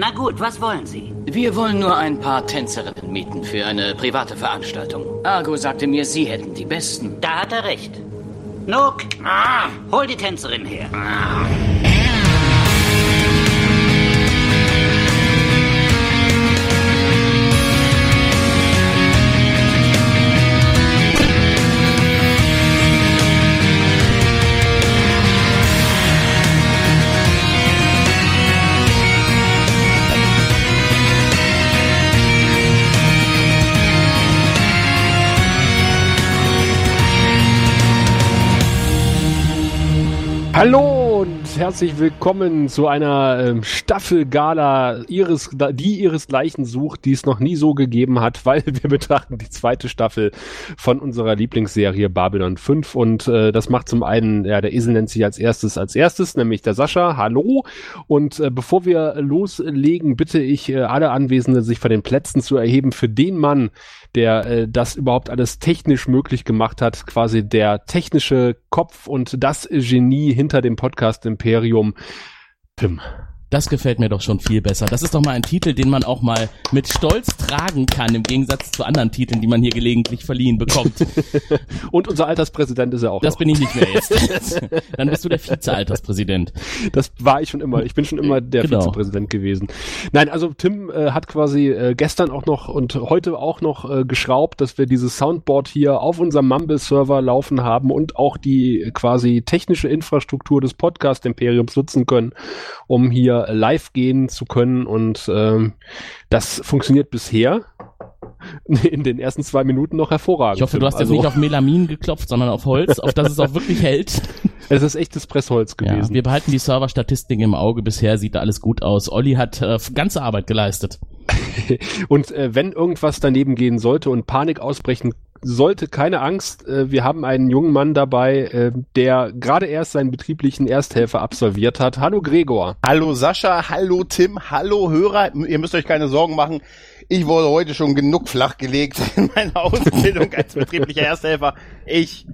Na gut, was wollen Sie? Wir wollen nur ein paar Tänzerinnen mieten für eine private Veranstaltung. Argo sagte mir, Sie hätten die besten. Da hat er recht. Nook, ah, hol die Tänzerin her. Ah. Hallo herzlich willkommen zu einer ähm, Staffelgala, ihres, die ihresgleichen sucht, die es noch nie so gegeben hat, weil wir betrachten die zweite Staffel von unserer Lieblingsserie Babylon 5 und äh, das macht zum einen, ja, der Esel nennt sich als erstes als erstes, nämlich der Sascha. Hallo und äh, bevor wir loslegen, bitte ich äh, alle Anwesenden, sich von den Plätzen zu erheben für den Mann, der äh, das überhaupt alles technisch möglich gemacht hat, quasi der technische Kopf und das Genie hinter dem Podcast Imperium. Tim. Das gefällt mir doch schon viel besser. Das ist doch mal ein Titel, den man auch mal mit Stolz tragen kann, im Gegensatz zu anderen Titeln, die man hier gelegentlich verliehen bekommt. Und unser Alterspräsident ist er auch. Das noch. bin ich nicht mehr jetzt. Dann bist du der Vize-Alterspräsident. Das war ich schon immer. Ich bin schon immer der Genau. Vizepräsident gewesen. Nein, also Tim äh, hat quasi äh, gestern auch noch und heute auch noch äh, geschraubt, dass wir dieses Soundboard hier auf unserem Mumble-Server laufen haben und auch die quasi technische Infrastruktur des Podcast-Imperiums nutzen können, um hier live gehen zu können. Und ähm, das funktioniert bisher in den ersten zwei Minuten noch hervorragend. Ich hoffe, du hast jetzt also, nicht auf Melamin geklopft, sondern auf Holz, auf das es auch wirklich hält. Es ist echtes Pressholz Ja, gewesen. wir behalten die Serverstatistiken im Auge. Bisher sieht da alles gut aus. Olli hat äh, ganze Arbeit geleistet. Und äh, wenn irgendwas daneben gehen sollte und Panik ausbrechen sollte, keine Angst. Äh, wir haben einen jungen Mann dabei, äh, der gerade erst seinen betrieblichen Ersthelfer absolviert hat. Hallo Gregor. Hallo Sascha, hallo Tim, hallo Hörer. Ihr müsst euch keine Sorgen machen. Ich wurde heute schon genug flachgelegt in meiner Ausbildung als betrieblicher Ersthelfer. Ich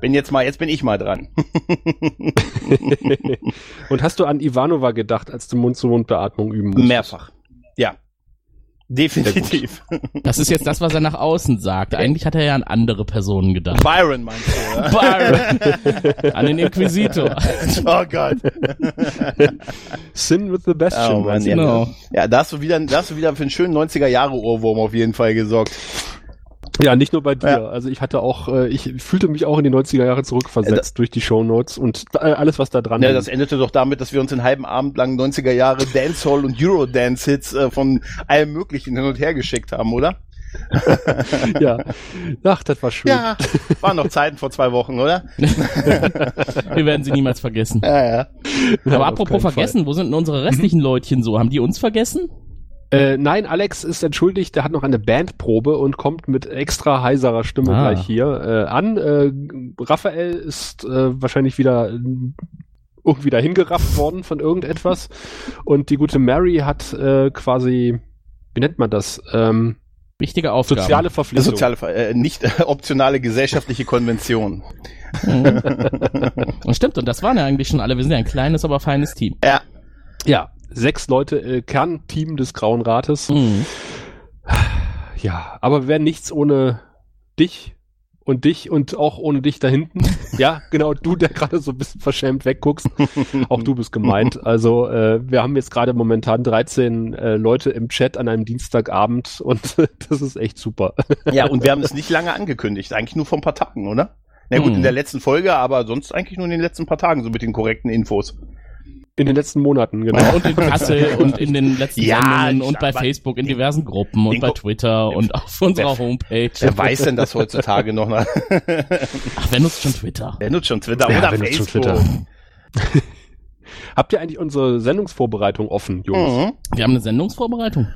bin jetzt mal, jetzt bin ich mal dran. und hast du an Ivanova gedacht, als du Mund-zu-Mund-Beatmung üben musstest? Mehrfach. Ja. Definitiv. Das ist jetzt das, was er nach außen sagt. Eigentlich hat er ja an andere Personen gedacht. Byron meinst du, oder? Byron. an den Inquisitor. Oh Gott. Sin with the Bastion. Oh Mann, meinst du? ja. Genau. ja, da hast du wieder, da hast du wieder für einen schönen 90er Jahre Ohrwurm auf jeden Fall gesorgt. Ja, nicht nur bei dir. Ja. Also ich hatte auch, äh, ich fühlte mich auch in die 90er Jahre zurückversetzt durch die Shownotes und äh, alles, was da dran Ja, hängt. das endete doch damit, dass wir uns einen halben Abend lang 90er Jahre Dancehall und Eurodance-Hits äh, von allem Möglichen hin und her geschickt haben, oder? ja. Ach, das war schön. Ja, waren noch Zeiten vor zwei Wochen, oder? Wir werden sie niemals vergessen. Ja, ja. Ja, Aber auf apropos vergessen, wo sind denn unsere restlichen Leutchen so? Haben die uns vergessen? Äh, nein, Alex ist entschuldigt, der hat noch eine Bandprobe und kommt mit extra heiserer Stimme Ah. gleich hier äh, an. Äh, Raphael ist äh, wahrscheinlich wieder äh, irgendwie dahin gerafft worden von irgendetwas. Und die gute Mary hat äh, quasi, wie nennt man das? Ähm, Wichtige Aufgabe. soziale Verpflichtung. Soziale, äh, nicht äh, optionale gesellschaftliche Konvention. Und stimmt, und das waren ja eigentlich schon alle. Wir sind ja ein kleines, aber feines Team. Ja, Ja, sechs Leute, äh, Kernteam des Grauen Rates. Mhm. Ja, aber wir wären nichts ohne dich und dich und auch ohne dich da hinten. ja, genau, du, der gerade so ein bisschen verschämt wegguckst. auch du bist gemeint. Also äh, wir haben jetzt gerade momentan 13 äh, Leute im Chat an einem Dienstagabend und das ist echt super. ja, und wir haben es nicht lange angekündigt, eigentlich nur vor ein paar Tagen, oder? Na gut, Hm. in der letzten Folge, aber sonst eigentlich nur in den letzten paar Tagen, so mit den korrekten Infos. In den letzten Monaten, genau. Und in Kassel und in den letzten Ja, Sendungen und bei Facebook in diversen Gruppen und bei Twitter und auf unserer Homepage. Wer weiß denn das heutzutage noch? Ne? Ach, wer nutzt schon Twitter? Wer nutzt schon Twitter Ja, oder wer nutzt schon Facebook? Twitter? Habt ihr eigentlich unsere Sendungsvorbereitung offen, Jungs? Mhm. Wir haben eine Sendungsvorbereitung.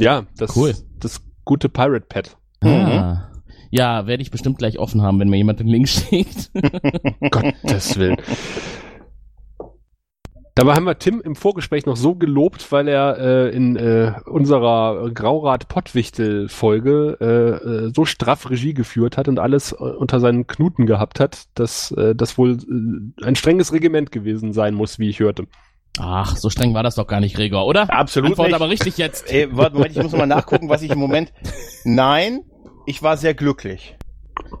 Ja, das, Cool. das gute Pirate Pad. Ah. Ja, werde ich bestimmt gleich offen haben, wenn mir jemand den Link schickt. Gottes Willen. Dabei haben wir Tim im Vorgespräch noch so gelobt, weil er äh, in äh, unserer Graurat-Pottwichtel-Folge äh, äh, so straff Regie geführt hat und alles äh, unter seinen Knuten gehabt hat, dass äh, das wohl äh, ein strenges Regiment gewesen sein muss, wie ich hörte. Ach, so streng war das doch gar nicht, Gregor, oder? Absolut Antwort nicht. aber richtig jetzt. Ey, warte, Moment, ich muss mal nachgucken, was ich im Moment. Nein, ich war sehr glücklich.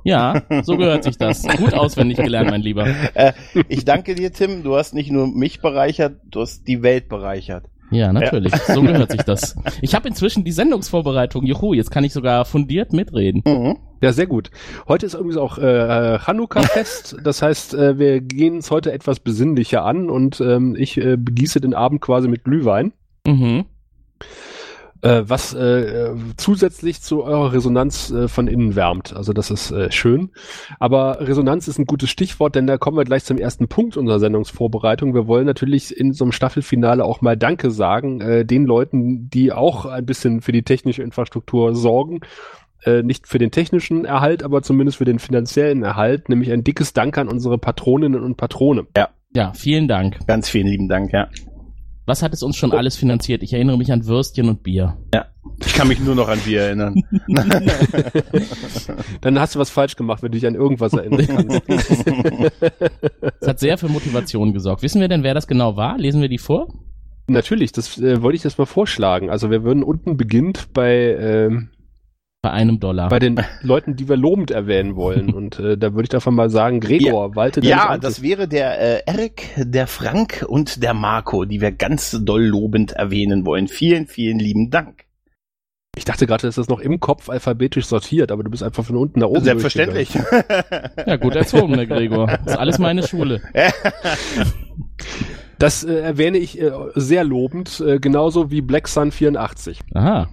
Ja, so gehört sich das. Gut auswendig gelernt, mein Lieber. Äh, ich danke dir, Tim. Du hast nicht nur mich bereichert, du hast die Welt bereichert. Ja, natürlich. So gehört sich das. Ich habe inzwischen die Sendungsvorbereitung. Juhu, jetzt kann ich sogar fundiert mitreden. Mhm. Ja, sehr gut. Heute ist übrigens auch äh, Chanukka-Fest. Das heißt, äh, wir gehen es heute etwas besinnlicher an und ähm, ich äh, begieße den Abend quasi mit Glühwein. Mhm. Äh, was äh, zusätzlich zu eurer Resonanz äh, von innen wärmt. Also das ist äh, schön. Aber Resonanz ist ein gutes Stichwort, denn da kommen wir gleich zum ersten Punkt unserer Sendungsvorbereitung. Wir wollen natürlich in so einem Staffelfinale auch mal Danke sagen, äh, den Leuten, die auch ein bisschen für die technische Infrastruktur sorgen. Äh, nicht für den technischen Erhalt, aber zumindest für den finanziellen Erhalt, nämlich ein dickes Dank an unsere Patroninnen und Patrone. Ja, vielen Dank. Ganz vielen lieben Dank, ja. Was hat es uns schon alles finanziert? Ich erinnere mich an Würstchen und Bier. Ich kann mich nur noch an Bier erinnern. Dann hast du was falsch gemacht, wenn du dich an irgendwas erinnern kannst. Es hat sehr für Motivation gesorgt. Wissen wir denn, wer das genau war? Lesen wir die vor? Natürlich, das äh, wollte ich jetzt mal vorschlagen. Also wir würden unten beginnt bei ähm, Bei einem Dollar. bei den Leuten, die wir lobend erwähnen wollen. Und äh, da würde ich davon mal sagen, Gregor, walte deines Ja, das wäre der äh, Erik, der Frank und der Marco, die wir ganz doll lobend erwähnen wollen. Vielen, vielen lieben Dank. Ich dachte gerade, dass das noch im Kopf alphabetisch sortiert, aber du bist einfach von unten nach oben. Selbstverständlich. Ja, gut erzogen, der Gregor. Das ist alles meine Schule. Das äh, erwähne ich äh, sehr lobend, äh, genauso wie Black Sun 84. Aha.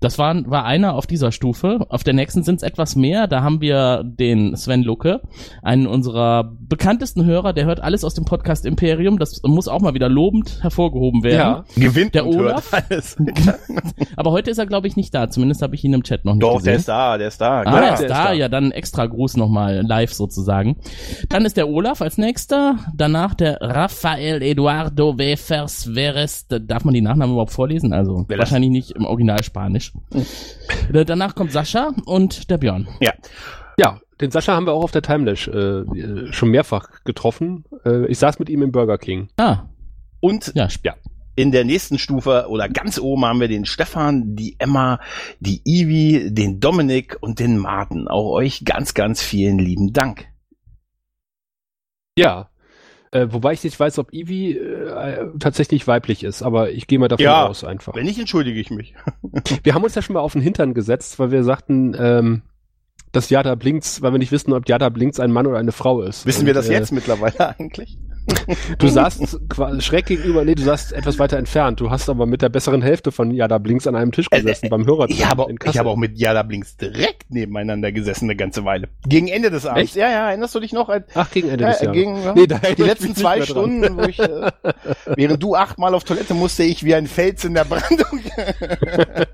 Das war, war einer auf dieser Stufe. Auf der nächsten sind es etwas mehr. Da haben wir den Sven Lucke, einen unserer bekanntesten Hörer, der hört alles aus dem Podcast Imperium. Das muss auch mal wieder lobend hervorgehoben werden. Gewinnt Der Olaf? alles. Aber heute ist er, glaube ich, nicht da. Zumindest habe ich ihn im Chat noch nicht Doch, gesehen. der ist da, der ist da. Ah, er ist der ist da, da. ja, dann extra Gruß nochmal live sozusagen. Dann ist der Olaf als nächster, danach der Rafael Eduardo Wefers Veres, Da- darf man die Nachnamen überhaupt vorlesen? Also Velas. wahrscheinlich nicht im Original Spanisch. Äh, Danach kommt Sascha und der Björn. Ja. Ja, den Sascha haben wir auch auf der Timelash äh, äh, schon mehrfach getroffen. Äh, ich saß mit ihm im Burger King. Ah, Und ja, Ja. in der nächsten Stufe oder ganz oben haben wir den Stefan, die Emma, die Ivi, den Dominik und den Martin. Auch euch ganz, ganz vielen lieben Dank. Ja. Äh, wobei ich nicht weiß, ob Ivy äh, tatsächlich weiblich ist, aber ich gehe mal davon Ja. aus einfach. Wenn nicht, entschuldige ich mich. Wir haben uns ja schon mal auf den Hintern gesetzt, weil wir sagten, ähm, dass Jada Blinks, weil wir nicht wissen, ob Jada Blinks ein Mann oder eine Frau ist. Wissen Und, wir das äh, jetzt mittlerweile eigentlich? Du saßt schräg gegenüber, nee, du saßt etwas weiter entfernt. Du hast aber mit der besseren Hälfte von Jada Blinks an einem Tisch Äh, gesessen beim Hörer. Ich habe, in ich habe auch mit Jada Blinks direkt nebeneinander gesessen eine ganze Weile. Gegen Ende des Abends. Echt? Ja, ja, erinnerst du dich noch? Äh, Ach, gegen Ende des Jahres. gegen, Nee, da erinnere die letzten zwei. Stunden, wo ich, äh, während du achtmal auf Toilette musste, ich wie ein Fels in der Brandung.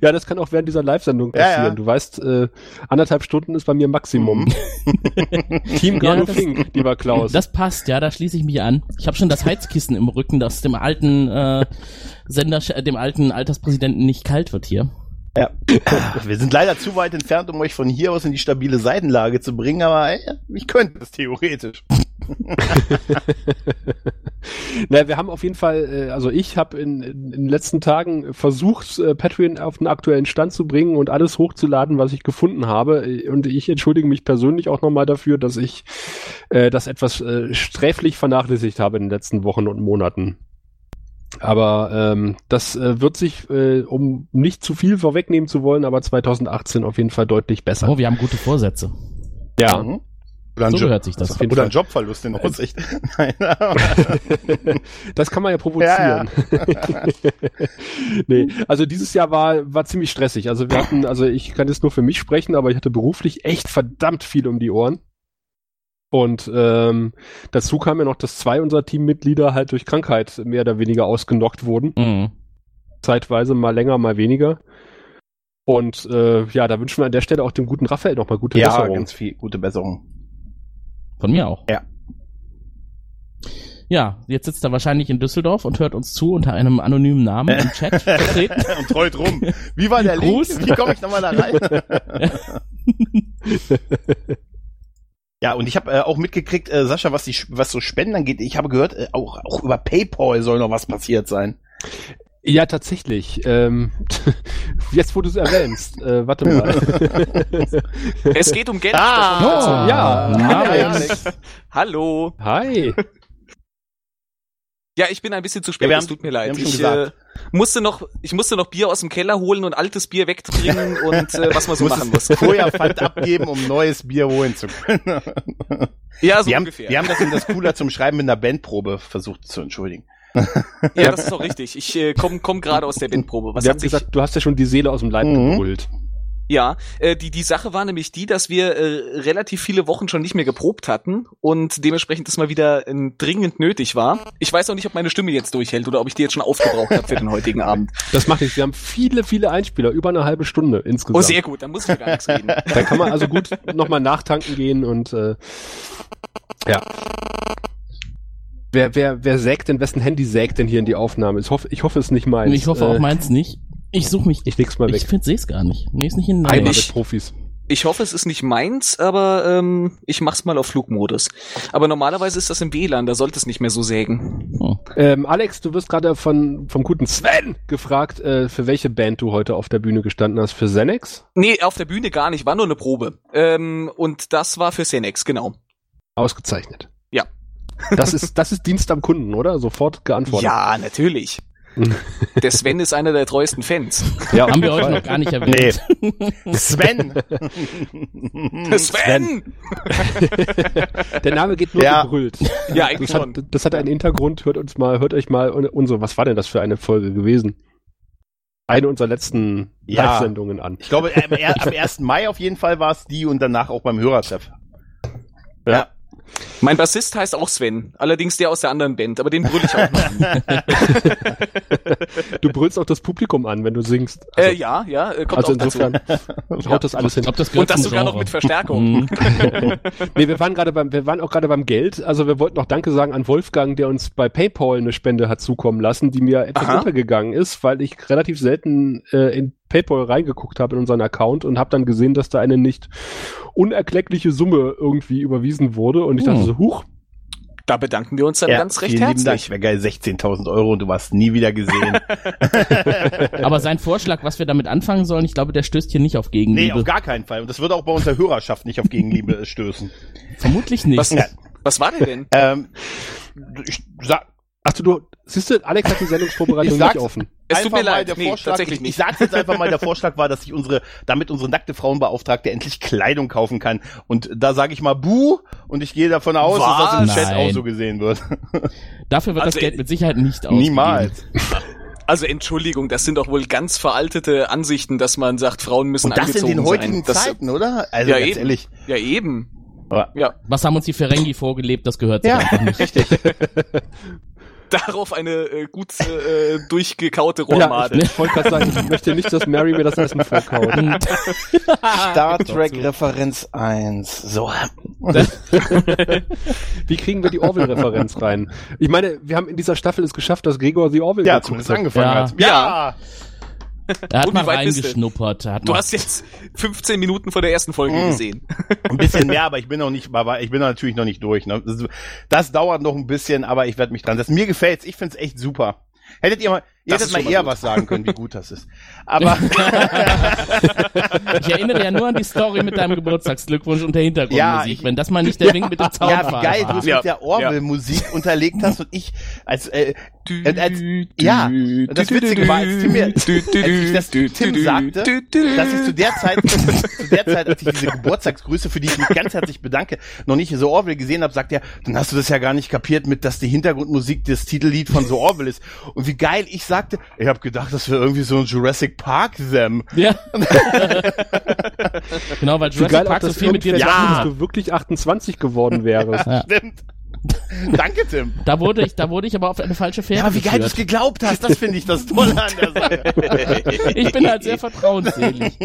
ja, das kann auch während dieser Live-Sendung Ja, passieren. ja. Du weißt, äh, anderthalb Stunden ist bei mir Maximum. Team Ja, Gano das- Fink, lieber Klaus. das passt, ja, da schließe ich mich an. Ich habe schon das Heizkissen im Rücken, dass dem alten äh, Sender, dem alten Alterspräsidenten nicht kalt wird hier. Ja. Wir sind leider zu weit entfernt, um euch von hier aus in die stabile Seitenlage zu bringen, aber äh, ich könnte es theoretisch. Na, wir haben auf jeden Fall, äh, also ich habe in, in, den letzten Tagen versucht, äh, Patreon auf den aktuellen Stand zu bringen und alles hochzuladen, was ich gefunden habe. Äh, Und ich entschuldige mich persönlich auch nochmal dafür, dass ich äh, das etwas äh, sträflich vernachlässigt habe in den letzten Wochen und Monaten. Aber ähm, das äh, wird sich, äh, um nicht zu viel vorwegnehmen zu wollen, aber 2018 auf jeden Fall deutlich besser. Oh, wir haben gute Vorsätze. ja. Mhm. Oder ein, So gehört sich das. auf jeden oder Fall. ein Jobverlust in Aussicht. Nein, aber- Das kann man ja provozieren. nee, also dieses Jahr war, war ziemlich stressig. Also wir hatten, also ich kann jetzt nur für mich sprechen, aber ich hatte beruflich echt verdammt viel um die Ohren. Und ähm, dazu kam ja noch, dass zwei unserer Teammitglieder halt durch Krankheit mehr oder weniger ausgenockt wurden. Mhm. Zeitweise mal länger, mal weniger. Und äh, ja, da wünschen wir an der Stelle auch dem guten Raphael nochmal gute ja, Besserung. ganz viel gute Besserung. Von mir auch. Ja. Ja, jetzt sitzt er wahrscheinlich in Düsseldorf und hört uns zu unter einem anonymen Namen im Chat vertreten. Und treut rum. Wie war der Link? Gruß. Wie komme ich nochmal da rein? Ja, und ich habe äh, auch mitgekriegt, äh, Sascha, was die was so Spenden angeht, ich habe gehört, äh, auch auch über PayPal soll noch was passiert sein. Ja, tatsächlich. Ähm, jetzt, wo du es erwähnst. Äh, warte mal. Es geht um Geld. Ah, wir ja. Alex. Hallo. Hi. Ja, ich bin ein bisschen zu spät, Ja, es haben- tut mir wir leid. haben schon Ich, äh, gesagt. musste noch, ich musste noch Bier aus dem Keller holen und altes Bier wegtrinken und äh, was man so machen muss. vorher Pfand abgeben, um neues Bier holen zu können. Ja, so wir, haben, ungefähr. wir haben das in das Cooler zum Schreiben mit einer Bandprobe versucht zu entschuldigen. ja, das ist auch richtig. Ich äh, komme komm gerade aus der Bandprobe. Was Wir hat haben gesagt, du hast ja schon die Seele aus dem Leib Mhm. gebrüllt. ja, äh, die, die Sache war nämlich die, dass wir äh, relativ viele Wochen schon nicht mehr geprobt hatten und dementsprechend das mal wieder äh, dringend nötig war. Ich weiß auch nicht, ob meine Stimme jetzt durchhält oder ob ich die jetzt schon aufgebraucht habe für den heutigen Abend. Das macht nichts. Wir haben viele, viele Einspieler, über eine halbe Stunde insgesamt. Oh, sehr gut, dann muss ich gar nichts reden. Da kann man also gut nochmal nachtanken gehen und äh, ja. Wer, wer, wer sägt denn, wessen Handy sägt denn hier in die Aufnahme? Ich hoffe, ich hoffe es ist nicht meins. Ich hoffe Äh, auch meins nicht. Ich suche mich. Ich leg's mal Ich weg. finde, sehe es gar nicht. Nee, ist nicht in Einmal ich- mit Profis. Ich hoffe, es ist nicht meins, aber ähm, ich mach's mal auf Flugmodus. Aber normalerweise ist das im WLAN, da sollte es nicht mehr so sägen. Oh. Ähm, Alex, du wirst gerade von vom guten Sven gefragt, äh, für welche Band du heute auf der Bühne gestanden hast. Für Xenex? Nee, auf der Bühne gar nicht, war nur eine Probe. Ähm, und das war für Senex, genau. Ausgezeichnet. Ja. Das ist, das ist Dienst am Kunden, oder? Sofort geantwortet. Ja, natürlich. Der Sven ist einer der treuesten Fans. ja Haben wir heute jeden noch gar nicht erwähnt. Sven! Sven! Fall. Der Name geht nur Ja. gebrüllt. Ja, eigentlich Das schon. hat, das hat einen Hintergrund. Hört uns mal, hört euch mal un- unsere, was war denn das für eine Folge gewesen? Eine unserer letzten Ja. Live-Sendungen an. Ich glaube, am, am 1. Mai auf jeden Fall war es die und danach auch beim Hörertreff. Ja. Mein Bassist heißt auch Sven, allerdings der aus der anderen Band, aber den brüll ich auch noch an. Du brüllst auch das Publikum an, wenn du singst. äh, ja, ja, äh, kommt also auch dazu. insofern haut das alles hin. glaube, das Und das sogar noch Genre. mit Verstärkung. Mhm. Nee, wir waren gerade beim, wir waren auch gerade beim Geld. Also wir wollten noch Danke sagen an Wolfgang, der uns bei PayPal eine Spende hat zukommen lassen, die mir etwas Aha. untergegangen ist, weil ich relativ selten äh, in PayPal reingeguckt habe in unseren Account und habe dann gesehen, dass da eine nicht unerkleckliche Summe irgendwie überwiesen wurde und ich dachte Hm. so, huch, Da bedanken wir uns dann Ja, ganz recht vielen lieben Dank. herzlich. Wäre geil, 16.000 Euro und du warst nie wieder gesehen. Aber sein Vorschlag, was wir damit anfangen sollen, ich glaube, der stößt hier nicht auf nee, Gegenliebe. auf gar keinen Fall. Und das würde auch bei unserer Hörerschaft nicht auf Gegenliebe stößen. Vermutlich nicht. Was, was war der denn? Ähm, ich sag, ach du, du siehst du, Alex hat die Sendungsvorbereitung Ich nicht offen. Es tut mir leid, der nee, Vorschlag, tatsächlich ich, nicht. Ich sag's jetzt einfach mal, der Vorschlag war, dass sich unsere, damit unsere nackte Frauenbeauftragte endlich Kleidung kaufen kann. Und da sage ich mal Buh und ich gehe davon aus, dass das im Was? Chat auch Nein. so gesehen wird. Dafür wird Also, das Geld mit Sicherheit nicht ausgegeben. Niemals. Also Entschuldigung, das sind doch wohl ganz veraltete Ansichten, dass man sagt, Frauen müssen Und das in den heutigen sein. Das, Zeiten, oder? Also Ja, ganz eben. ehrlich. Ja, eben. Aber Ja, Was haben uns die Ferengi vorgelebt, das gehört sich Ja, einfach nicht. richtig. darauf eine äh, gut äh, durchgekaute Ja, Rohrmade. ich, ich wollte gerade sagen, ich möchte nicht, dass Mary mir das Essen vorkaut. Star Trek Referenz 1. So. Wie kriegen wir die Orville-Referenz rein? Ich meine, wir haben in dieser Staffel es geschafft, dass Gregor die Orville Ja, angefangen Ja. hat. Ja. Er hat du? reingeschnuppert. Er hat Du mal hast jetzt 15 Minuten vor der ersten Folge Mhm. gesehen. Ein bisschen mehr, aber ich bin noch nicht, aber ich bin natürlich noch nicht durch. Ne? Das, das dauert noch ein bisschen, aber ich werde mich dran setzen. Mir gefällt's. Ich find's echt super. Hättet ihr mal, ihr hättet mal eher gut. was sagen können, wie gut das ist. Aber Ich erinnere ja nur an die Story mit deinem Geburtstagsglückwunsch und der Hintergrundmusik. Ja, ich- Wenn das mal nicht der Wink mit dem Zaun ja, wie geil du es Ja. mit der Orwell-Musik unterlegt hast und ich als äh, Du, Als- als- ja, das Witzige war, als Tim mir- als ich das Tim sagte, dass ich zu der Zeit, zu der Zeit, als ich diese Geburtstagsgrüße, für die ich mich ganz herzlich bedanke, noch nicht so Orwell gesehen habe, sagt er, dann hast du das ja gar nicht kapiert mit, dass die Hintergrundmusik das Titellied von so Orwell ist. Und wie geil ich sagte, ich habe gedacht, das wäre irgendwie so ein Jurassic Park Them. Ja. genau, weil Jurassic geil Park so das viel mit dir zu irgendwer tun dachte, hat. dass du wirklich 28 geworden wärst. Ja. Stimmt. Danke, Tim. Da wurde ich, da wurde ich aber auf eine falsche Fährte Ja, aber wie geil du es geglaubt hast, das finde ich das Tolle an der Sache. Ich bin halt sehr vertrauensselig.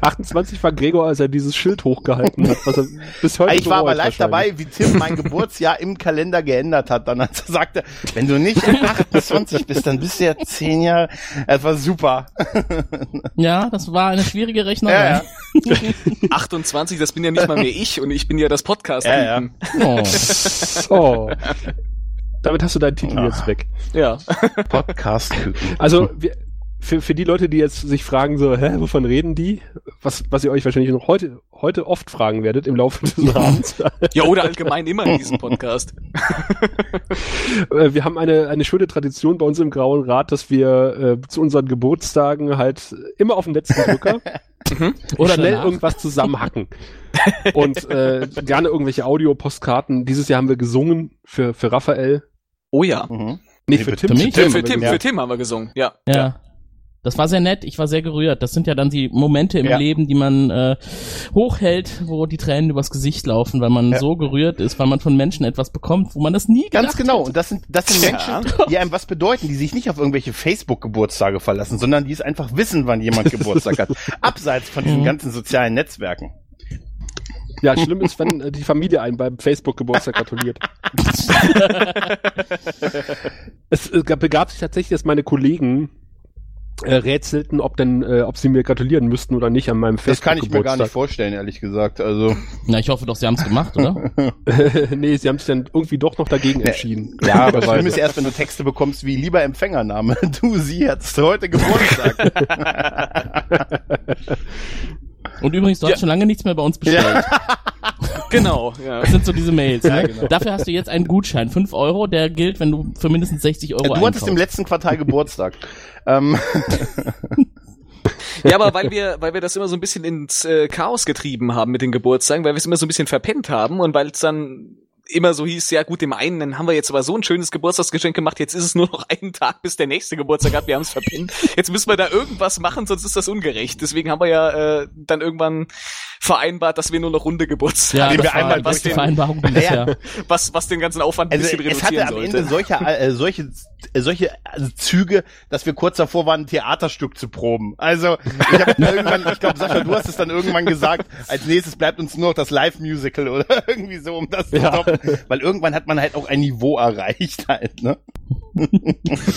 28 war Gregor, als er dieses Schild hochgehalten hat, was er bis heute Ich war aber live dabei, wie Tim mein Geburtsjahr im Kalender geändert hat. Dann als er sagte, wenn du nicht 28 bist, dann bist du ja 10 Jahre. Es war super. Ja, das war eine schwierige Rechnerei. Ja, ja. 28, das bin ja nicht mal mehr ich und ich bin ja das podcast Ja, ja. Oh. Oh. Damit hast du deinen Titel jetzt weg. ja. Podcast-Küken. Also wir, für, für die Leute, die jetzt sich fragen so, hä, wovon reden die? Was, was ihr euch wahrscheinlich noch heute, heute oft fragen werdet im Laufe des Abends. Ja, oder allgemein immer in diesem Podcast. Äh, wir haben eine, eine schöne Tradition bei uns im Grauen Rat, dass wir äh, zu unseren Geburtstagen halt immer auf den letzten Drücker Oder schnell danach. irgendwas zusammenhacken. Und äh, gerne irgendwelche Audio-Postkarten. Dieses Jahr haben wir gesungen für, für Raphael. Oh ja. Mhm. Nee, Nee, für für Tim. Tim. Für mich? Für, haben für wir Tim, gesungen. für Tim haben wir gesungen. Ja. Ja. Das war sehr nett, ich war sehr gerührt. Das sind ja dann die Momente im Ja. Leben, die man äh, hochhält, wo die Tränen übers Gesicht laufen, weil man Ja. so gerührt ist, weil man von Menschen etwas bekommt, wo man das nie Ganz genau. hätte. Und das sind, das sind Ja. Menschen, die einem was bedeuten, die sich nicht auf irgendwelche Facebook-Geburtstage verlassen, sondern die es einfach wissen, wann jemand Geburtstag hat. Abseits von diesen Mhm. ganzen sozialen Netzwerken. Ja, schlimm ist, wenn äh, die Familie einen beim Facebook-Geburtstag gratuliert. es äh, gab- begab sich tatsächlich, dass meine Kollegen äh, rätselten, ob denn, äh, ob sie mir gratulieren müssten oder nicht an meinem Das kann ich mir gar nicht vorstellen, ehrlich gesagt. Also, Na, ich hoffe doch, sie haben es gemacht, oder? nee, sie haben sich dann irgendwie doch noch dagegen entschieden. ja, aber schlimm ist Weise. erst, wenn du Texte bekommst wie lieber Empfängername. Du, sie hattest heute Geburtstag. Und übrigens, du Ja. hast schon lange nichts mehr bei uns bestellt. Genau. Ja. Das sind so diese Mails. Ja, Ne? genau. Dafür hast du jetzt einen Gutschein, 5 Euro, der gilt, wenn du für mindestens 60 Euro du hattest einkaufst. im letzten Quartal Geburtstag. ähm, ja, aber weil wir, weil wir das immer so ein bisschen ins äh, Chaos getrieben haben mit den Geburtstagen, weil wir es immer so ein bisschen verpennt haben und weil es dann immer so hieß, ja gut, dem einen, dann haben wir jetzt aber so ein schönes Geburtstagsgeschenk gemacht, jetzt ist es nur noch einen Tag, bis der nächste Geburtstag hat, wir haben es verpennt. Jetzt müssen wir da irgendwas machen, sonst ist das ungerecht. Deswegen haben wir ja äh, dann irgendwann vereinbart, dass wir nur noch runde Geburtstage ja, das wir einmal die was den- Vereinbarung was, was den ganzen Aufwand ein also bisschen es hatte reduzieren am sollte. Ende solche, äh, solche, äh, solche äh, Züge, dass wir kurz davor waren, ein Theaterstück zu proben. Also ich habe irgendwann, ich glaube, Sascha, du hast es dann irgendwann gesagt, als nächstes bleibt uns nur noch das Live-Musical oder irgendwie so, um das zu Ja. toppen. Weil irgendwann hat man halt auch ein Niveau erreicht halt, ne?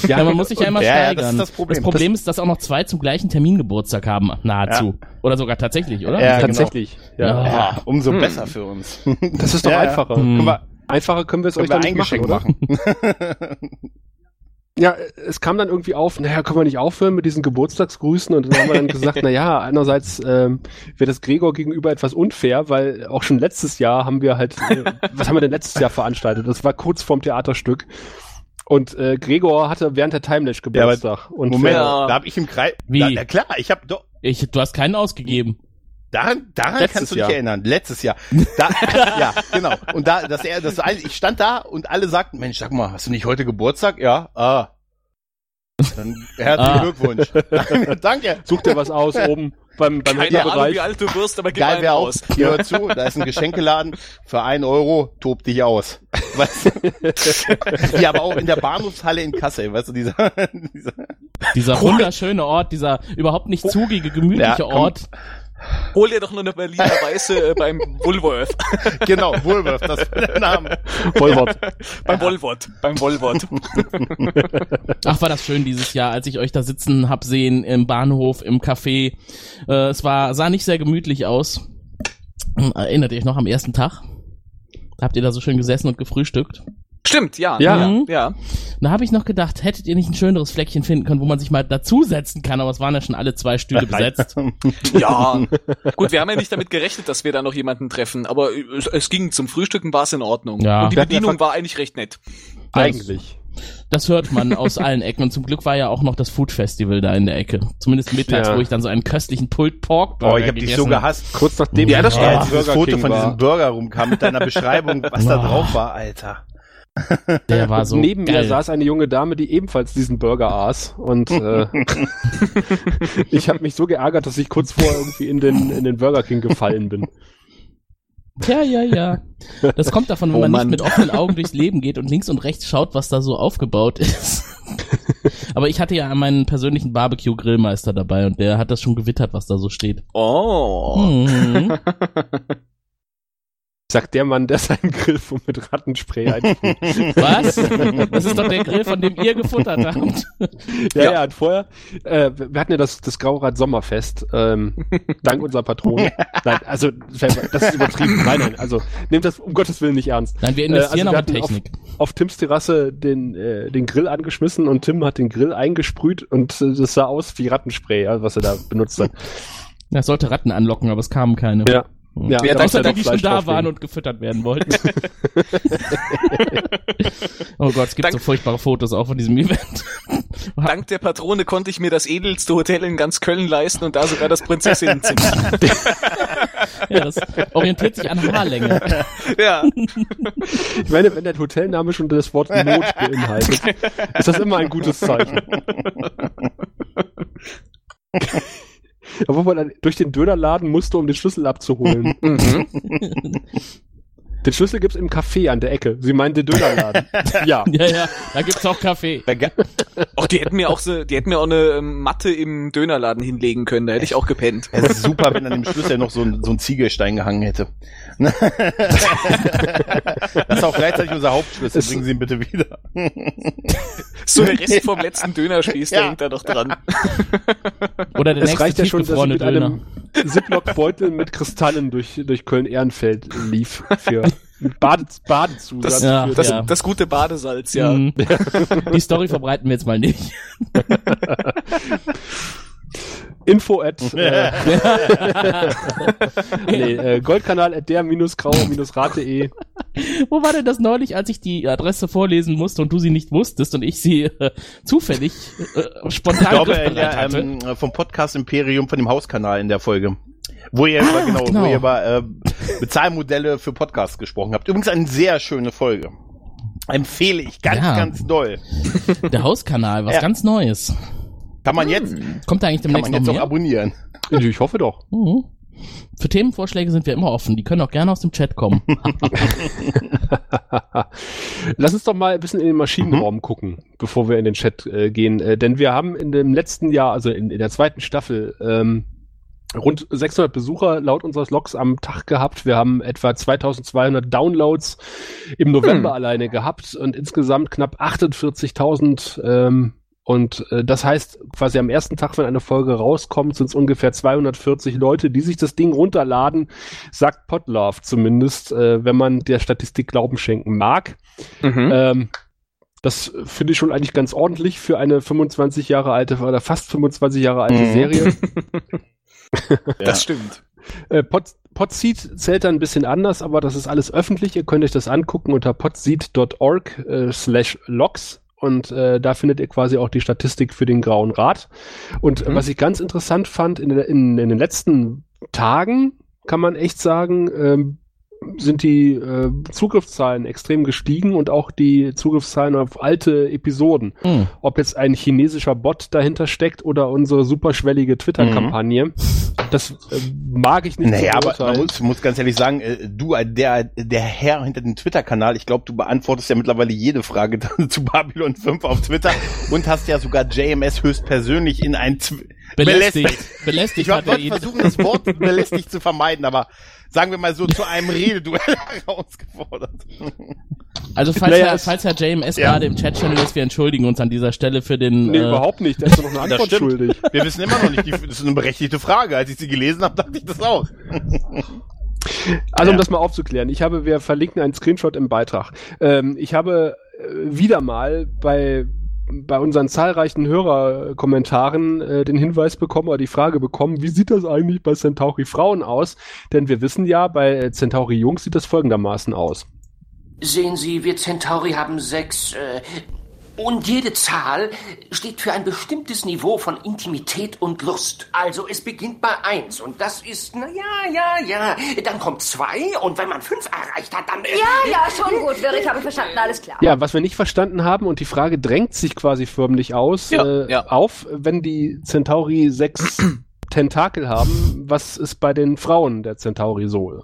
Ja, man muss sich ja immer Ja, ja, steigern. das ist das Problem. Das Problem ist, dass auch noch zwei zum gleichen Termin Geburtstag haben, nahezu. Oder sogar tatsächlich, oder? Ja, genau. Tatsächlich. Ja. Ja. Ja, umso Hm. besser für uns. Das ist doch Ja, ja. einfacher. Hm. Einfacher können wir es euch dann nicht ein machen, Geschenk oder? machen. Ja, es kam dann irgendwie auf, naja, können wir nicht aufhören mit diesen Geburtstagsgrüßen und dann haben wir dann gesagt, naja, einerseits ähm, wäre das Gregor gegenüber etwas unfair, weil auch schon letztes Jahr haben wir halt, äh, was haben wir denn letztes Jahr veranstaltet? Das war kurz vorm Theaterstück. Und äh, Gregor hatte während der Timelash Geburtstag. und Moment, Ja. da habe ich im Kreis. Wie? Da, ja klar, ich habe doch. Ich, du hast keinen ausgegeben. Daran, daran Letztes kannst du dich Jahr. erinnern. Letztes Jahr. Da, ja, genau. Und da, dass er, das, ich stand da und alle sagten, Mensch, sag mal, hast du nicht heute Geburtstag? Ja. Ah. Dann herzlichen Ah. Glückwunsch. Danke. Such dir was aus oben beim, beim Keine Ahnung, Händlerbereich. wie alt du wirst, aber gib Geil einen wäre aus. hier hör zu, da ist ein Geschenkeladen für ein Euro, tob dich aus. Weißt du? Ja, aber auch in der Bahnhofshalle in Kassel, weißt du, dieser, dieser Dieser wunderschöne Ort, dieser überhaupt nicht zugige, gemütliche Ja, komm. Hol dir doch nur eine Berliner Weiße äh, beim Woolworth. genau, Woolworth, das war der Name. Vollwort. beim Woolworth. Beim Woolworth. Ach, war das schön dieses Jahr, als ich euch da sitzen hab sehen im Bahnhof, im Café. Äh, es war, sah nicht sehr gemütlich aus. Erinnert ihr euch noch am ersten Tag? Habt ihr da so schön gesessen und gefrühstückt. Stimmt, ja. Ja. Mhm. Ja. Da habe ich noch gedacht, hättet ihr nicht ein schöneres Fleckchen finden können, wo man sich mal dazusetzen kann, aber es waren ja schon alle zwei Stühle besetzt. Ja. Gut, wir haben ja nicht damit gerechnet, dass wir da noch jemanden treffen, aber es, es ging zum Frühstücken, war es in Ordnung. Ja. Und die ja Bedienung war eigentlich recht nett. Eigentlich. Das hört man aus allen Ecken und zum Glück war ja auch noch das Food Festival da in der Ecke. Zumindest mittags, Ja. wo ich dann so einen köstlichen Pulled Pork Burger Oh, ich hab dich so gehasst. Kurz nachdem Ja, ich das Ja, als Burger Foto King von war. diesem Burger rumkam mit deiner Beschreibung, was da drauf war, Alter. Der war so Neben geil. mir saß eine junge Dame, die ebenfalls diesen Burger aß. Und äh, ich habe mich so geärgert, dass ich kurz vor irgendwie in den, in den Burger King gefallen bin. Ja, ja, ja. Das kommt davon, wenn Oh man Mann. nicht mit offenen Augen durchs Leben geht und links und rechts schaut, was da so aufgebaut ist. Aber ich hatte ja meinen persönlichen Barbecue-Grillmeister dabei und der hat das schon gewittert, was da so steht. Oh. Mhm. Sagt der Mann, der seinen Grill mit Rattenspray einfüllt. Was? Das ist doch der Grill, von dem ihr gefuttert habt. Ja, Ja. ja, und vorher, äh, wir hatten ja das, das Graurad Sommerfest, ähm, dank unserer Patronen. Nein, also, das ist übertrieben. Nein, nein, also, nehmt das um Gottes Willen nicht ernst. Nein, wir Äh, investieren also auch wir in Technik. Auf Tims Terrasse den, äh, den Grill angeschmissen und Tim hat den Grill eingesprüht und äh, das sah aus wie Rattenspray, also was er da benutzt hat. Das sollte Ratten anlocken, aber es kamen keine. Ja. Ja, Ja, da muss Außer ja die, schon da waren und gefüttert werden wollten. oh Gott, es gibt Dank- so furchtbare Fotos auch von diesem Event. Dank der Patrone konnte ich mir das edelste Hotel in ganz Köln leisten und da sogar das Prinzessinnenzimmer. ja, das orientiert sich an Haarlänge. ja. Ich meine, wenn der Hotelname schon das Wort Not beinhaltet, ist das immer ein gutes Zeichen. Obwohl man dann durch den Dönerladen musste, um den Schlüssel abzuholen. Mhm. Den Schlüssel gibt's im Café an der Ecke. Sie meinen den Dönerladen. ja. Ja, ja, da gibt's auch Kaffee. Auch die hätten mir auch so, die hätten mir auch eine ähm, Matte im Dönerladen hinlegen können, da hätte ich auch gepennt. Es ist super, wenn an dem Schlüssel noch so ein, so ein Ziegelstein gehangen hätte. das ist auch gleichzeitig unser Hauptschlüssel. Bringen Sie ihn bitte wieder. So der Rest vom letzten Dönerspieß, der Ja. hängt da noch dran. Oder der Es nächste reicht ja schon, dass tiefgefrorene mit Döner. einem Ziploc-Beutel mit Kristallen durch, durch Köln-Ehrenfeld lief. Für Bade, Badezusatz. Das, Ja, das, ja. das gute Badesalz, ja. Mhm. Die Story verbreiten wir jetzt mal nicht. Info at äh, nee, äh, Goldkanal at der-grauer-rate.de. Wo war denn das neulich, als ich die Adresse vorlesen musste und du sie nicht wusstest und ich sie äh, zufällig äh, spontan Ich glaube, hatte? ähm, vom Podcast Imperium von dem Hauskanal in der Folge. Wo ihr über, genau, genau. wo ihr über äh, Bezahlmodelle für Podcasts gesprochen habt. Übrigens eine sehr schöne Folge. Empfehle ich ganz, Ja. ganz doll. Der Hauskanal, was Ja. ganz Neues. Kann man jetzt, Kommt da eigentlich kann demnächst man jetzt noch auch mehr? abonnieren. Ich hoffe doch. Mhm. Für Themenvorschläge sind wir immer offen. Die können auch gerne aus dem Chat kommen. Lass uns doch mal ein bisschen in den Maschinenraum gucken, bevor wir in den Chat äh, gehen. Äh, denn wir haben in dem letzten Jahr, also in, in der zweiten Staffel, ähm, rund 600 Besucher laut unseres Logs am Tag gehabt. Wir haben etwa 2200 Downloads im November alleine gehabt und insgesamt knapp 48.000 ähm, und äh, das heißt, quasi am ersten Tag, wenn eine Folge rauskommt, sind es ungefähr 240 Leute, die sich das Ding runterladen, sagt Podlove zumindest, äh, wenn man der Statistik Glauben schenken mag. Mhm. Ähm, das finde ich schon eigentlich ganz ordentlich für eine 25 Jahre alte oder fast 25 Jahre alte Mhm. Serie. Das stimmt. Äh, Pod, Podseed zählt da ein bisschen anders, aber das ist alles öffentlich. Ihr könnt euch das angucken unter podseed.org äh, slash logs und äh, da findet ihr quasi auch die Statistik für den Grauen Rat. Und Mhm. was ich ganz interessant fand, in, in, in den letzten Tagen kann man echt sagen, ähm, sind die äh, Zugriffszahlen extrem gestiegen und auch die Zugriffszahlen auf alte Episoden. Hm. Ob jetzt ein chinesischer Bot dahinter steckt oder unsere superschwellige Twitter-Kampagne, das äh, mag ich nicht Naja, aber man muss, muss ganz ehrlich sagen, äh, du, äh, der, der Herr hinter dem Twitter-Kanal, ich glaube, du beantwortest ja mittlerweile jede Frage zu Babylon 5 auf Twitter und hast ja sogar JMS höchstpersönlich in ein Tw Belästigt. Belästigt Ich hat er wollte versuchen, das Wort belästigt zu vermeiden, aber sagen wir mal so zu einem Rededuell herausgefordert. Also falls, Naja, Herr, falls Herr JMS Ja. gerade im Chat-Channel ist, wir entschuldigen uns an dieser Stelle für den... Nee, äh, überhaupt nicht. Der ist doch noch eine Antwort schuldig. Wir wissen immer noch nicht, die, das ist eine berechtigte Frage. Als ich sie gelesen habe, dachte ich das auch. Also um Ja. das mal aufzuklären, ich habe, wir verlinken einen Screenshot im Beitrag. Ähm, ich habe äh, wieder mal bei bei unseren zahlreichen Hörerkommentaren äh, den Hinweis bekommen oder die Frage bekommen, wie sieht das eigentlich bei Centauri Frauen aus? Denn wir wissen ja, bei äh, Centauri Jungs sieht das folgendermaßen aus. Sehen Sie, wir Centauri haben sechs, äh, und jede Zahl steht für ein bestimmtes Niveau von Intimität und Lust. Also es beginnt bei eins und das ist, na ja, ja, ja. Dann kommt zwei und wenn man fünf erreicht hat, dann... äh, Ja, ja, schon gut, Wirrik, habe ich verstanden, alles klar. Ja, was wir nicht verstanden haben und die Frage drängt sich quasi förmlich aus, Ja, äh, ja. auf, wenn die Centauri 6 Tentakel haben, was ist bei den Frauen der Centauri so?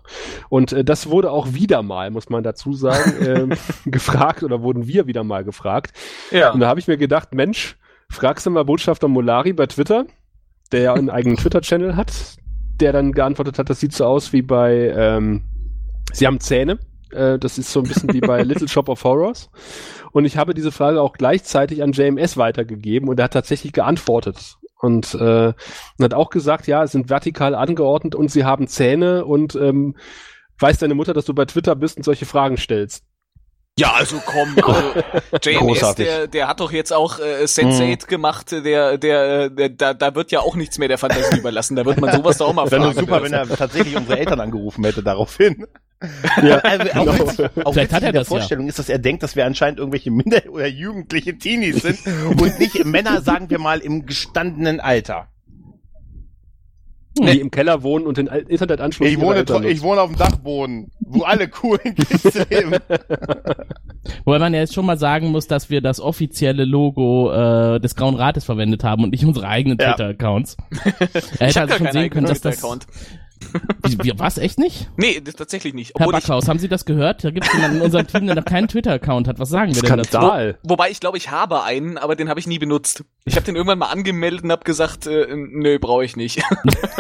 Und äh, das wurde auch wieder mal, muss man dazu sagen, äh, gefragt oder wurden wir wieder mal gefragt. Ja. Und da habe ich mir gedacht, Mensch, fragst du mal Botschafter Molari bei Twitter, der ja einen eigenen Twitter-Channel hat, der dann geantwortet hat, das sieht so aus wie bei, ähm, sie haben Zähne. Äh, das ist so ein bisschen wie bei Little Shop of Horrors. Und ich habe diese Frage auch gleichzeitig an JMS weitergegeben und er hat tatsächlich geantwortet. Und, äh, hat auch gesagt, ja, es sind vertikal angeordnet und sie haben Zähne und ähm, weiß deine Mutter, dass du bei Twitter bist und solche Fragen stellst. Ja, also komm, also JMS, der, der hat doch jetzt auch äh, Sense8 gemacht, der, der, der, da, da wird ja auch nichts mehr der Fantasie überlassen. Da wird man sowas doch auch mal Wäre fragen. nur super, wenn er tatsächlich unsere Eltern angerufen hätte daraufhin. Ja, Also auch genau. witzig, auch Vielleicht hat er in der das ja. Vorstellung ist, dass er denkt, dass wir anscheinend irgendwelche Minder- oder jugendliche Teenies sind und nicht Männer, sagen wir mal, im gestandenen Alter. Die im Keller wohnen und den Internetanschluss Ich wohne, ich wohne auf dem Dachboden, wo alle coolen Kids leben. Wobei man ja jetzt schon mal sagen muss, dass wir das offizielle Logo äh, des Grauen Rates verwendet haben und nicht unsere eigenen Ja. Twitter-Accounts. Er ich hätte also schon sehen können, dass das... Wie, wie, was, echt nicht? Nee, das tatsächlich nicht. Herr Obwohl ich, Backhaus, haben Sie das gehört? Da gibt es jemanden in unserem Team, der noch keinen Twitter-Account hat. Was sagen wir denn dazu? Skandal. wobei ich glaube, ich habe einen, aber den habe ich nie benutzt. Ich habe den irgendwann mal angemeldet und habe gesagt, äh, nö, brauche ich nicht.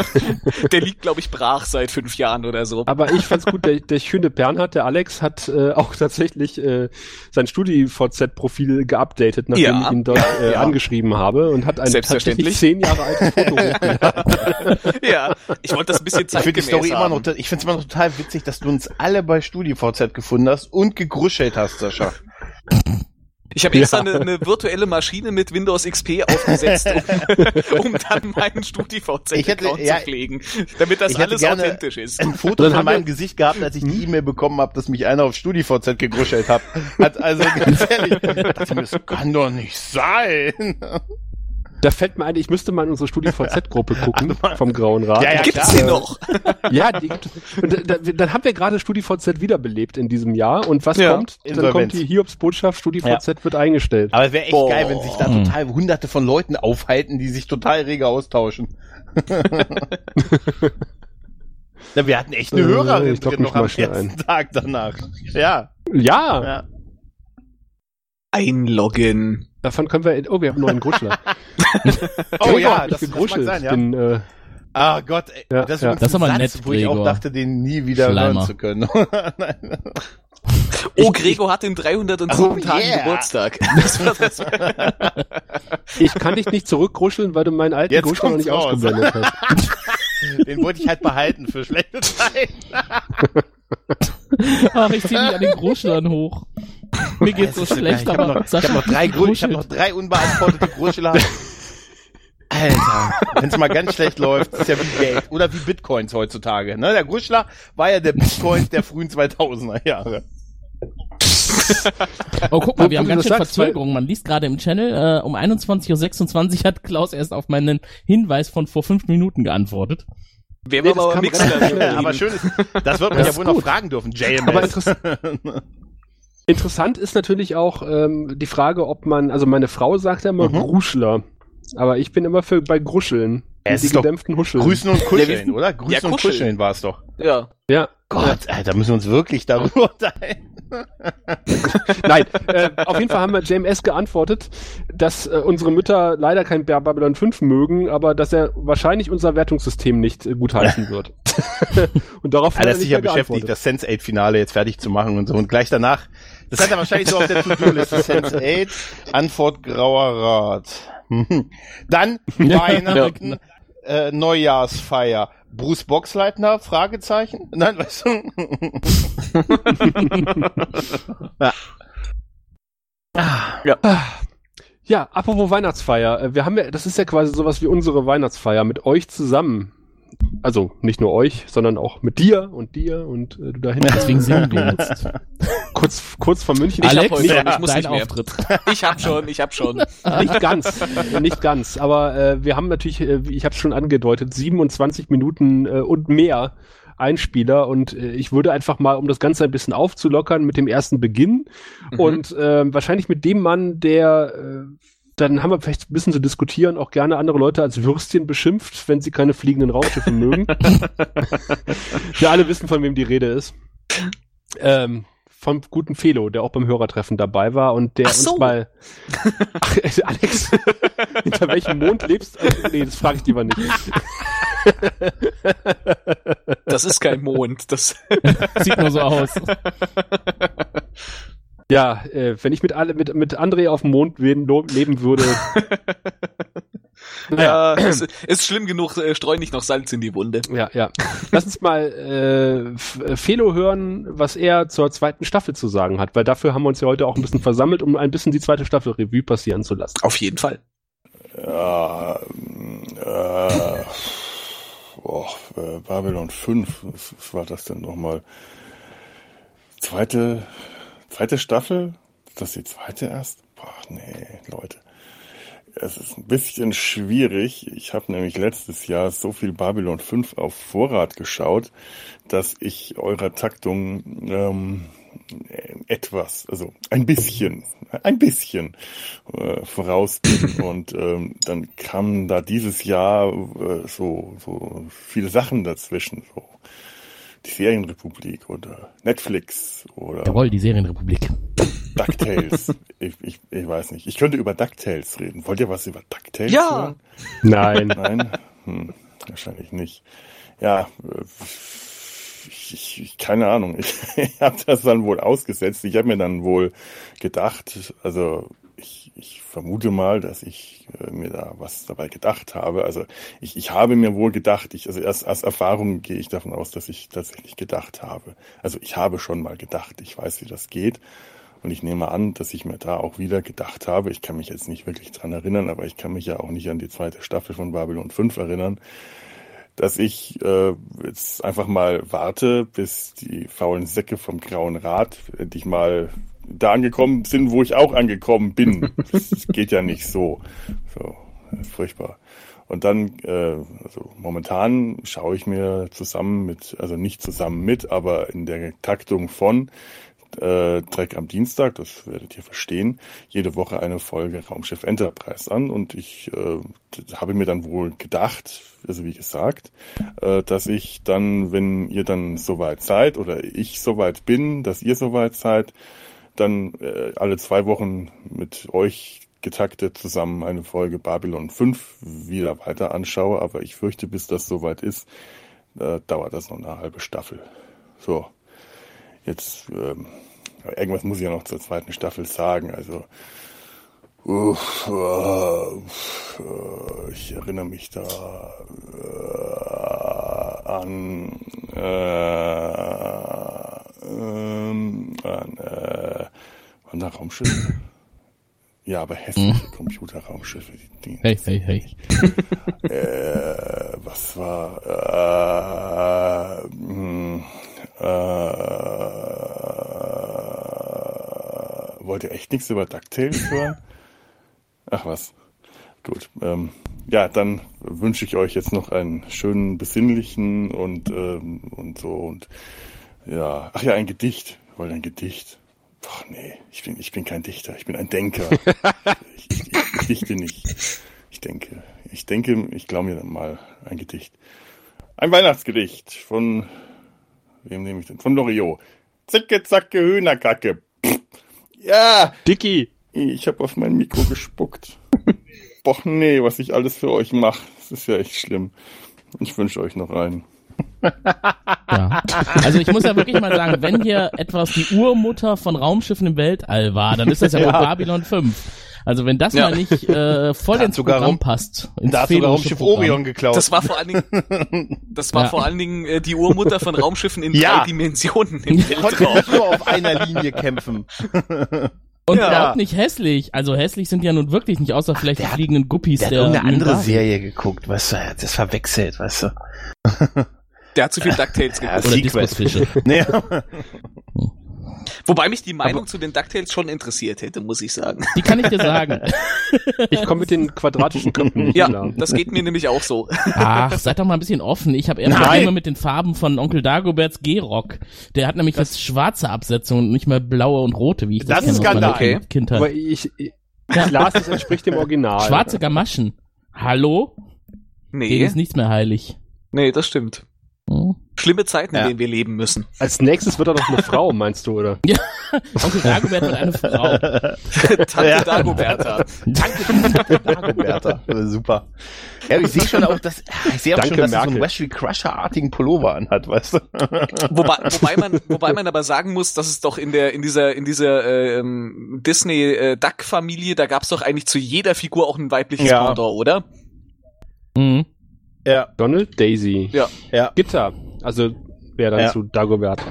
der liegt, glaube ich, brach seit fünf Jahren oder so. Aber ich fand's gut, der, der schöne Bernhard, der Alex, hat äh, auch tatsächlich äh, sein StudiVZ-Profil geupdatet, nachdem Ja. ich ihn dort äh, Ja. angeschrieben habe und hat ein Selbstverständlich. tatsächlich zehn Jahre altes Foto hochgeladen. ja, ich wollte das ein bisschen Ich finde die Story immer noch, ich finde es immer noch total witzig, dass du uns alle bei StudiVZ gefunden hast und gegruschelt hast, Sascha. Ich habe extra eine, eine virtuelle Maschine mit Windows XP aufgesetzt, um, um dann meinen Ich StudiVZ-Account hätte- ja, zu pflegen, damit das alles gerne- authentisch ist. Ein Foto von meinem Gesicht gehabt, als ich die E-Mail bekommen habe, dass mich einer auf StudiVZ gegruschelt hat. Hat also ganz ehrlich, das kann doch nicht sein. Da fällt mir ein, ich müsste mal in unsere StudiVZ-Gruppe gucken vom Grauen Rat. Ja, ja, Gibt's die noch? Ja, die, und da, dann haben wir gerade StudiVZ wiederbelebt in diesem Jahr. Und was Ja, kommt? Dann Insolvenz. kommt die Hiobs-Botschaft, StudiVZ wird eingestellt. Aber es wäre echt Boah. geil, wenn sich da total hunderte von Leuten aufhalten, die sich total rege austauschen. ja, wir hatten echt eine Äh, Hörerin ich drin noch am ersten Tag danach. Ja, Ja, ja. Einloggen. Davon können wir, oh, wir haben einen neuen Gruschler. Oh Gregor ja, das, das mag sein, ja. Den, äh, Ah Gott, ey, Ja, das ist ja. Das ist ein Satz, nett, wo ich auch dachte, den nie wieder Schleimer. hören zu können. Oh, Gregor hat den 307. Oh, Tagen yeah. Geburtstag. Ich kann dich nicht zurückgruscheln, weil du meinen alten Jetzt Gruschler noch nicht raus. ausgeblendet hast. Den wollte ich halt behalten für schlechte Zeiten. Ach, ich zieh mich an den Großschlern hoch. Mir geht's so schlecht, geil. ich habe aber noch, ich hab noch drei Gru- ich hab noch drei unbeantwortete Gruschler. Alter, wenn's mal ganz schlecht läuft, ist ja wie Geld oder wie Bitcoins heutzutage. Ne? Der Gruschler war ja der Bitcoin der frühen 2000er Jahre. Oh, guck mal, wir haben ganz schön sagst, Verzögerung. Man liest gerade im Channel, äh, um 21.26 Uhr hat Klaus erst auf meinen Hinweis von vor fünf Minuten geantwortet. Wer Nee, war das aber schnell. Aber schön ist, das wird man Das ja wohl noch gut. fragen dürfen, JMS. Aber interess interessant ist natürlich auch ähm, die Frage, ob man, also meine Frau sagt ja immer Mhm. Gruschler. Aber ich bin immer für bei Gruscheln. Ja, es die ist gedämpften Huscheln. Grüßen und Ja, Kuscheln, wir- oder? Grüßen Ja, und kuscheln. Kuscheln war es doch. Ja. Ja. Gott, Alter, müssen wir uns wirklich darüber unterhalten. Nein, äh, auf jeden Fall haben wir JMS geantwortet, dass äh, unsere Mütter leider kein Ba- Babylon 5 mögen, aber dass er wahrscheinlich unser Wertungssystem nicht äh, gutheißen wird. und darauf Ja, hat er sicher mehr beschäftigt, das Sense8-Finale jetzt fertig zu machen und so. Und gleich danach, das hat er wahrscheinlich so auf der To-Do-Liste. Sense8, Antwort Grauer Rat. Dann Weihnachten, äh, Neujahrsfeier. Bruce Boxleitner? Fragezeichen? Nein, weißt du? ja. Ja, apropos Weihnachtsfeier. äh, Wir haben ja, das ist ja quasi sowas wie unsere Weihnachtsfeier mit euch zusammen. Also nicht nur euch, sondern auch mit dir und dir und äh, du da hinten. Deswegen singen wir jetzt. kurz, kurz vor München. Ich hab Alex, heute schon, ja, ich muss dein nicht mehr. Auftritt. Ich hab schon, ich hab schon. Nicht ganz, nicht ganz. Aber äh, wir haben natürlich, äh, wie ich habe es schon angedeutet, 27 Minuten äh, und mehr Einspieler und äh, ich würde einfach mal, um das Ganze ein bisschen aufzulockern, mit dem ersten Beginn Mhm. und äh, wahrscheinlich mit dem Mann, der äh, dann haben wir vielleicht ein bisschen zu diskutieren, auch gerne andere Leute als Würstchen beschimpft, wenn sie keine fliegenden Raumschiffe mögen. wir alle wissen, von wem die Rede ist. Ähm, vom guten Felo, der auch beim Hörertreffen dabei war und der Ach so. uns mal. Ach, Alex, hinter welchem Mond lebst du? Nee, das frage ich lieber nicht. Das ist kein Mond. Das Sieht nur so aus. Ja, äh, wenn ich mit alle mit mit André auf dem Mond leben, würde. ja, es ist schlimm genug. Äh, streu nicht noch Salz in die Wunde. Ja, ja. Lass uns mal äh, Felo hören, was er zur zweiten Staffel zu sagen hat, weil dafür haben wir uns ja heute auch ein bisschen versammelt, um ein bisschen die zweite Staffel Revue passieren zu lassen. Auf jeden Fall. Ja, ähm, äh, boah, äh, Babylon 5, was, was war das denn nochmal? Zweite, zweite Staffel? Ist das die zweite erst? Boah, nee, Leute. Es ist ein bisschen schwierig. Ich habe nämlich letztes Jahr so viel Babylon 5 auf Vorrat geschaut, dass ich eurer Taktung ähm, etwas, also ein bisschen, ein bisschen äh, voraus bin. Und ähm, dann kamen da dieses Jahr äh, so, so viele Sachen dazwischen. So die Serienrepublik oder Netflix oder Jawohl, die Serienrepublik. DuckTales. ich, ich, ich weiß nicht. Ich könnte über DuckTales reden. Wollt ihr was über DuckTales Ja. hören? Nein. Nein? Hm, wahrscheinlich nicht. Ja, äh, ich, ich, ich, keine Ahnung. Ich, ich habe das dann wohl ausgesetzt. Ich habe mir dann wohl gedacht, also ich, ich vermute mal, dass ich äh, mir da was dabei gedacht habe. Also ich, ich habe mir wohl gedacht, ich, also erst als Erfahrung gehe ich davon aus, dass ich tatsächlich gedacht habe. Also ich habe schon mal gedacht, ich weiß, wie das geht. Und ich nehme an, dass ich mir da auch wieder gedacht habe, ich kann mich jetzt nicht wirklich dran erinnern, aber ich kann mich ja auch nicht an die zweite Staffel von Babylon 5 erinnern, dass ich äh, jetzt einfach mal warte, bis die faulen Säcke vom Grauen Rat endlich mal da angekommen sind, wo ich auch angekommen bin. Das geht ja nicht so. So, furchtbar. Und dann, äh, also momentan schaue ich mir zusammen mit, also nicht zusammen mit, aber in der Taktung von äh, Trek am Dienstag, das werdet ihr verstehen, jede Woche eine Folge Raumschiff Enterprise an und ich äh, habe mir dann wohl gedacht, also wie gesagt, äh, dass ich dann, wenn ihr dann soweit seid oder ich soweit bin, dass ihr soweit seid, dann äh, alle zwei Wochen mit euch getaktet zusammen eine Folge Babylon 5 wieder weiter anschaue, aber ich fürchte, bis das soweit ist, äh, dauert das noch eine halbe Staffel. So, jetzt ähm, irgendwas muss ich ja noch zur zweiten Staffel sagen. Also uff, äh, äh, ich erinnere mich da äh, an äh, ähm, an äh, waren da Raumschiffe? Ja, aber hässliche Computerraumschiffe. Die, die Hey, hey, hey. äh, was war äh, hm, äh, wollt ihr echt nichts über DuckTales hören? Ach was. Gut. Ähm, ja, dann wünsche ich euch jetzt noch einen schönen, besinnlichen und, ähm, und so und ja. Ach ja, ein Gedicht. Wollt ihr ein Gedicht? Ach nee, ich bin, ich bin kein Dichter, ich bin ein Denker. ich, ich, ich dichte nicht. Ich denke. Ich denke, ich glaube mir dann mal ein Gedicht. Ein Weihnachtsgedicht von wem nehme ich denn? Von Loriot. Zicke, zacke, Hühnerkacke. Pff. Ja, Dicky! ich habe auf mein Mikro gespuckt. Boah, nee, was ich alles für euch mache. Das ist ja echt schlimm. Ich wünsche euch noch einen. Ja. Also ich muss ja wirklich mal sagen, wenn hier etwas die Urmutter von Raumschiffen im Weltall war, dann ist das ja, wohl Babylon 5. Also wenn das Ja. mal nicht äh, voll Da hat ins sogar Programm Raum- passt. Ins Da hat sogar Raumschiff Programm. Orion geklaut. Das war vor allen Dingen, das war Ja. vor allen Dingen äh, die Urmutter von Raumschiffen in Ja. drei Dimensionen im konnte Weltraum. nicht nur auf einer Linie kämpfen. Und Ja. überhaupt nicht hässlich. Also hässlich sind ja nun wirklich nicht, außer vielleicht die der hat- fliegenden Guppies. Der hat der irgendeine andere. Serie geguckt, weißt du, hat das verwechselt, weißt du. Der hat zu viel DuckTales Ja, geguckt. Oder. Diskusfische. Nee, Wobei mich die Meinung zu den DuckTales schon interessiert hätte, muss ich sagen. Die kann ich dir sagen. Ich komme mit den quadratischen Köpfen nicht Ja, klar. das geht mir nämlich auch so. Ach, seid doch mal ein bisschen offen. Ich habe eher. Probleme mit den Farben von Onkel Dagoberts G-Rock. Der hat nämlich jetzt schwarze Absetzungen und nicht mehr blaue und rote, wie ich das, Das ist kenne aus meiner Skandal. Kind- Kindheit. Aber ich, ich, Glas, das entspricht dem Original. Schwarze Gamaschen. Hallo? Nee, ist nichts mehr heilig. nee, das stimmt. Hm. Schlimme Zeiten, Ja. in denen wir leben müssen. Als nächstes wird er doch eine Frau, meinst du, oder? Onkel Dagobert wird eine Frau. Tante Ja. Dagoberta. Danke, Dagoberta. Super. Ja, ich sehe schon auch, dass, ich sehe auch Danke, schon, dass er so einen. Wesley Crusher-artigen Pullover anhat, weißt du? Wobei, wobei man, wobei man aber sagen muss, dass es doch in der, in dieser, in dieser ähm, Disney äh, Duck Familie, da gab's doch eigentlich zu jeder Figur auch ein weibliches Ja. Pendant, oder? Mhm. Ja, Donald Daisy. Ja. ja. Gitter. Also wäre dann Ja. zu Dagobert.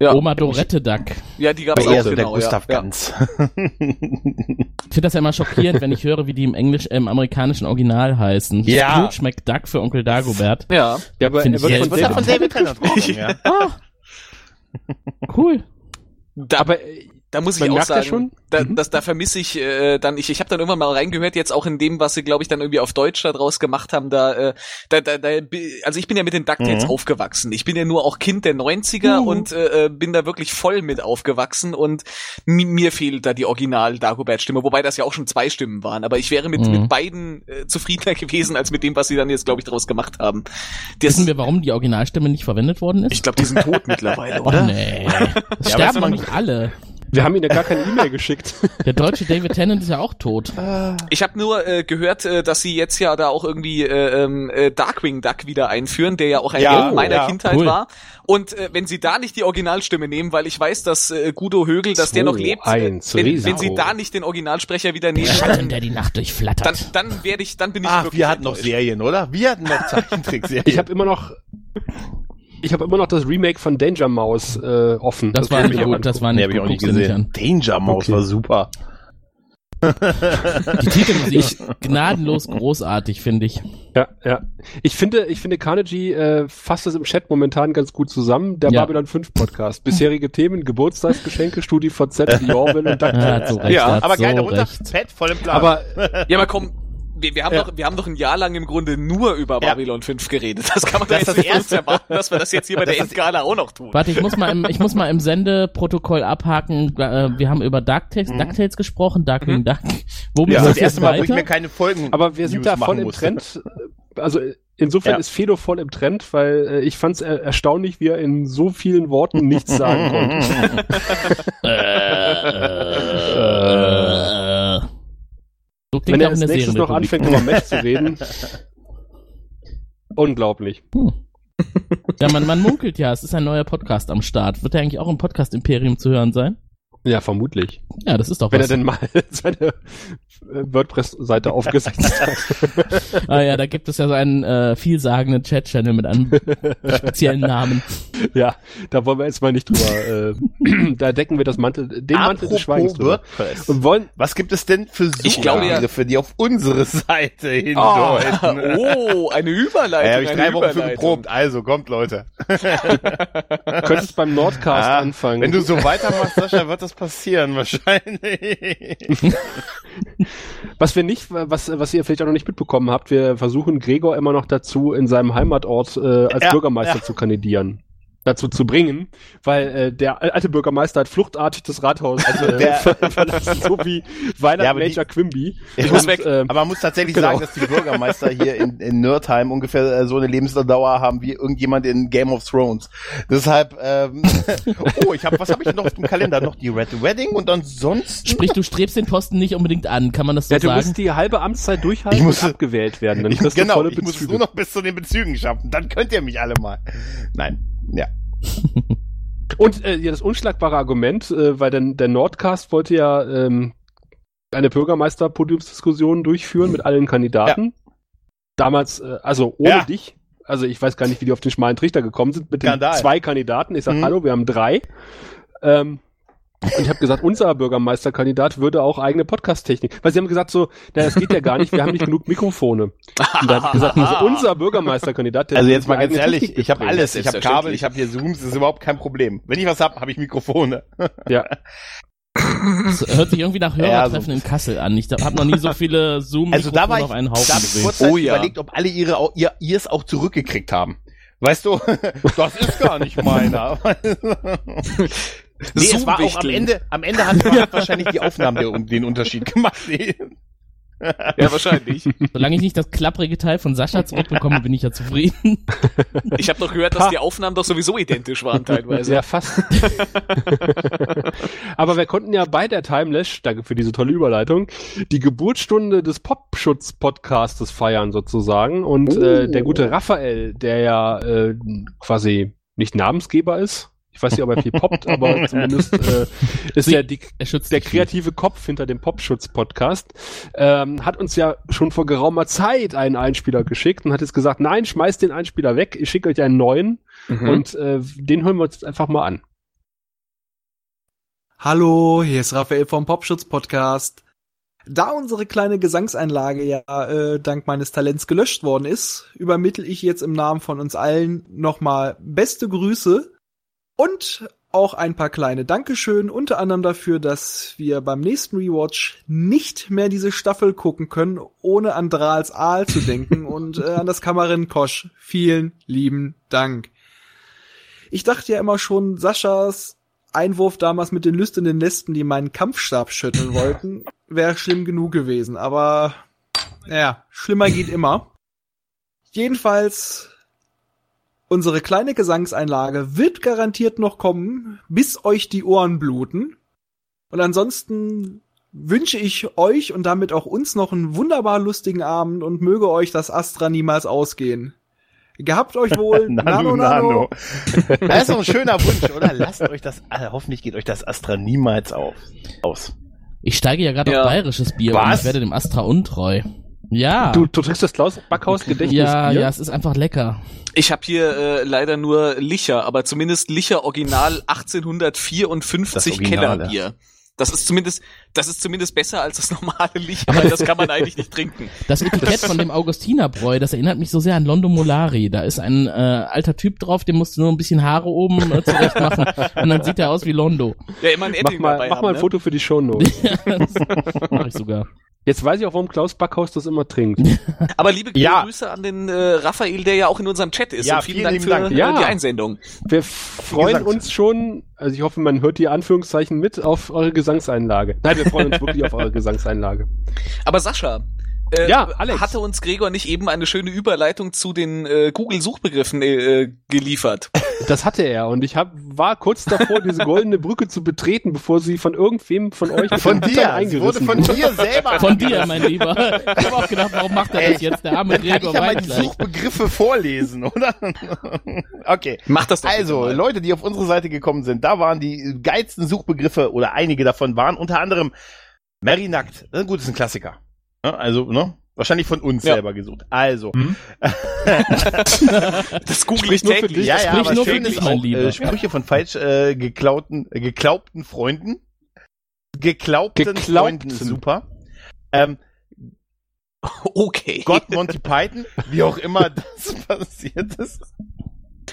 Ja. Oma Dorette Duck. Ja, die Aber eher auch so der genau. Ja. Gustav ja. Ganz. Ich finde das ja immer schockierend, wenn ich höre, wie die im Englisch, äh, im amerikanischen Original heißen. Ja. Scrooge McDuck für Onkel Dagobert. Ja. Ja, aber Find wird ich von von David, Tennant ja. Ah. Cool. Da, aber äh, da muss ich man auch merkt ja sagen, da, Mhm. das, da vermisse ich äh, dann, ich, ich habe dann irgendwann mal reingehört, jetzt auch in dem, was sie, glaube ich, dann irgendwie auf Deutsch da draus gemacht haben, da, äh, da, da, da, also ich bin ja mit den DuckTales Mhm. aufgewachsen. Ich bin ja nur auch Kind der 90er Mhm. und äh, äh, bin da wirklich voll mit aufgewachsen und mi- mir fehlt da die Original Dagobert-Stimme, wobei das ja auch schon zwei Stimmen waren, aber ich wäre mit, Mhm. mit beiden äh, zufriedener gewesen, als mit dem, was sie dann jetzt, glaube ich, draus gemacht haben. Das, Wissen wir, warum die Originalstimme nicht verwendet worden ist? ich glaube, die sind tot mittlerweile, Oh, oder? nee. Es aber sterben man- nicht alle. Wir haben ihm ja gar keine E-Mail geschickt. Der deutsche David Tennant ist ja auch tot. Ich habe nur äh, gehört, äh, dass sie jetzt ja da auch irgendwie äh, ähm, äh, Darkwing Duck wieder einführen, der ja auch ein Ja, Held meiner ja, Kindheit cool. war. Und äh, wenn sie da nicht die Originalstimme nehmen, weil ich weiß, dass äh, Guido Högel, dass der Zwei, noch lebt, eins, wenn, wenn sie da nicht den Originalsprecher wieder Der nehmen, Schatten, dann, der die Nacht dann, durchflattert. dann werde ich, dann bin ich Ach, wirklich wir hatten noch. Serien, oder? Wir hatten noch Zeichentrickserien. Ich habe immer noch ich habe immer noch das Remake von Danger Mouse äh, offen. Das war will nicht ich mir gut, das war Nee, nicht ich gut. auch nicht gesehen. Danger Mouse Okay. war super. Die Titelmusik gnadenlos großartig, finde ich. Ja, ja. Ich finde, ich finde Carnegie äh, fasst das im Chat momentan ganz gut zusammen. Der Ja. Babylon 5 Podcast. Bisherige Themen, Geburtstagsgeschenke, StudiVZ, Orwell und DuckTales. so recht, Ja, er Aber so geil, darunter recht. fett, voll im Plan. Aber Ja, aber komm, wir, wir, haben Ja. doch, wir haben doch ein Jahr lang im Grunde nur über Ja. Babylon 5 geredet. Das kann man doch Das jetzt das von uns erwarten, dass wir das jetzt hier bei Das der Endgala auch noch tun. Warte, ich muss mal im, ich muss mal im Sendeprotokoll abhaken. Äh, wir haben über DuckTales, DuckTales gesprochen, Darkwing Duck. Womit ja, geht's das erste jetzt Mal, wo ich weiter? mir keine Folgen Aber wir sind News da voll im. Trend. Also insofern Ja. ist Fedo voll im Trend, weil äh, ich fand es er erstaunlich, wie er in so vielen Worten nichts sagen konnte. So klingt Wenn er als nächstes noch anfängt, über Mech zu reden. Unglaublich. Ja, man, man munkelt ja, es ist ein neuer Podcast am Start. Wird er eigentlich auch im Podcast-Imperium zu hören sein? Ja, vermutlich. Ja, das ist doch Wenn was. er denn mal seine äh, WordPress-Seite aufgesetzt hat. ah ja, da gibt es ja so einen äh, vielsagenden Chat-Channel mit einem speziellen Namen. Ja, da wollen wir jetzt mal nicht drüber. Äh, da decken wir das Mantel, den Mantel des Schweigens Apropos drüber. WordPress. Und wollen. Was gibt es denn für Ich glaube ja- die auf unsere Seite hindeuten? Oh, eine Überleitung. Ja, habe ich drei Wochen für geprobt. Also, kommt, Leute. Könntest beim Nordcast Ah, anfangen. Wenn du so weitermachst, Sascha, wird das passieren wahrscheinlich. Was wir nicht, was, was ihr vielleicht auch noch nicht mitbekommen habt, wir versuchen Gregor immer noch dazu, in seinem Heimatort äh, als Ja, Bürgermeister ja. zu kandidieren. Dazu zu bringen, weil äh, der alte Bürgermeister hat fluchtartig das Rathaus also, äh, der- verlassen, so wie Weihnacht Ja, die- Quimby. Ich Und, muss weg. ähm, Aber man muss tatsächlich Genau. sagen, dass die Bürgermeister hier in, in Nerdheim ungefähr äh, so eine Lebensdauer haben wie irgendjemand in Game of Thrones. Deshalb, ähm, oh, ich habe, was habe ich noch im Kalender? Noch die Red Wedding und ansonsten. Sprich, du strebst den Posten nicht unbedingt an, kann man das so ja, du sagen? musst die halbe Amtszeit durchhalten Ich muss- und abgewählt werden. Dann Ich, genau, du volle ich muss es nur noch bis zu den Bezügen schaffen. Dann könnt ihr mich alle mal. Nein, ja. Und äh, ja, das unschlagbare Argument, äh, weil denn der Nordcast wollte ja ähm, eine Bürgermeister-Podiumsdiskussion durchführen mit allen Kandidaten. Damals, äh, also ohne Ja. dich. Also ich weiß gar nicht, wie die auf den schmalen Trichter gekommen sind mit den Skandal. zwei Kandidaten. Ich sag, Mhm. hallo, wir haben drei. Ähm, und ich habe gesagt, unser Bürgermeisterkandidat würde auch eigene Podcast-Technik. Weil sie haben gesagt so, na, das geht ja gar nicht, wir haben nicht genug Mikrofone. Und da hab ich gesagt, also unser Bürgermeisterkandidat, der Also jetzt mal ganz ehrlich, Technik ich habe alles. Ich habe Kabel, ich habe hier Zooms, das ist überhaupt kein Problem. Wenn ich was hab, habe ich Mikrofone. Ja. Das hört sich irgendwie nach Hörertreffen Ja, in Kassel an. Ich habe noch nie so viele zoom Also da war ich, auf einen da Haufen hab ich gesehen. kurzzeitig Oh ja. überlegt, ob alle ihre ihr ihrs auch zurückgekriegt haben. Weißt du, das ist gar nicht meiner. Nee, es war auch am. Ende, am Ende hat, hat wahrscheinlich die Aufnahmen der, den Unterschied gemacht. Nee. Ja, wahrscheinlich. Solange ich nicht das klapprige Teil von Sascha zurückbekomme, bin ich ja zufrieden. Ich habe doch gehört, dass die Aufnahmen doch sowieso identisch waren teilweise. Ja, fast. Aber wir konnten ja bei der Timelash, danke für diese tolle Überleitung, die Geburtsstunde des Popschutz-Podcastes feiern sozusagen. Und äh, der gute Raphael, der ja äh, quasi nicht Namensgeber ist, ich weiß nicht, ob er viel poppt, aber zumindest äh, ist Sie- er die, Er schützt der kreative Kopf hinter dem Popschutz-Podcast, ähm, hat uns ja schon vor geraumer Zeit einen Einspieler geschickt und hat jetzt gesagt, nein, schmeißt den Einspieler weg, ich schicke euch einen neuen Mhm. und äh, den hören wir uns jetzt einfach mal an. Hallo, hier ist Raphael vom Popschutz Podcast. Da unsere kleine Gesangseinlage ja äh, dank meines Talents gelöscht worden ist, übermittel ich jetzt im Namen von uns allen nochmal beste Grüße und auch ein paar kleine Dankeschön, unter anderem dafür, dass wir beim nächsten Rewatch nicht mehr diese Staffel gucken können, ohne an Drahls Aal zu denken und äh, an das Kamerin Kosch. Vielen lieben Dank. Ich dachte ja immer schon, Saschas Einwurf damals mit den lüsternen Nesten, die meinen Kampfstab schütteln wollten, wäre schlimm genug gewesen. Aber ja, schlimmer geht immer. Jedenfalls, unsere kleine Gesangseinlage wird garantiert noch kommen, bis euch die Ohren bluten. Und ansonsten wünsche ich euch und damit auch uns noch einen wunderbar lustigen Abend und möge euch das Astra niemals ausgehen. Gehabt euch wohl. Nano, Nano. Das ist doch ein schöner Wunsch, oder? Lasst euch das, äh, hoffentlich geht euch das Astra niemals auf, aus. Ich steige ja gerade Ja. auf bayerisches Bier und Was? ich werde dem Astra untreu. Ja. Du, du trinkst das Klaus Backhaus Gedächtnis. ja, ja, es ist einfach lecker. Ich habe hier äh, leider nur Licher, aber zumindest Licher Original 1854 Das Originale. Kellerbier. Das ist zumindest, das ist zumindest besser als das normale Licher, weil das kann man eigentlich nicht trinken. Das Etikett von dem Augustinerbräu, das erinnert mich so sehr an Londo Molari. Da ist ein äh, alter Typ drauf, dem musst du nur ein bisschen Haare oben äh, zurecht machen und dann sieht er aus wie Londo. Ja, immer ein Mach Edding mal, dabei mach haben, mal ein ne? Foto für die Shownotes. das mach ich sogar. Jetzt weiß ich auch, warum Klaus Backhaus das immer trinkt. Aber liebe Ja. Grüße an den äh, Raphael, der ja auch in unserem Chat ist. Ja, vielen, vielen Dank für Dank. äh, Ja. die Einsendung. Wir freuen uns schon, also ich hoffe, man hört die Anführungszeichen mit auf eure Gesangseinlage. Nein, wir freuen uns wirklich auf eure Gesangseinlage. Aber Sascha, äh, Ja, Alex. hatte uns Gregor nicht eben eine schöne Überleitung zu den äh, Google-Suchbegriffen äh, geliefert? Das hatte er und ich hab, war kurz davor, diese goldene Brücke zu betreten, bevor sie von irgendwem von euch Von dir, es wurde eingerissen von dir selber. Von dir, mein Lieber. Ich habe auch gedacht, warum macht er Ey, das jetzt? Der arme Kann ich Gregor ja mal die. Suchbegriffe vorlesen, oder? okay. Mach das doch Also, mal. Leute, die auf unsere Seite gekommen sind, da waren die geilsten Suchbegriffe oder einige davon waren unter anderem Mary Nackt. Gut, das ist ein Klassiker. Ja, also, ne? Wahrscheinlich von uns Ja. selber gesucht. Also, Das google ich nur für täglich. dich. ja, ja, sprich aber nur für schön dich, ist mein auch Lieber. äh, Sprüche von falsch äh, geklauten, äh, geglaubten Freunden. Geglaubten, Geglaubten. Freunden, super. Ähm, Okay. Gott Monty Python, wie auch immer das passiert ist.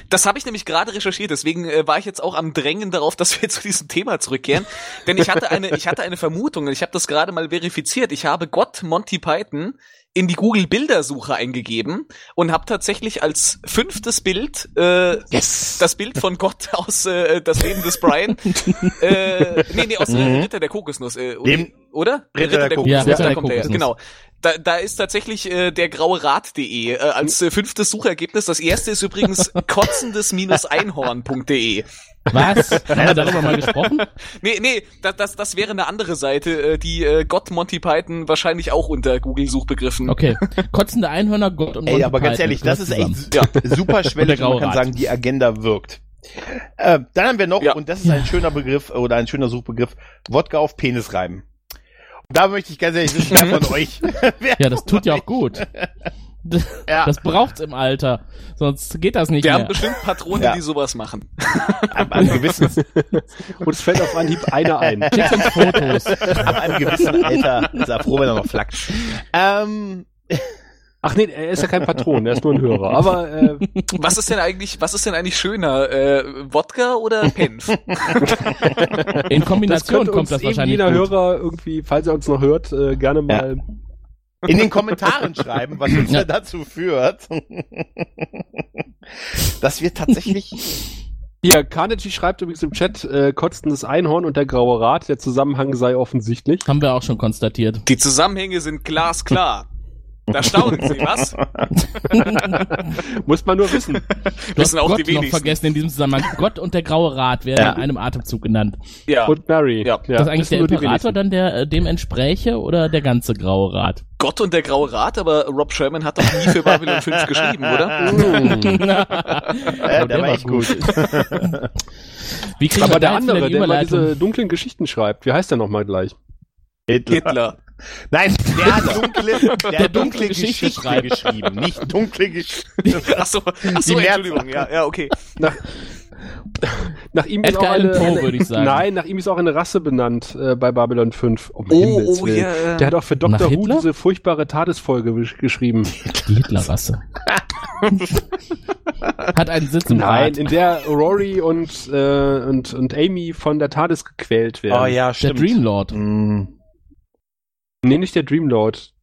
Das habe ich nämlich gerade recherchiert, deswegen äh, war ich jetzt auch am Drängen darauf, dass wir zu diesem Thema zurückkehren. Denn ich hatte eine, ich hatte eine Vermutung, und ich habe das gerade mal verifiziert. Ich habe Gott Monty Python in die Google Bildersuche eingegeben und habe tatsächlich als fünftes Bild äh, das Bild von Gott aus äh, das Leben des Brian. äh, nee, nee, aus äh, Mhm. Ritter der Kokosnuss, äh, Dem- oder? Ritter der Kokosnuss. Ja, Ritter da der kommt er her, Kokosnuss. genau. Da, da ist tatsächlich äh, der graue Rat.de äh, als äh, fünftes Suchergebnis. Das erste ist übrigens kotzendes-einhorn.de. Was? Haben wir darüber mal gesprochen? Nee, nee, das, das, das wäre eine andere Seite, äh, die äh, Gott Monty Python wahrscheinlich auch unter Google-Suchbegriffen. Okay. Kotzende Einhörner, Gott und Ey, Monty aber ganz Python. ehrlich, das ist zusammen. echt ja, super schwellig. Man kann sagen, die Agenda wirkt. Äh, dann haben wir noch, Ja. und das ist ein schöner Begriff oder ein schöner Suchbegriff, Wodka auf Penis reiben. Und da möchte ich ganz ehrlich wissen, wer von euch. wer Ja, das tut ja auch gut. Ja, Das braucht's im Alter. Sonst geht das nicht Wir haben mehr. bestimmt Patronen, Ja. die sowas machen. ab einem gewissen, Und es fällt auf Anhieb einer ein. Schick uns Fotos. ab einem gewissen Alter ist er froh, wenn er noch flackt. Ähm, Ach nee, er ist ja kein Patron, er ist nur ein Hörer. Aber äh, Was ist denn eigentlich, was ist denn eigentlich schöner, äh, Wodka oder Penf? In das Kombination könnte kommt das eben wahrscheinlich jeder gut. Hörer irgendwie, falls er uns noch hört, äh, gerne mal. In den Kommentaren schreiben, was uns Ja. dazu führt, dass wir tatsächlich Hier, Carnegie schreibt übrigens im Chat, äh, kotzendes Einhorn und der graue Rat, der Zusammenhang sei offensichtlich. Haben wir auch schon konstatiert. Die Zusammenhänge sind glasklar. Da staunen Sie, was? Muss man nur wissen. Du hast Wissen auch Gott die noch vergessen in diesem Zusammenhang. Gott und der graue Rat werden Ja. in einem Atemzug genannt. Ja. Und Mary. Ja. das ist eigentlich wissen der Imperator dann, der äh, dem entspräche oder der ganze graue Rat? Gott und der Graue Rat, aber Rob Sherman hat doch nie für Babylon 5 geschrieben, oder? Äh, der, war echt gut. Wie Aber der andere, der mal Überleitung? diese dunklen Geschichten schreibt, wie heißt der nochmal gleich? Hitler. Hitler. Nein, der hat dunkle, der, Der dunkle dunkle Geschichte, Geschichte schreibt. geschrieben, nicht dunkle Geschichte. Achso, ach Die so, Mehrzahl. Entschuldigung. Ja, ja, okay. Nach, nach ihm ist Edgar auch eine, Allan Poe, eine, würde ich sagen. Nein, nach ihm ist auch eine Rasse benannt äh, bei Babylon 5. Um Oh, Himmels oh, Willen. ja, äh. Der hat auch für Dr. Who diese furchtbare Tadesfolge gesch- geschrieben. Die Hitlerrasse. Hat einen Sitz im Nein, Rat. in der Rory und, äh, und, und Amy von der TARDIS gequält werden. Oh ja, Der stimmt. Dreamlord. Mm. Nee, nicht der Dreamlord.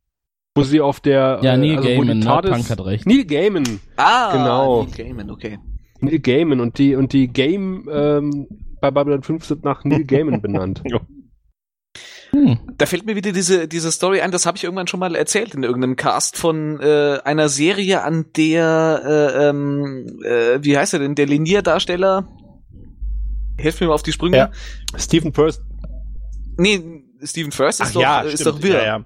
Wo sie auf der... Ja, äh, Neil also wo die Gaiman, ne? Punk hat recht. Neil Gaiman. Ah, Genau. Neil Gaiman, okay. Neil Gaiman. Und die, und die Game ähm, bei Babylon 5 sind nach Neil Gaiman benannt. Hm. Da fällt mir wieder diese, diese Story ein, das habe ich irgendwann schon mal erzählt in irgendeinem Cast von äh, einer Serie, an der, äh, ähm, äh, wie heißt er denn, der Linier-Darsteller, helft mir mal auf die Sprünge. Ja. Stephen First. Nee, Stephen First ist Ach doch, ja, ist stimmt. doch wirr. Ja, ja.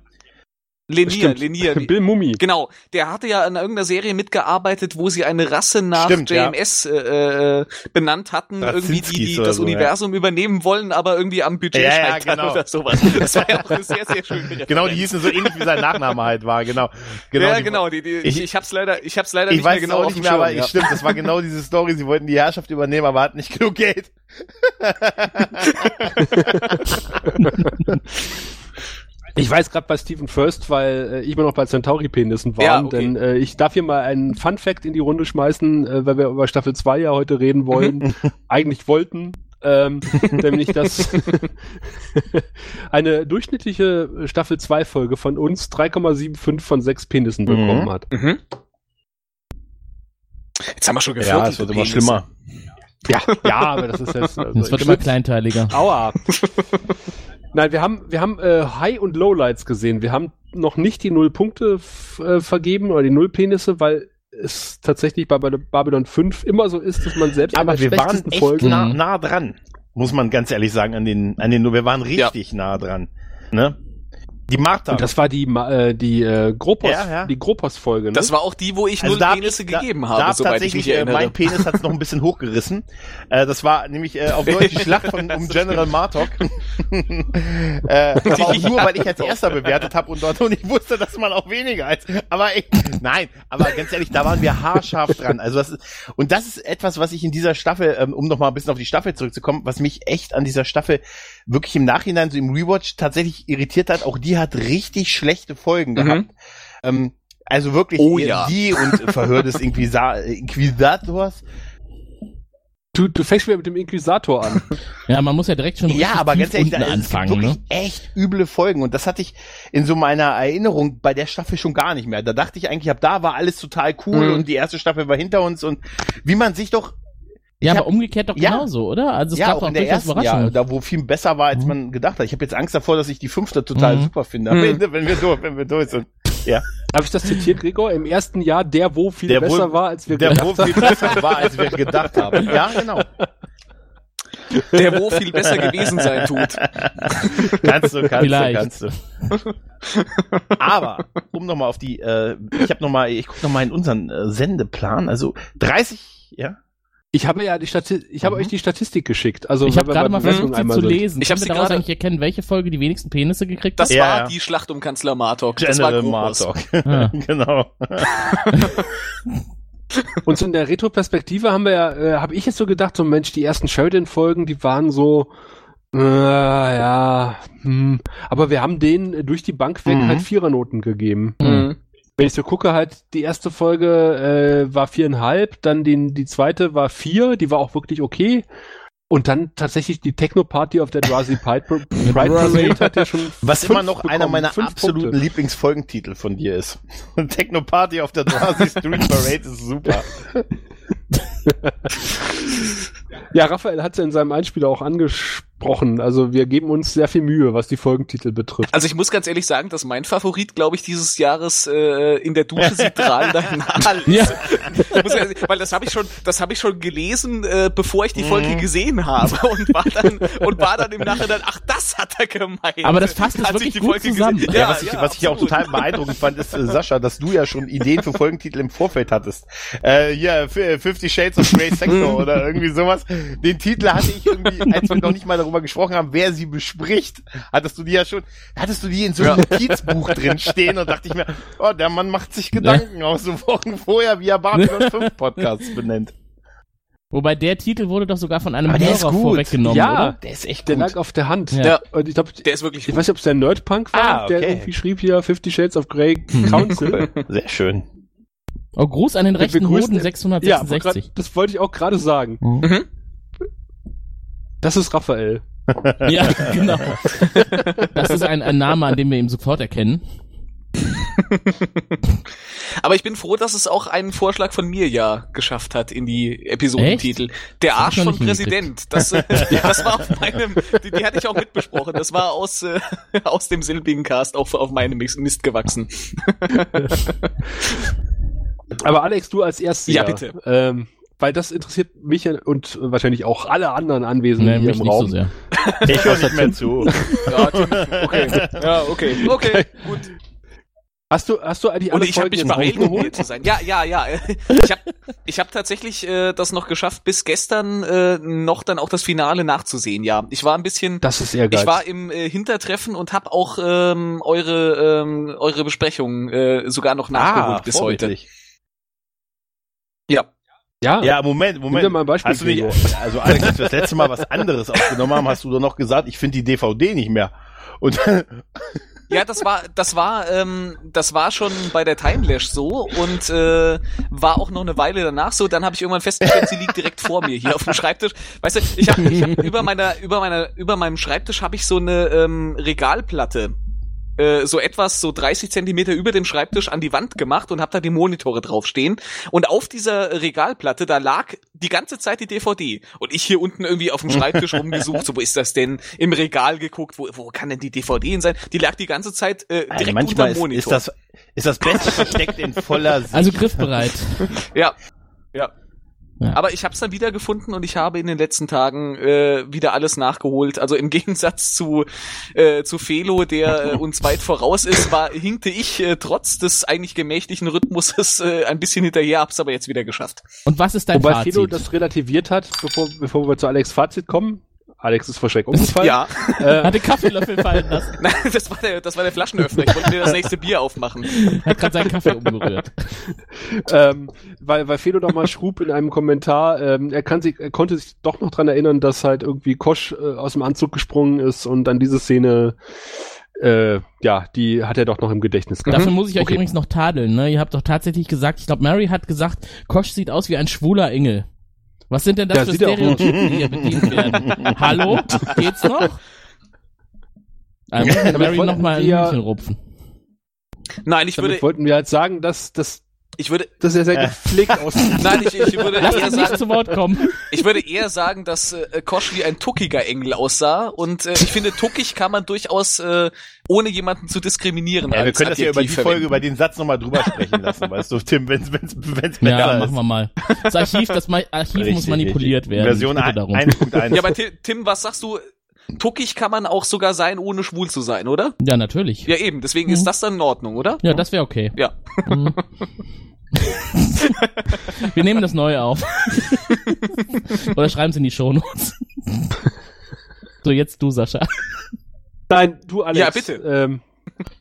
Lenier. Lenier. Bill Mummy. Genau, der hatte ja in irgendeiner Serie mitgearbeitet, wo sie eine Rasse nach Stimmt, ja. JMS äh, äh, benannt hatten, irgendwie die, die das so, ja. Universum übernehmen wollen, aber irgendwie am Budget Ja, ja, scheitern genau. oder sowas. Das war ja auch eine sehr, sehr schöne Genau, die hießen so ähnlich wie sein Nachname halt war, genau. genau ja, die- genau, die, die, Ich- ich, hab's leider, ich hab's leider Ich nicht weiß mehr genau auch auf nicht mehr, aber ja. stimmt, das war genau diese Story. Sie wollten die Herrschaft übernehmen, aber hatten nicht genug Geld. Ich weiß gerade bei Stephen First, weil äh, ich immer noch bei Centauri-Penissen war. Ja, okay. Denn äh, ich darf hier mal einen Fun-Fact in die Runde schmeißen, äh, weil wir über Staffel 2 ja heute reden wollen. Eigentlich wollten. Ähm, nämlich, dass eine durchschnittliche Staffel 2 Folge von uns 3,75 von 6 Penissen Mhm. bekommen hat. Mhm. Jetzt haben wir schon Ja, geflirtet. es wird immer schlimmer. Ja, ja, aber das ist jetzt. Also, Das wird ich immer kleinteiliger. Aua. Nein, wir haben, wir haben äh, High- und Lowlights gesehen. Wir haben noch nicht die Null Punkte äh, vergeben oder die Null Penisse, weil es tatsächlich bei Bab- Babylon 5 immer so ist, dass man selbst Aber in der wir waren echt Folge nah, Mhm. nah dran. Muss man ganz ehrlich sagen, an den, an den, wir waren richtig nah dran. Ne? Die Martha. und das war die äh, die äh, Gropos Ja, ja. die Gropos Folge, ne? Das war auch die, wo ich Also null da Penisse ich- da- gegeben da habe, hab soweit ich mich tatsächlich, äh, erinnere. Mein Penis hat es noch ein bisschen hochgerissen. Äh, das war nämlich äh, auf Deutsch die Schlacht von, um General Martok. äh, aber auch nur, weil ich als erster bewertet habe und dort und ich wusste, dass man auch weniger als. Aber ich, nein, aber ganz ehrlich, da waren wir haarscharf dran. Also das ist, und das ist etwas, was ich in dieser Staffel, ähm, um noch mal ein bisschen auf die Staffel zurückzukommen, was mich echt an dieser Staffel wirklich im Nachhinein so im Rewatch tatsächlich irritiert hat. Auch die hat richtig schlechte Folgen gehabt. Ähm, also wirklich Oh die- ja. die und Verhör des Inquisa Inquisitors. du, du fängst wieder mit dem Inquisitor an. Ja, man muss ja direkt schon Ja, aber ganz ehrlich, unten da- anfangen. wirklich Ne? echt üble Folgen und das hatte ich in so meiner Erinnerung bei der Staffel schon gar nicht mehr. Da dachte ich eigentlich, ab da war alles total cool Mhm. und die erste Staffel war hinter uns und wie man sich doch Ja, Ich aber hab- umgekehrt doch Ja. genauso, oder? Also es ja gab auch doch in der ersten Jahr, da wo viel besser war, als Mhm. man gedacht hat. Ich habe jetzt Angst davor, dass ich die fünfte total Mhm. super finde. Mhm. Ende, wenn wir durch, wenn wir durch sind. Ja, Habe ich das zitiert, Gregor? Im ersten Jahr der wo viel Der besser wohl- war, als wir der gedacht wo viel besser war, als wir gedacht haben. Ja, genau. Der wo viel besser gewesen sein tut. Kannst du, kannst Vielleicht. du, kannst du. Aber, um nochmal auf die, äh, ich habe nochmal, ich gucke nochmal in unseren äh, Sendeplan, also 30, ja? Ich habe ja die Stati ich habe Mhm. euch die Statistik geschickt. Also Ich habe gerade mal versucht, sie zu lesen. Ich Ich hab habe sie daraus eigentlich erkennen, welche Folge die wenigsten Penisse gekriegt Das hat. Ja, war ja. die Schlacht um Kanzler Martok. Das war General. Martok. Ah. genau. Und so in der Retroperspektive haben wir ja, äh, habe ich jetzt so gedacht, so Mensch, die ersten Sheridan-Folgen, die waren so, äh, ja, hm. aber wir haben denen durch die Bank weg Mhm. halt Vierernoten gegeben. Mhm. Wenn ich so gucke, halt, die erste Folge äh, war viereinhalb, dann die, die zweite war vier, die war auch wirklich okay. Und dann tatsächlich die Techno-Party auf der Drowsy Pride Pride Parade hat ja schon Was immer noch einer bekommen, meiner fünf absoluten Punkte. Lieblingsfolgentitel von dir ist. Techno Party auf der Drowsy Street Parade ist super. Ja, Raphael hat es ja in seinem Einspieler auch angesprochen. Also wir geben uns sehr viel Mühe, was die Folgentitel betrifft. Also ich muss ganz ehrlich sagen, dass mein Favorit, glaube ich, dieses Jahres äh, in der Dusche sieht strahlender Nahl ist. Ja. Muss ich- weil das habe ich schon, das habe ich schon gelesen, äh, bevor ich die Folge gesehen habe und war dann und war dann im Nachhinein, ach, das hat er gemeint. Aber das es Als wirklich ich die gut Folge zusammen. gesehen- Ja, was ich, was ich auch total beeindruckend fand, ist, äh, Sascha, dass du ja schon Ideen für Folgentitel im Vorfeld hattest. Äh, hier, F- Fifty Shades of Grey Sector oder irgendwie sowas. Den Titel hatte ich irgendwie, als wir noch nicht mal darüber gesprochen haben, wer sie bespricht, hattest du die ja schon, hattest du die in so einem Notizbuch drin stehen und dachte ich mir, oh, der Mann macht sich Gedanken aus so Wochen vorher, wie er Babylon 5 Podcasts benennt. Wobei der Titel wurde doch sogar von einem Aber der ist Hörer vorweggenommen, ja, oder? Der ist echt der gut. lag auf der Hand. Ja. Und ich glaube, Der ist wirklich ich gut. weiß nicht, ob es der Nerdpunk war, Ah, der okay. irgendwie schrieb hier Fifty Shades of Grey Council. Sehr schön. Oh, Gruß an den Wir rechten begrüßen- Hoden Ja, 666. grad, das wollte ich auch gerade sagen. Mhm. Das ist Raphael. Ja, genau. Das ist ein, ein Name, an dem wir ihn sofort erkennen. Aber ich bin froh, dass es auch einen Vorschlag von mir ja geschafft hat in die Episodentitel. Der hab ich Arsch von Präsident. Das, äh, das war auf meinem, die, die hatte ich auch mitbesprochen. Das war aus, äh, aus dem silbigen Cast auf, auf meinem Mist gewachsen. Aber Alex, du als erstes. Ja, bitte. Ähm, weil das interessiert mich ja und wahrscheinlich auch alle anderen Anwesenden Nee, hier im nicht so Raum. sehr. Ich höre nicht mehr zu. Ja, okay. Ja, okay. Okay, gut. Hast du, hast du eigentlich Und alle ich habe mich um hier aufgeholt? zu sein. Ja, ja, ja. Ich habe ich hab tatsächlich äh, das noch geschafft, bis gestern äh, noch dann auch das Finale nachzusehen. Ja, ich war ein bisschen Das ist ehrgeizig. Ich war im äh, Hintertreffen und habe auch ähm, eure ähm, eure Besprechung äh, sogar noch nachgeholt bis heute. Ja. ja, Ja, Moment, Moment. mal ein Beispiel, Hast du nicht, also Alex, als wir das letzte Mal was anderes aufgenommen haben, hast du doch noch gesagt, ich finde die DVD nicht mehr. Und Ja, das war das war ähm, das war schon bei der Timelash so und äh, war auch noch eine Weile danach so. Dann habe ich irgendwann festgestellt, sie liegt direkt vor mir hier auf dem Schreibtisch. Weißt du, ich habe ich hab über meiner über meiner über meinem Schreibtisch habe ich so eine ähm, Regalplatte äh, so etwas so 30 Zentimeter über dem Schreibtisch an die Wand gemacht und habe da die Monitore draufstehen. Und auf dieser Regalplatte, da lag die ganze Zeit die DVD. Und ich hier unten irgendwie auf dem Schreibtisch rumgesucht, so wo ist das denn? Im Regal geguckt, wo, wo kann denn die DVD hin sein? Die lag die ganze Zeit äh, direkt also manchmal unter ist, dem Monitor. ist das ist das Beste versteckt in voller Sicht. Also griffbereit. Ja. Ja. Ja. Aber ich habe es dann wieder gefunden und ich habe in den letzten Tagen äh, wieder alles nachgeholt. Also im Gegensatz zu äh, zu Felo, der äh, uns weit voraus ist, war hinkte ich äh, trotz des eigentlich gemächlichen Rhythmuses äh, ein bisschen hinterher, hab's aber jetzt wieder geschafft. Und was ist dein Wobei Fazit? Fido das relativiert hat, bevor, bevor wir zu Alex Fazit kommen. Alex ist vor Schreck umgefallen. Ja, Äh, Hatte Kaffeelöffel fallen lassen. Nein, das war der das war der Flaschenöffner. Ich wollte mir das nächste Bier aufmachen. Hat gerade seinen Kaffee umgerührt. ähm, weil, weil Fedo doch mal schrub in einem Kommentar, ähm, er kann sich, er konnte sich doch noch dran erinnern, dass halt irgendwie Kosch äh, aus dem Anzug gesprungen ist und dann diese Szene, äh, ja, die hat er doch noch im Gedächtnis gehabt. Dafür muss ich euch Okay. übrigens noch tadeln. Ne? Ihr habt doch tatsächlich gesagt, ich glaube, Mary hat gesagt, Kosch sieht aus wie ein schwuler Engel. Was sind denn das Ja, für er. Stereotypen, die hier bedient werden? Hallo? Geht's noch? Also Mary noch mal ein Hühnchen rupfen. Nein, ich Damit würde wollten wir halt sagen, dass, dass, ich würde dass er sehr gepflegt aussieht. Nein, ich, ich würde Lass eher nicht sagen, zu Wort kommen. Ich würde eher sagen, dass äh, Kosch wie ein tuckiger Engel aussah und äh, ich finde, tuckig kann man durchaus äh, ohne jemanden zu diskriminieren. ja, wir können das ja über die Adjektiv Folge, verwenden. über den Satz nochmal drüber sprechen lassen, weißt du, Tim, wenn's, wenn's, wenn's Ja, besser machen ist. wir mal. Das Archiv, das Ma- Archiv muss Richtig, manipuliert richtig. werden. Version Ich bitte darum. 1.1. Ja, aber Tim, was sagst du? Tuckig kann man auch sogar sein, ohne schwul zu sein, oder? Ja, natürlich. Ja, eben. Deswegen Mhm. ist das dann in Ordnung, oder? Ja, das wäre okay. Ja. Mhm. Wir nehmen das Neue auf. Oder schreiben Sie in die Shownotes. So, jetzt du, Sascha. Nein, du Alex. Ja, bitte. Ähm,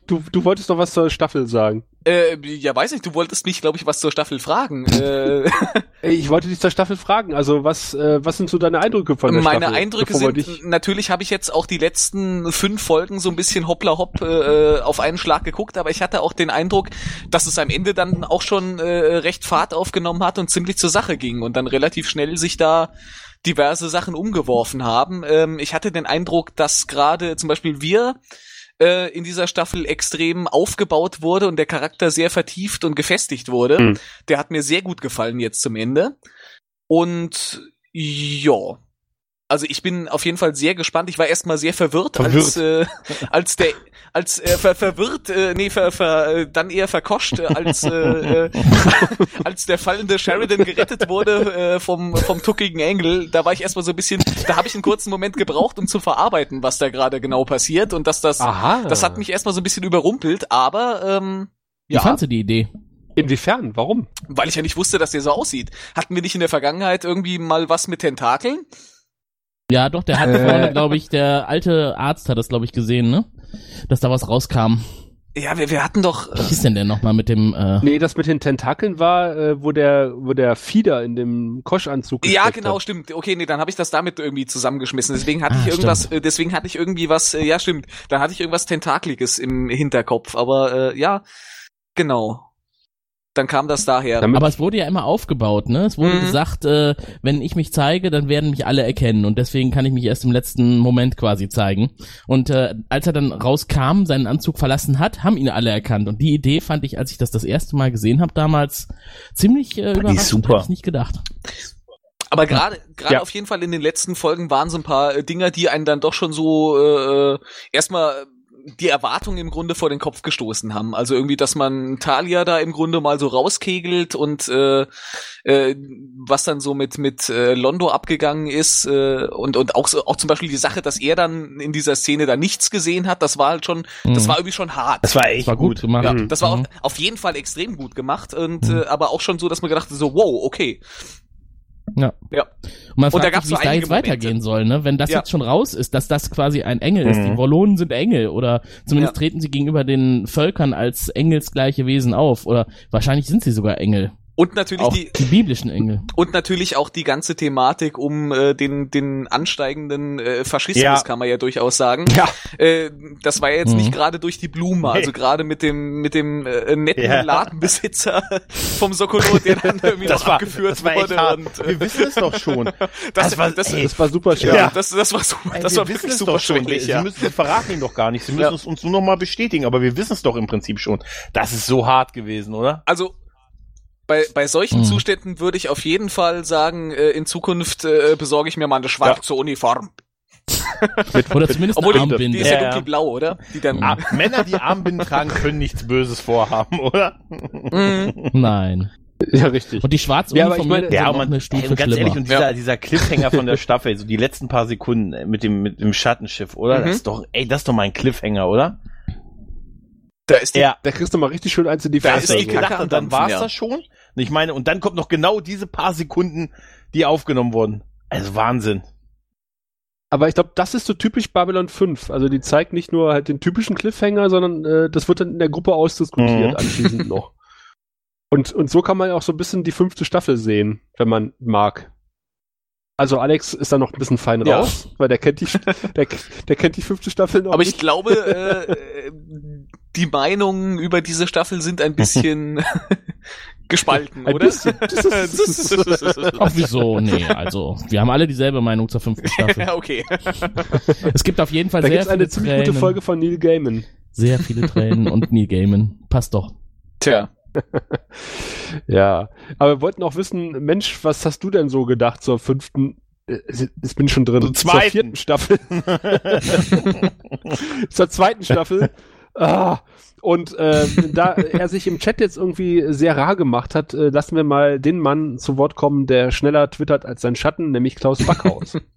du, du wolltest doch was zur Staffel sagen. Äh, ja, weiß nicht. Du wolltest mich, glaube ich, was zur Staffel fragen. äh, Ich wollte dich zur Staffel fragen. Also was, äh, was sind so deine Eindrücke von der Meine Staffel? Eindrücke bevor wir sind, dich- natürlich habe ich jetzt auch die letzten fünf Folgen so ein bisschen hoppla hopp äh, auf einen Schlag geguckt, aber ich hatte auch den Eindruck, dass es am Ende dann auch schon äh, recht Fahrt aufgenommen hat und ziemlich zur Sache ging und dann relativ schnell sich da diverse Sachen umgeworfen haben. Ähm, ich hatte den Eindruck, dass gerade zum Beispiel wir äh, in dieser Staffel extrem aufgebaut wurde und der Charakter sehr vertieft und gefestigt wurde. Mhm. Der hat mir sehr gut gefallen jetzt zum Ende. Und Ja. Also ich bin auf jeden Fall sehr gespannt. Ich war erstmal sehr verwirrt, als Verwirrt. äh, als der als äh, ver, verwirrt, äh, nee, ver, ver, äh, dann eher verkoscht, äh, als äh, äh, als der fallende Sheridan gerettet wurde äh, vom vom tuckigen Engel. Da war ich erstmal so ein bisschen, da habe ich einen kurzen Moment gebraucht, um zu verarbeiten, was da gerade genau passiert und dass das Aha. das hat mich erstmal so ein bisschen überrumpelt, aber ähm, Wie fandst du die Idee? Inwiefern? Warum? weil ich ja nicht wusste, dass der so aussieht. Hatten wir nicht in der Vergangenheit irgendwie mal was mit Tentakeln? Ja, doch, der hat Äh. vorne, glaube ich, der alte Arzt hat das, glaube ich, gesehen, ne? Dass da was rauskam. Ja, wir, wir hatten doch. Was ist denn der nochmal mit dem, äh, Nee, das mit den Tentakeln war, äh, wo der, wo der Fieder in dem Koschanzug Ja, genau, hat. stimmt. Okay, nee, dann habe ich das damit irgendwie zusammengeschmissen. Deswegen hatte Ah, ich irgendwas, stimmt. äh, deswegen hatte ich irgendwie was, äh, ja, stimmt. Dann hatte ich irgendwas Tentakliges im Hinterkopf. Aber äh, ja, genau. Dann kam das daher. Damit- aber es wurde ja immer aufgebaut, ne? Es wurde Mhm. gesagt, äh, wenn ich mich zeige, dann werden mich alle erkennen und deswegen kann ich mich erst im letzten Moment quasi zeigen. Und äh, als er dann rauskam, seinen Anzug verlassen hat, haben ihn alle erkannt. Und die Idee fand ich, als ich das das erste Mal gesehen habe damals, ziemlich äh, überraschend. super. Hätte ich nicht gedacht. Aber gerade gerade Ja. auf jeden Fall in den letzten Folgen waren so ein paar äh, Dinger, die einen dann doch schon so äh, äh, erstmal die Erwartungen im Grunde vor den Kopf gestoßen haben. Also irgendwie, dass man Talia da im Grunde mal so rauskegelt und äh, äh, was dann so mit mit äh, Londo abgegangen ist äh, und und auch so, auch zum Beispiel die Sache, dass er dann in dieser Szene da nichts gesehen hat, das war halt schon, das Mhm. war irgendwie schon hart. Das war echt Das war gut, gemacht. Ja, das war auf, Mhm. auf jeden Fall extrem gut gemacht und äh, aber auch schon so, dass man gedacht hat, so wow, okay. Ja. Ja. Und man Und da fragt gab's sich, wie es da jetzt weitergehen Momente. soll, ne? Wenn das Ja. jetzt schon raus ist, dass das quasi ein Engel ist. Mhm. Die Wollonen sind Engel oder zumindest Ja. treten sie gegenüber den Völkern als engelsgleiche Wesen auf oder wahrscheinlich sind sie sogar Engel. Und natürlich Auch die die biblischen Engel. Und natürlich auch die ganze Thematik um äh, den, den ansteigenden äh, Faschismus, Ja. kann man ja durchaus sagen. Ja. Äh, das war ja jetzt Mhm. nicht gerade durch die Blume, also Nee. gerade mit dem mit dem äh, netten Ja. Ladenbesitzer vom Sokolo, der dann irgendwie Das noch war, abgeführt das war echt wurde. hart. Und, äh, Wir wissen es doch schon. das, das war- das, ey, Das war super schön. ja, Ja. Das, das war super, Ey, das wir war wissen wirklich es super schon. schwindelig, Sie ja. müssen, Sie verraten ihn doch gar nicht. Sie müssen Ja. es uns nur noch mal bestätigen, aber wir wissen es doch im Prinzip schon. Das ist so hart gewesen, oder? Also bei, bei solchen Mhm. Zuständen würde ich auf jeden Fall sagen, äh, in Zukunft äh, besorge ich mir mal eine schwarze Uniform. Oder zumindest Obwohl eine die, die Armbinde. ist ja, Ja, ja. dunkelblau, oder? Die dann. Mhm. Ah, Männer, die Armbinden tragen, können nichts Böses vorhaben, oder? Mhm. Nein. Ja, richtig. Und die schwarz Ja, aber ich meine- Ja, man, eine ey, Stufe und ganz schlimmer. ehrlich, und dieser, Ja. dieser Cliffhanger von der Staffel, so die letzten paar Sekunden äh, mit dem, mit dem Schattenschiff, oder? Mhm. Das ist doch, ey, das ist doch mein Cliffhanger, oder? Da ist die, Ja. Da kriegst du mal richtig schön eins in die Da Fresse. ist die Kacke am dann war's ja. das schon. Und ich meine, und dann kommt noch genau diese paar Sekunden, die aufgenommen wurden. Also Wahnsinn. Aber ich glaube, das ist so typisch Babylon 5. Also die zeigt nicht nur halt den typischen Cliffhanger, sondern äh, das wird dann in der Gruppe ausdiskutiert Mhm. anschließend noch. Und, und so kann man ja auch so ein bisschen die fünfte Staffel sehen, wenn man mag. Also Alex ist da noch ein bisschen fein Ja. raus, weil der kennt die, der, der kennt die fünfte Staffel noch Aber ich nicht. glaube, äh, äh, die Meinungen über diese Staffel sind ein bisschen gespalten, oder? Ach, wieso? Nee, also, wir haben alle dieselbe Meinung zur fünften Staffel. ja, okay. Es gibt auf jeden Fall Da sehr gibt's eine viele ziemlich Tränen. gute Folge von Neil Gaiman. Sehr viele Tränen und Neil Gaiman. Passt doch. Tja. Ja, aber wir wollten auch wissen, Mensch, was hast du denn so gedacht zur fünften, äh, jetzt bin ich schon drin, Zur zur zweiten. vierten Staffel, zur zweiten Staffel. Ah, und äh, da er sich im Chat jetzt irgendwie sehr rar gemacht hat, äh, lassen wir mal den Mann zu Wort kommen, der schneller twittert als sein Schatten, nämlich Klaus Backhaus.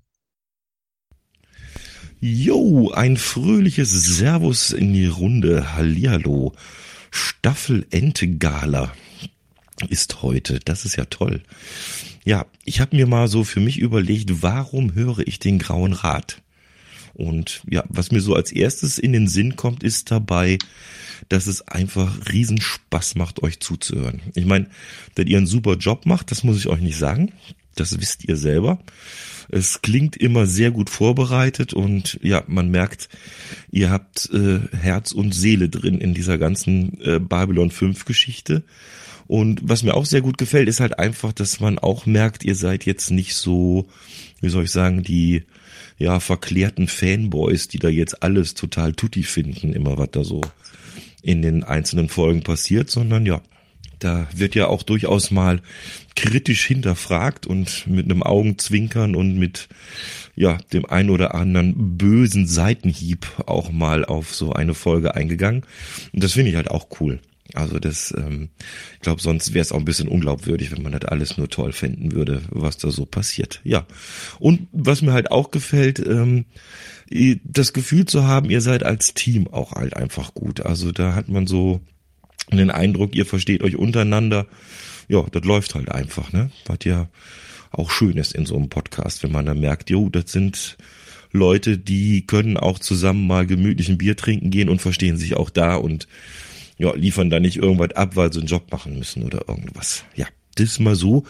Jo, ein fröhliches Servus in die Runde. Hallihallo. Staffel Ente Gala ist heute. Das ist ja toll. Ja, ich habe mir mal so für mich überlegt, warum höre ich den Grauen Rat? Und ja, was mir so als erstes in den Sinn kommt, ist dabei, dass es einfach riesen Spaß macht, euch zuzuhören. Ich meine, dass ihr einen super Job macht, das muss ich euch nicht sagen. Das wisst ihr selber. Es klingt immer sehr gut vorbereitet und ja, man merkt, ihr habt äh, Herz und Seele drin in dieser ganzen äh, Babylon 5 Geschichte. Und was mir auch sehr gut gefällt, ist halt einfach, dass man auch merkt, ihr seid jetzt nicht so, wie soll ich sagen, die ja verklärten Fanboys, die da jetzt alles total tutti finden, immer was da so in den einzelnen Folgen passiert, sondern ja, Da wird ja auch durchaus mal kritisch hinterfragt und mit einem Augenzwinkern und mit ja, dem ein oder anderen bösen Seitenhieb auch mal auf so eine Folge eingegangen. Und das finde ich halt auch cool. Also das, ähm, ich glaube, sonst wäre es auch ein bisschen unglaubwürdig, wenn man das alles nur toll finden würde, was da so passiert. Ja. Und was mir halt auch gefällt, ähm, das Gefühl zu haben, ihr seid als Team auch halt einfach gut. Also da hat man so den Eindruck, ihr versteht euch untereinander. Ja, das läuft halt einfach, ne? Was ja auch schön ist in so einem Podcast, wenn man dann merkt, jo, das sind Leute, die können auch zusammen mal gemütlich ein Bier trinken gehen und verstehen sich auch da und ja, liefern da nicht irgendwas ab, weil sie einen Job machen müssen oder irgendwas. Ja, das mal so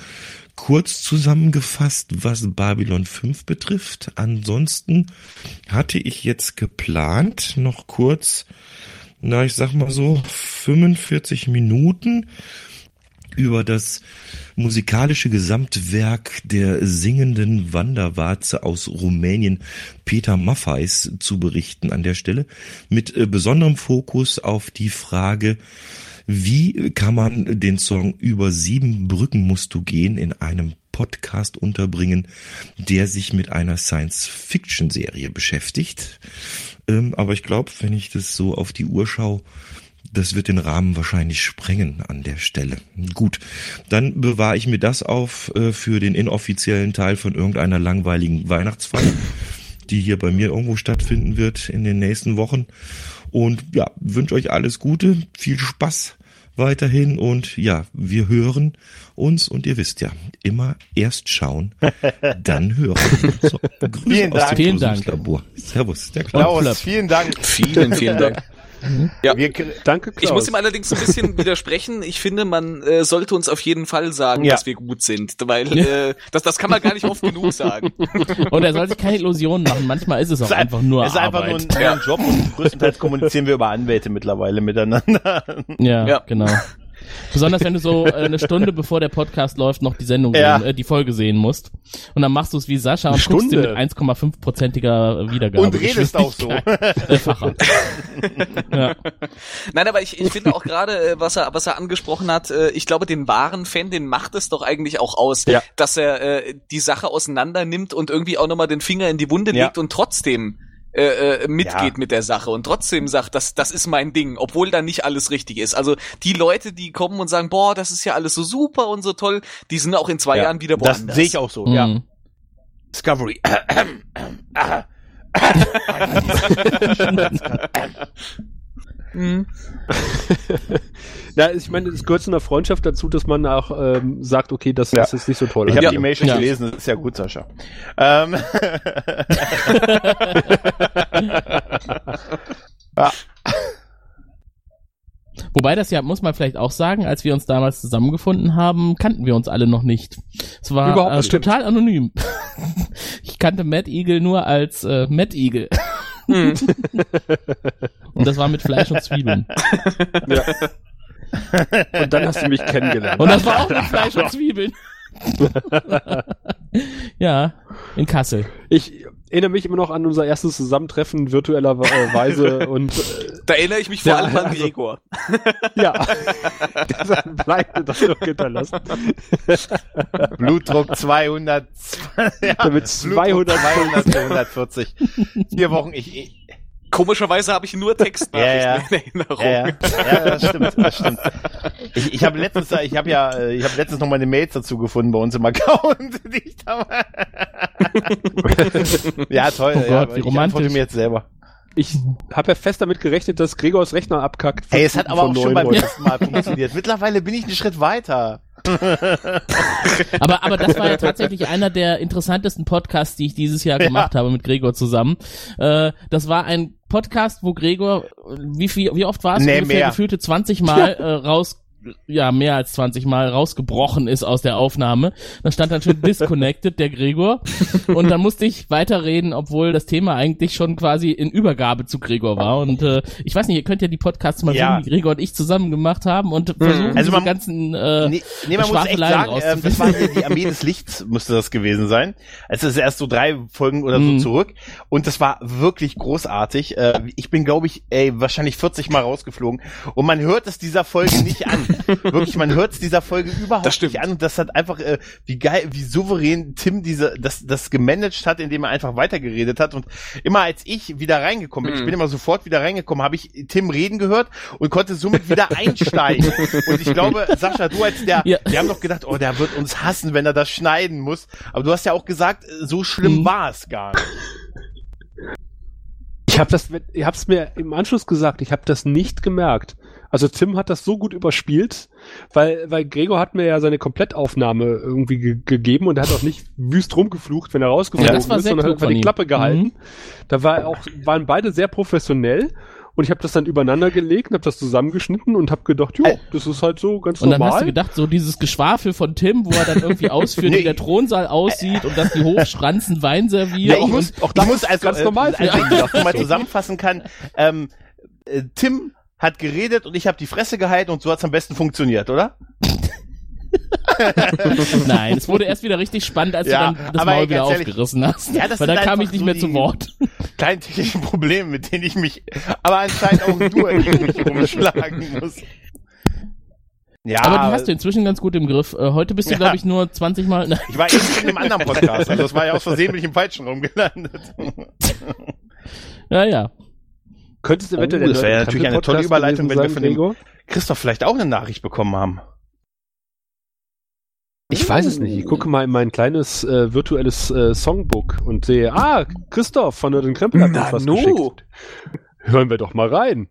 kurz zusammengefasst, was Babylon 5 betrifft. Ansonsten hatte ich jetzt geplant, noch kurz, na, ich sag mal so, 45 Minuten über das musikalische Gesamtwerk der singenden Wanderwarze aus Rumänien Peter Maffeis zu berichten an der Stelle mit äh, besonderem Fokus auf die Frage, wie kann man den Song über sieben Brücken musst du gehen in einem Podcast unterbringen, der sich mit einer Science-Fiction-Serie beschäftigt. Ähm, aber ich glaube, wenn ich das so auf die Uhr schaue, das wird den Rahmen wahrscheinlich sprengen an der Stelle. Gut, dann bewahre ich mir das auf äh, für den inoffiziellen Teil von irgendeiner langweiligen Weihnachtsfeier, die hier bei mir irgendwo stattfinden wird in den nächsten Wochen. Und ja, wünsche euch alles Gute, viel Spaß weiterhin und ja, wir hören uns und ihr wisst ja, immer erst schauen, dann hören. So, vielen Dank. Vielen Dank. Servus, der Klaus, vielen Dank. Vielen, vielen Dank. Ja. Wir, Danke, Klaus. Ich muss ihm allerdings ein bisschen widersprechen. Ich finde, man äh, sollte uns auf jeden Fall sagen, Ja. dass wir gut sind, weil äh, das, das kann man gar nicht oft genug sagen. Und er soll sich keine Illusionen machen. Manchmal ist es auch es ist einfach nur es ist einfach Arbeit. nur ein, ein Job und größtenteils kommunizieren wir über Anwälte mittlerweile miteinander. ja, Ja. genau. Besonders wenn du so äh, eine Stunde bevor der Podcast läuft noch die Sendung Ja. sehen, äh, die Folge sehen musst. Und dann machst du es wie Sascha und guckst dir mit 1,5-prozentiger Wiedergabe. Und redest auch so. Äh, Facher. ja. Nein, aber ich, ich finde auch gerade, äh, was er, was er angesprochen hat, äh, ich glaube, den wahren Fan, den macht es doch eigentlich auch aus, Ja. dass er äh, die Sache auseinander nimmt und irgendwie auch nochmal den Finger in die Wunde Ja. legt und trotzdem äh, äh, mitgeht Ja. mit der Sache und trotzdem sagt, das, das ist mein Ding, obwohl da nicht alles richtig ist. Also die Leute, die kommen und sagen, boah, das ist ja alles so super und so toll, die sind auch in zwei Ja, Jahren wieder das woanders. sehe ich auch so. Ja. Mhm. Discovery. Mhm. Ja, ich meine, es gehört zu einer Freundschaft dazu, dass man auch ähm, sagt, okay, das Ja. ist jetzt nicht so toll. Ich habe Ja. die Mail schon Ja. gelesen, das ist ja gut, Sascha. Ähm. ja. Wobei das ja, muss man vielleicht auch sagen, als wir uns damals zusammengefunden haben, kannten wir uns alle noch nicht. Es war Überhaupt äh, total anonym. ich kannte Matt Eagle nur als äh, Matt Eagle. Mhm. Und das war mit Fleisch und Zwiebeln. Und dann hast du mich kennengelernt. Und das war auch mit Fleisch und Zwiebeln. ja, in Kassel. Ich erinnere mich immer noch an unser erstes Zusammentreffen virtueller äh, Weise und äh, Da erinnere ich mich vor Ja, allem an also- Gregor. ja, das hat bleibt das noch hinterlassen. Blutdruck 200. ja, Damit 200 200 zu 140. Vier Wochen. Ich, ich, Komischerweise habe ich nur Textnachrichten Ja, ja. in Erinnerung. ja, ja, ja, das stimmt, das stimmt. Ich, ich habe letztens, ich habe ja, äh, ich habe letztens noch meine Mails dazu gefunden bei uns im Account, die ich da Ja, toll. Oh ja, Gott, aber wie ich romantisch. antworte mir jetzt selber. Ich habe ja fest damit gerechnet, dass Gregors Rechner abkackt. Hey, es hat aber auch schon beim ersten Mal funktioniert. Mittlerweile bin ich einen Schritt weiter. Aber, aber das war ja tatsächlich einer der interessantesten Podcasts, die ich dieses Jahr gemacht habe mit Gregor zusammen. Äh, das war ein Podcast, wo Gregor, wie viel, wie oft war es? Nee, Ungefähr mehr. gefühlte 20 Mal äh, raus, ja, mehr als 20 Mal rausgebrochen ist aus der Aufnahme. Da stand dann schon disconnected, der Gregor. Und dann musste ich weiterreden, obwohl das Thema eigentlich schon quasi in Übergabe zu Gregor war. Und äh, ich weiß nicht, ihr könnt ja die Podcasts mal Ja. sehen, die Gregor und ich zusammen gemacht haben und versuchen, Also diese man- ganzen äh, Nee, nee man muss echt sagen, ähm, das war hier die Armee des Lichts, müsste das gewesen sein. Es ist erst so drei Folgen oder so Mhm. zurück. Und das war wirklich großartig. Äh, Ich bin, glaube ich, ey, wahrscheinlich 40 Mal rausgeflogen. Und man hört es dieser Folge nicht an. wirklich, man hört es dieser Folge überhaupt Das stimmt. nicht an und das hat einfach, äh, wie geil, wie souverän Tim diese, das, das gemanagt hat, indem er einfach weitergeredet hat und immer als ich wieder reingekommen bin, ich Mhm. bin immer sofort wieder reingekommen, habe ich Tim reden gehört und konnte somit wieder einsteigen. und ich glaube, Sascha, du als der, Ja. wir haben doch gedacht, oh, der wird uns hassen, wenn er das schneiden muss. Aber du hast ja auch gesagt, so schlimm Mhm. war es gar nicht. Ich habe das, ich habe es mir im Anschluss gesagt, ich habe das nicht gemerkt. Also Tim hat das so gut überspielt, weil, weil Gregor hat mir ja seine Komplettaufnahme irgendwie ge gegeben und er hat auch nicht wüst rumgeflucht, wenn er rausgeflogen Ja, ist, sondern hat einfach die. Klappe gehalten. Mhm. Da war auch, waren beide sehr professionell und ich habe das dann übereinander gelegt und habe das zusammengeschnitten und habe gedacht, jo, das ist halt so ganz Und dann normal. hast du gedacht, so dieses Geschwafel von Tim, wo er dann irgendwie ausführt, Nee. wie der Thronsaal aussieht und dass die Hochschranzen Wein Ja, servieren. ich muss, auch ich das muss ist also, ganz äh, normal Also, ihn. ich das mal zusammenfassen kann, ähm, äh, Tim hat geredet und ich habe die Fresse gehalten und so hat's am besten funktioniert, oder? Nein, es wurde erst wieder richtig spannend, als Ja, du dann das Maul wieder ehrlich, aufgerissen hast. ja, das Weil sind da kam ich nicht so mehr zu Wort. Kleinen technischen Probleme, mit denen ich mich, aber anscheinend auch nur irgendwie rumschlagen muss. Ja, Aber die hast du inzwischen ganz gut im Griff. Äh, Heute bist du, Ja. glaube ich, nur 20 Mal. Nein. ich war eben in einem anderen Podcast, also das war ja aus Versehen bin ich im falschen rumgelandet. Ja, ja. Könntest du eventuell Oh, der das wäre natürlich eine tolle Überleitung, wenn wir von dem-? Christoph vielleicht auch eine Nachricht bekommen haben. Ich weiß es nicht. Ich gucke mal in mein kleines äh, virtuelles äh, Songbook und sehe, ah, Christoph von den Krempel hat uns Na, was nu. geschickt. Hören wir doch mal rein.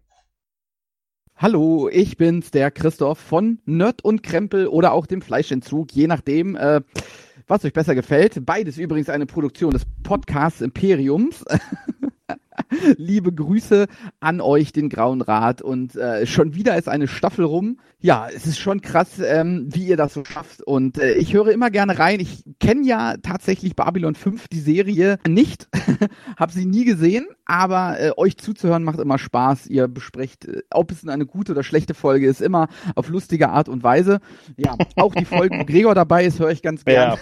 Hallo, ich bin's, der Christoph von Nerd und Krempel oder auch dem Fleischentzug, je nachdem, äh, was euch besser gefällt. Beides übrigens eine Produktion des Podcasts Imperiums. Liebe Grüße an euch, den Grauen Rat. Und äh, schon wieder ist eine Staffel rum. Ja, es ist schon krass, ähm, wie ihr das so schafft. Und äh, ich höre immer gerne rein. Ich kenne ja tatsächlich Babylon 5, die Serie, nicht. Hab sie nie gesehen, aber äh, euch zuzuhören macht immer Spaß. Ihr besprecht, äh, ob es eine gute oder schlechte Folge ist, immer auf lustige Art und Weise. Ja, auch die Folgen, wo Gregor dabei ist, höre ich ganz gerne. Ja.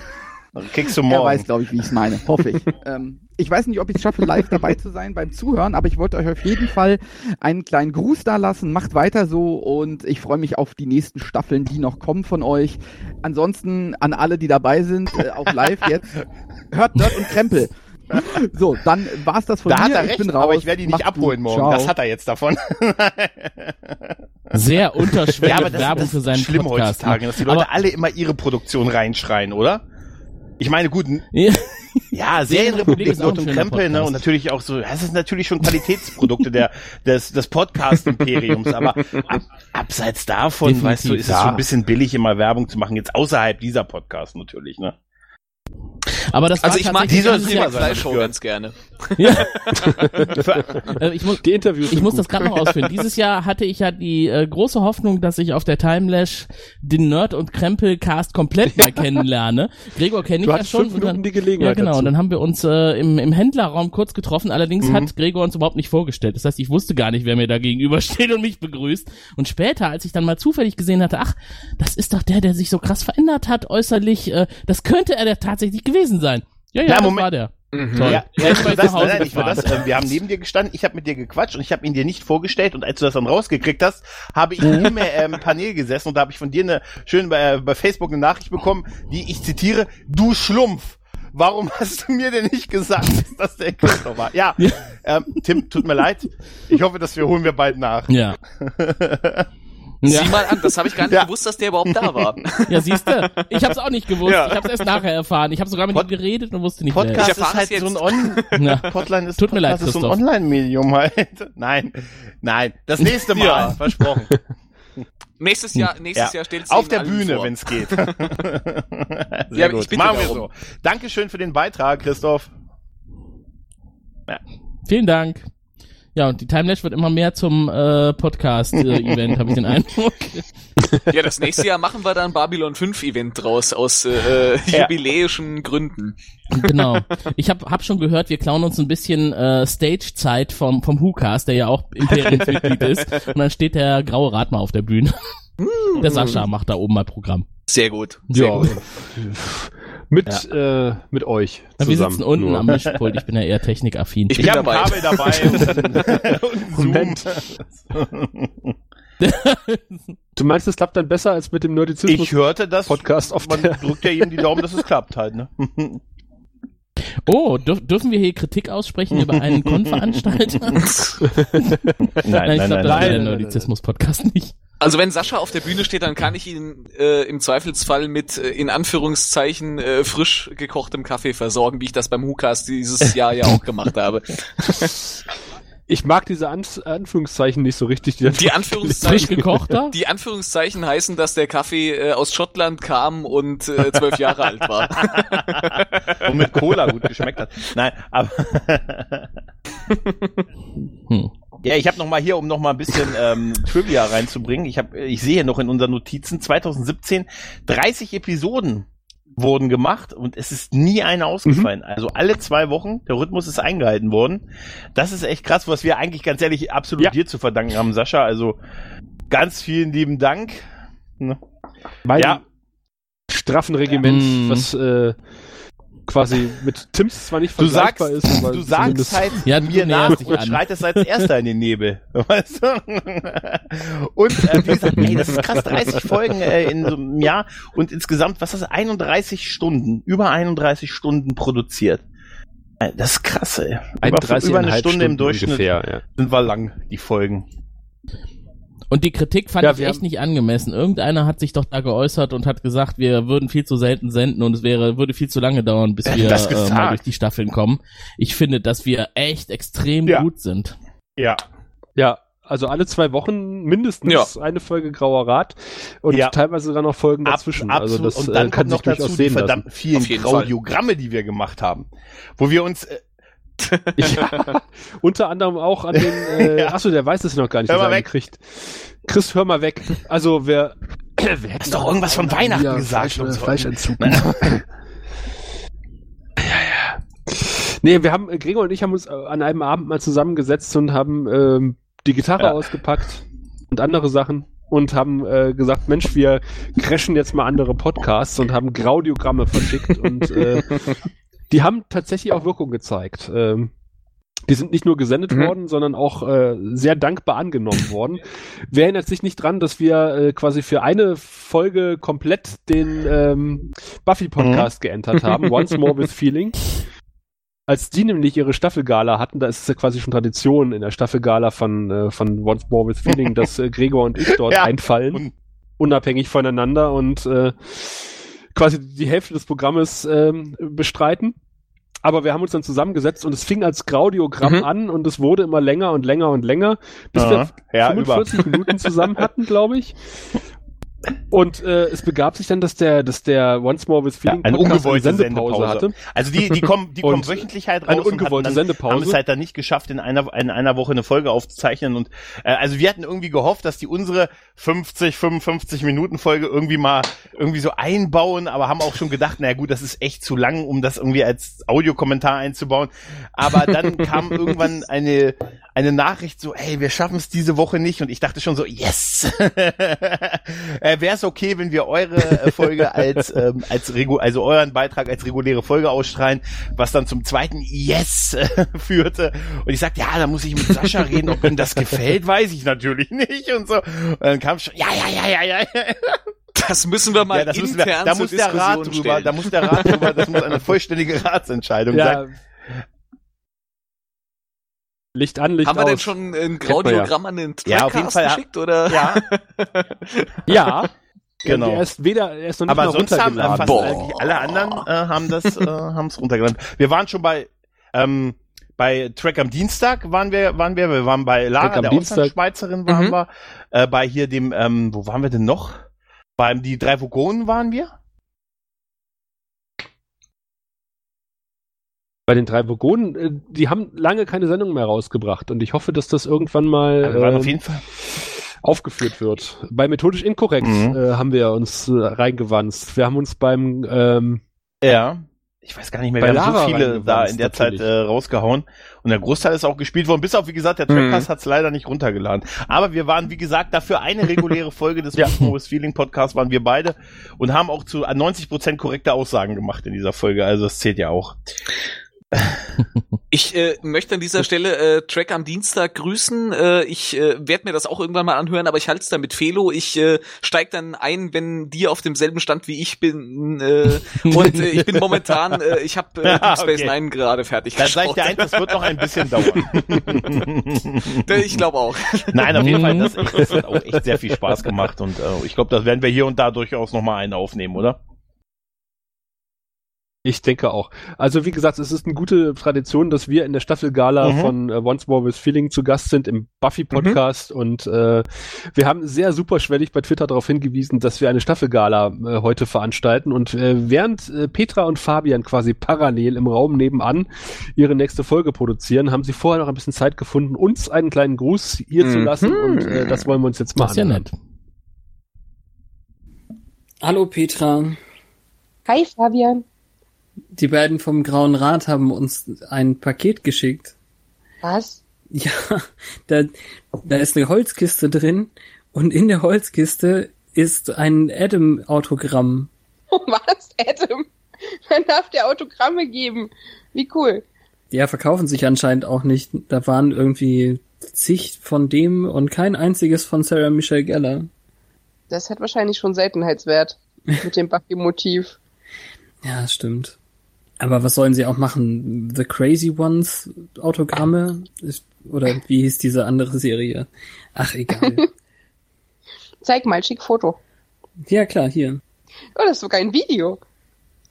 Dann kriegst du Er morgen. weiß, glaube ich, wie ich es meine. Hoffe ich. ähm, ich weiß nicht, ob ich es schaffe, live dabei zu sein beim Zuhören, aber ich wollte euch auf jeden Fall einen kleinen Gruß da lassen. Macht weiter so und ich freue mich auf die nächsten Staffeln, die noch kommen von euch. Ansonsten an alle, die dabei sind, äh, auch live jetzt. Hört Nerd und Krempel. So, dann war's das von da mir. hat er ich recht, bin raus. aber ich werde ihn nicht abholen gut. morgen. Ciao. Das hat er jetzt davon. Sehr unterschwellige Ja, Werbung das für seinen ist schlimm Podcast. heutzutage, dass die Leute Aber- alle immer ihre Produktion reinschreien, oder? Ich meine, gut, Ja. ja, Serienrepublik ist auch Not ein und Krempel, ne, und natürlich auch so, das ist natürlich schon Qualitätsprodukte der, des, des Podcast-Imperiums, aber ab, abseits davon, Definitiv, weißt du, ist es ja. schon ein bisschen billig, immer Werbung zu machen, jetzt außerhalb dieser Podcast natürlich, ne? Aber das Also ich mag diese Fleischshow ganz gerne. Äh, ich muss, Die Interviews Ich muss gut. das gerade noch ausführen. Dieses Jahr hatte ich ja die äh, große Hoffnung, dass ich auf der Timelash den Nerd und Krempel Cast komplett mal kennenlerne. Gregor kenne ich ja schon. fünf und dann, Minuten die Gelegenheit ja genau. dazu. Und dann haben wir uns äh, im, im Händlerraum kurz getroffen. Allerdings Mhm. hat Gregor uns überhaupt nicht vorgestellt. Das heißt, ich wusste gar nicht, wer mir da gegenübersteht und mich begrüßt. Und später, als ich dann mal zufällig gesehen hatte, ach, das ist doch der, der sich so krass verändert hat äußerlich. Äh, das könnte er der tatsächlich gewesen sein. Ja, ja, Ja, das Moment. war der. Mhm. Toll. Ja, Ja, ja, ich ich war war jetzt das, nach Hause nein, nein, ich war das, gefahren. äh, wir haben neben dir gestanden, ich habe mit dir gequatscht und ich habe ihn dir nicht vorgestellt und als du das dann rausgekriegt hast, habe ich im ähm, Panel gesessen und da habe ich von dir eine schön bei, bei Facebook eine Nachricht bekommen, die ich zitiere, du Schlumpf. Warum hast du mir denn nicht gesagt, dass das der Christoph war? Ja, ähm, Tim, tut mir leid. Ich hoffe, dass wir holen wir bald nach. Ja. Sieh Ja, mal an, das habe ich gar nicht Ja. gewusst, dass der überhaupt da war. ja siehst du, ich habe es auch nicht gewusst. Ja. Ich habe es erst nachher erfahren. Ich habe sogar mit Pod- ihm geredet und wusste nicht, Podcast Ich ist halt so ein. On er. Ja. Podline ist, Tut mir leid, Podcast ist so ein Christoph. Online-Medium halt. Nein, nein, das nächste Mal, Ja. versprochen. Nächstes Jahr, nächstes Ja. Jahr stellt Auf der Bühne, wenn es geht. Sehr Ja, gut. ich bitte Machen wir so. Dankeschön für den Beitrag, Christoph. Vielen Dank. Ja, und die Timelash wird immer mehr zum äh, Podcast-Event, habe ich den Eindruck. Ja, das nächste Jahr machen wir dann Babylon 5 Event draus aus äh, Ja. jubiläischen Gründen. genau. Ich habe hab schon gehört, wir klauen uns ein bisschen äh, Stage-Zeit vom, vom WhoCast, der ja auch Imperiumsmitglied ist. Und dann steht der graue Rat mal auf der Bühne. der Sascha macht da oben mal Programm. Sehr gut. Sehr Ja. gut. Mit, äh, mit euch. Ja, wir zusammen sitzen unten nur. am Mischpult, ich bin ja eher technikaffin. Ich Ich habe ein. Kabel dabei und, und Zoom. Moment. Du meinst, es klappt dann besser als mit dem Nerdizismus? Ich hörte das. Podcast auf Man der- drückt ja ihm die Daumen, dass es klappt halt, ne? Oh, dürf, dürfen wir hier Kritik aussprechen über einen Konveranstalter? nein, ich nein, glaube, das nein, nein, der nein, Nerdizismus-Podcast nicht. Also wenn Sascha auf der Bühne steht, dann kann ich ihn äh, im Zweifelsfall mit äh, in Anführungszeichen äh, frisch gekochtem Kaffee versorgen, wie ich das beim Hukas dieses Jahr ja auch gemacht habe. Ich mag diese An Anführungszeichen nicht so richtig. Die, Die Anführungszeichen, Frisch gekochter? die Anführungszeichen heißen, dass der Kaffee äh, aus Schottland kam und äh, zwölf Jahre alt war. Und mit Cola gut geschmeckt hat. Nein, aber Hm. Ja, ich habe noch mal hier, um noch mal ein bisschen ähm, Trivia reinzubringen. Ich habe, ich sehe noch in unseren Notizen 2017 30 Episoden wurden gemacht und es ist nie eine ausgefallen. Also alle zwei Wochen, der Rhythmus ist eingehalten worden. Das ist echt krass, was wir eigentlich ganz ehrlich absolut Ja. dir zu verdanken haben, Sascha. Also ganz vielen lieben Dank. Ne? Mein Ja. straffen Regiment, was äh, quasi mit Tims zwar nicht Du sagst, vergleichbar ist, aber du sagst halt Ja, mir nach und an. schreitest als Erster in den Nebel. Weißt du? Und äh, wie gesagt, ey, das ist krass, 30 Folgen äh, in so einem Jahr und insgesamt, was ist das, 31 Stunden, über 31 Stunden produziert. Äh, Das ist krass, ey. Über, 31,5 über eine Stunde im Durchschnitt ungefähr, ja. sind wir lang, die Folgen. Und die Kritik fand Ja, ich echt haben- nicht angemessen. Irgendeiner hat sich doch da geäußert und hat gesagt, wir würden viel zu selten senden und es wäre, würde viel zu lange dauern, bis wir das äh, mal durch die Staffeln kommen. Ich finde, dass wir echt extrem Ja. gut sind. Ja. Ja, also alle zwei Wochen mindestens Ja. eine Folge Grauer Rat und Ja. teilweise sogar noch Folgen dazwischen. Ab, also absolut. das und dann äh, kann kommt noch dazu die sehen lassen. verdammt vielen. Audiogramme, die wir gemacht haben. Wo wir uns, äh, Ja, unter anderem auch an den, äh, Ja. achso, der weiß es noch gar nicht, Hör mal er weg. gekriegt. Chris, hör mal weg. Also wer, wer hast doch irgendwas von Weihnachten Ja, gesagt. Fleisch. Fleischentzug. Nee, wir haben, Gregor und ich haben uns äh, an einem Abend mal zusammengesetzt und haben ähm, die Gitarre Ja. ausgepackt und andere Sachen und haben äh, gesagt, Mensch, wir crashen jetzt mal andere Podcasts und haben Graudiogramme verschickt und äh, die haben tatsächlich auch Wirkung gezeigt. Ähm, die sind nicht nur gesendet Mhm. worden, sondern auch äh, sehr dankbar angenommen worden. Wer erinnert sich nicht dran, dass wir äh, quasi für eine Folge komplett den ähm, Buffy-Podcast Mhm. geentert haben, Once More with Feeling? Als die nämlich ihre Staffelgala hatten, da ist es ja quasi schon Tradition in der Staffelgala von, äh, von Once More with Feeling, dass äh, Gregor und ich dort Ja. einfallen, unabhängig voneinander und äh, quasi die Hälfte des Programmes ähm, bestreiten. Aber wir haben uns dann zusammengesetzt und es fing als Graudiogramm Mhm. an und es wurde immer länger und länger und länger, bis wir Aha. Ja, 45 Minuten zusammen hatten, glaube ich. Und äh, es begab sich dann, dass der, dass der Once More with Ja, Feeling eine Podcast ungewollte Sendepause Sendepause. hatte. Also die, die kommen, die kommen wöchentlich halt raus eine ungewollte dann, Sendepause. haben es halt dann nicht geschafft, in einer, in einer Woche eine Folge aufzuzeichnen und äh, also wir hatten irgendwie gehofft, dass die unsere 50, 55 Minuten Folge irgendwie mal irgendwie so einbauen, aber haben auch schon gedacht, na gut, das ist echt zu lang, um das irgendwie als Audiokommentar einzubauen. Aber dann kam irgendwann eine eine Nachricht so, ey, wir schaffen es diese Woche nicht und ich dachte schon so, yes. äh, Wäre es okay, wenn wir eure äh, Folge als ähm, als Regu also euren Beitrag als reguläre Folge ausstrahlen, was dann zum zweiten Yes äh, führte und ich sagte, ja, da muss ich mit Sascha reden, ob ihm das gefällt, weiß ich natürlich nicht und so. Und dann kam schon, ja, ja, ja, ja, ja. Das müssen wir mal ja das müssen wir, intern da zur muss der Rat drüber, stellen. da muss der Rat drüber, das muss eine vollständige Ratsentscheidung sein. Licht an, Licht Haben wir aus. denn schon ein man ja. Graudiogramm an den Ja, auf jeden Trackcast Fall, geschickt, oder? Ja, Ja. Genau. Er ist weder, er ist noch nicht aber sonst haben äh, fast Boah. eigentlich alle anderen äh, haben das äh, haben es runtergeladen. Wir waren schon bei ähm, bei Track am Dienstag waren wir waren wir wir waren bei Lara der Dienstag. Auslandsschweizerin waren Mhm. wir äh, bei hier dem ähm, wo waren wir denn noch beim die drei Vogonen waren wir Bei den drei Vogonen, äh, die haben lange keine Sendung mehr rausgebracht und ich hoffe, dass das irgendwann mal wir waren ähm, auf jeden Fall aufgeführt wird. Bei methodisch inkorrekt Mhm. äh, haben wir uns äh, reingewanzt. Wir haben uns beim ähm, ja ich weiß gar nicht mehr, Bei wir haben Lara so viele da in der natürlich. Zeit äh, rausgehauen und der Großteil ist auch gespielt worden, bis auf, wie gesagt, der Mhm. Trackcast hat's leider nicht runtergeladen. Aber wir waren, wie gesagt, dafür eine reguläre Folge des Ja. Feeling Podcasts waren wir beide und haben auch zu 90% korrekte Aussagen gemacht in dieser Folge, also das zählt ja auch. Ich äh, möchte an dieser Stelle äh, Track am Dienstag grüßen. Äh, ich äh, werde mir das auch irgendwann mal anhören, aber ich halte es da mit Felo. Ich äh, steig dann ein, wenn die auf demselben Stand wie ich bin. Äh, und äh, ich bin momentan, äh, ich habe äh, Deep Space Okay. Nine gerade fertig Dann sag ich dir eins, das wird noch ein bisschen dauern. ich glaube auch. Nein, auf jeden Fall, das, das hat auch echt sehr viel Spaß gemacht und äh, ich glaube, das werden wir hier und da durchaus noch mal einen aufnehmen, oder? Ich denke auch. Also wie gesagt, es ist eine gute Tradition, dass wir in der Staffel Gala Mhm. von äh, Once More with Feeling zu Gast sind im Buffy Podcast und äh, wir haben sehr superschwellig bei Twitter darauf hingewiesen, dass wir eine Staffel Gala äh, heute veranstalten und äh, während äh, Petra und Fabian quasi parallel im Raum nebenan ihre nächste Folge produzieren, haben sie vorher noch ein bisschen Zeit gefunden, uns einen kleinen Gruß hier zu Mhm. lassen und äh, das wollen wir uns jetzt mal Das ist ja nett. Hallo Petra. Hi Fabian. Die beiden vom Grauen Rat haben uns ein Paket geschickt. Was? Ja, da, da ist eine Holzkiste drin und in der Holzkiste ist ein Adam-Autogramm. Was, Adam? Man darf dir Autogramme geben. Wie cool. Ja, verkaufen sich anscheinend auch nicht. Da waren irgendwie zig von dem und kein einziges von Sarah Michelle Gellar. Das hat wahrscheinlich schon Seltenheitswert. Mit dem Buffy-Motiv. Ja, stimmt. Aber was sollen sie auch machen? The Crazy Ones Autogramme? Oder wie hieß diese andere Serie? Ach, egal. Zeig mal, schick Foto. ja, klar, hier. Oh, das ist sogar ein Video.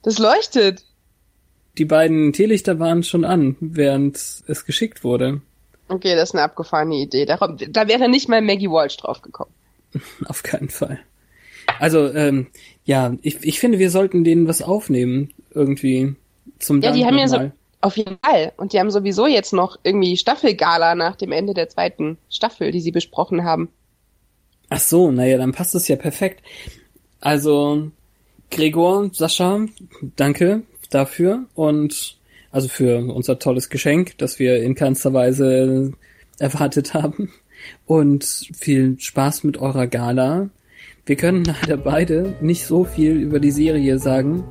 Das leuchtet. Die beiden Teelichter waren schon an, während es geschickt wurde. Okay, das ist eine abgefahrene Idee. Da, da wäre nicht mal Maggie Walsh drauf gekommen. Auf keinen Fall. Also, ähm, ja, ich, ich finde, wir sollten denen was aufnehmen, irgendwie. Zum Ja, Dank die haben ja so, auf jeden Fall. Und die haben sowieso jetzt noch irgendwie Staffelgala nach dem Ende der zweiten Staffel, die sie besprochen haben. Ach so, naja, dann passt es ja perfekt. Also, Gregor, Sascha, danke dafür und also für unser tolles Geschenk, das wir in keinster Weise erwartet haben. Und viel Spaß mit eurer Gala. Wir können leider beide nicht so viel über die Serie sagen.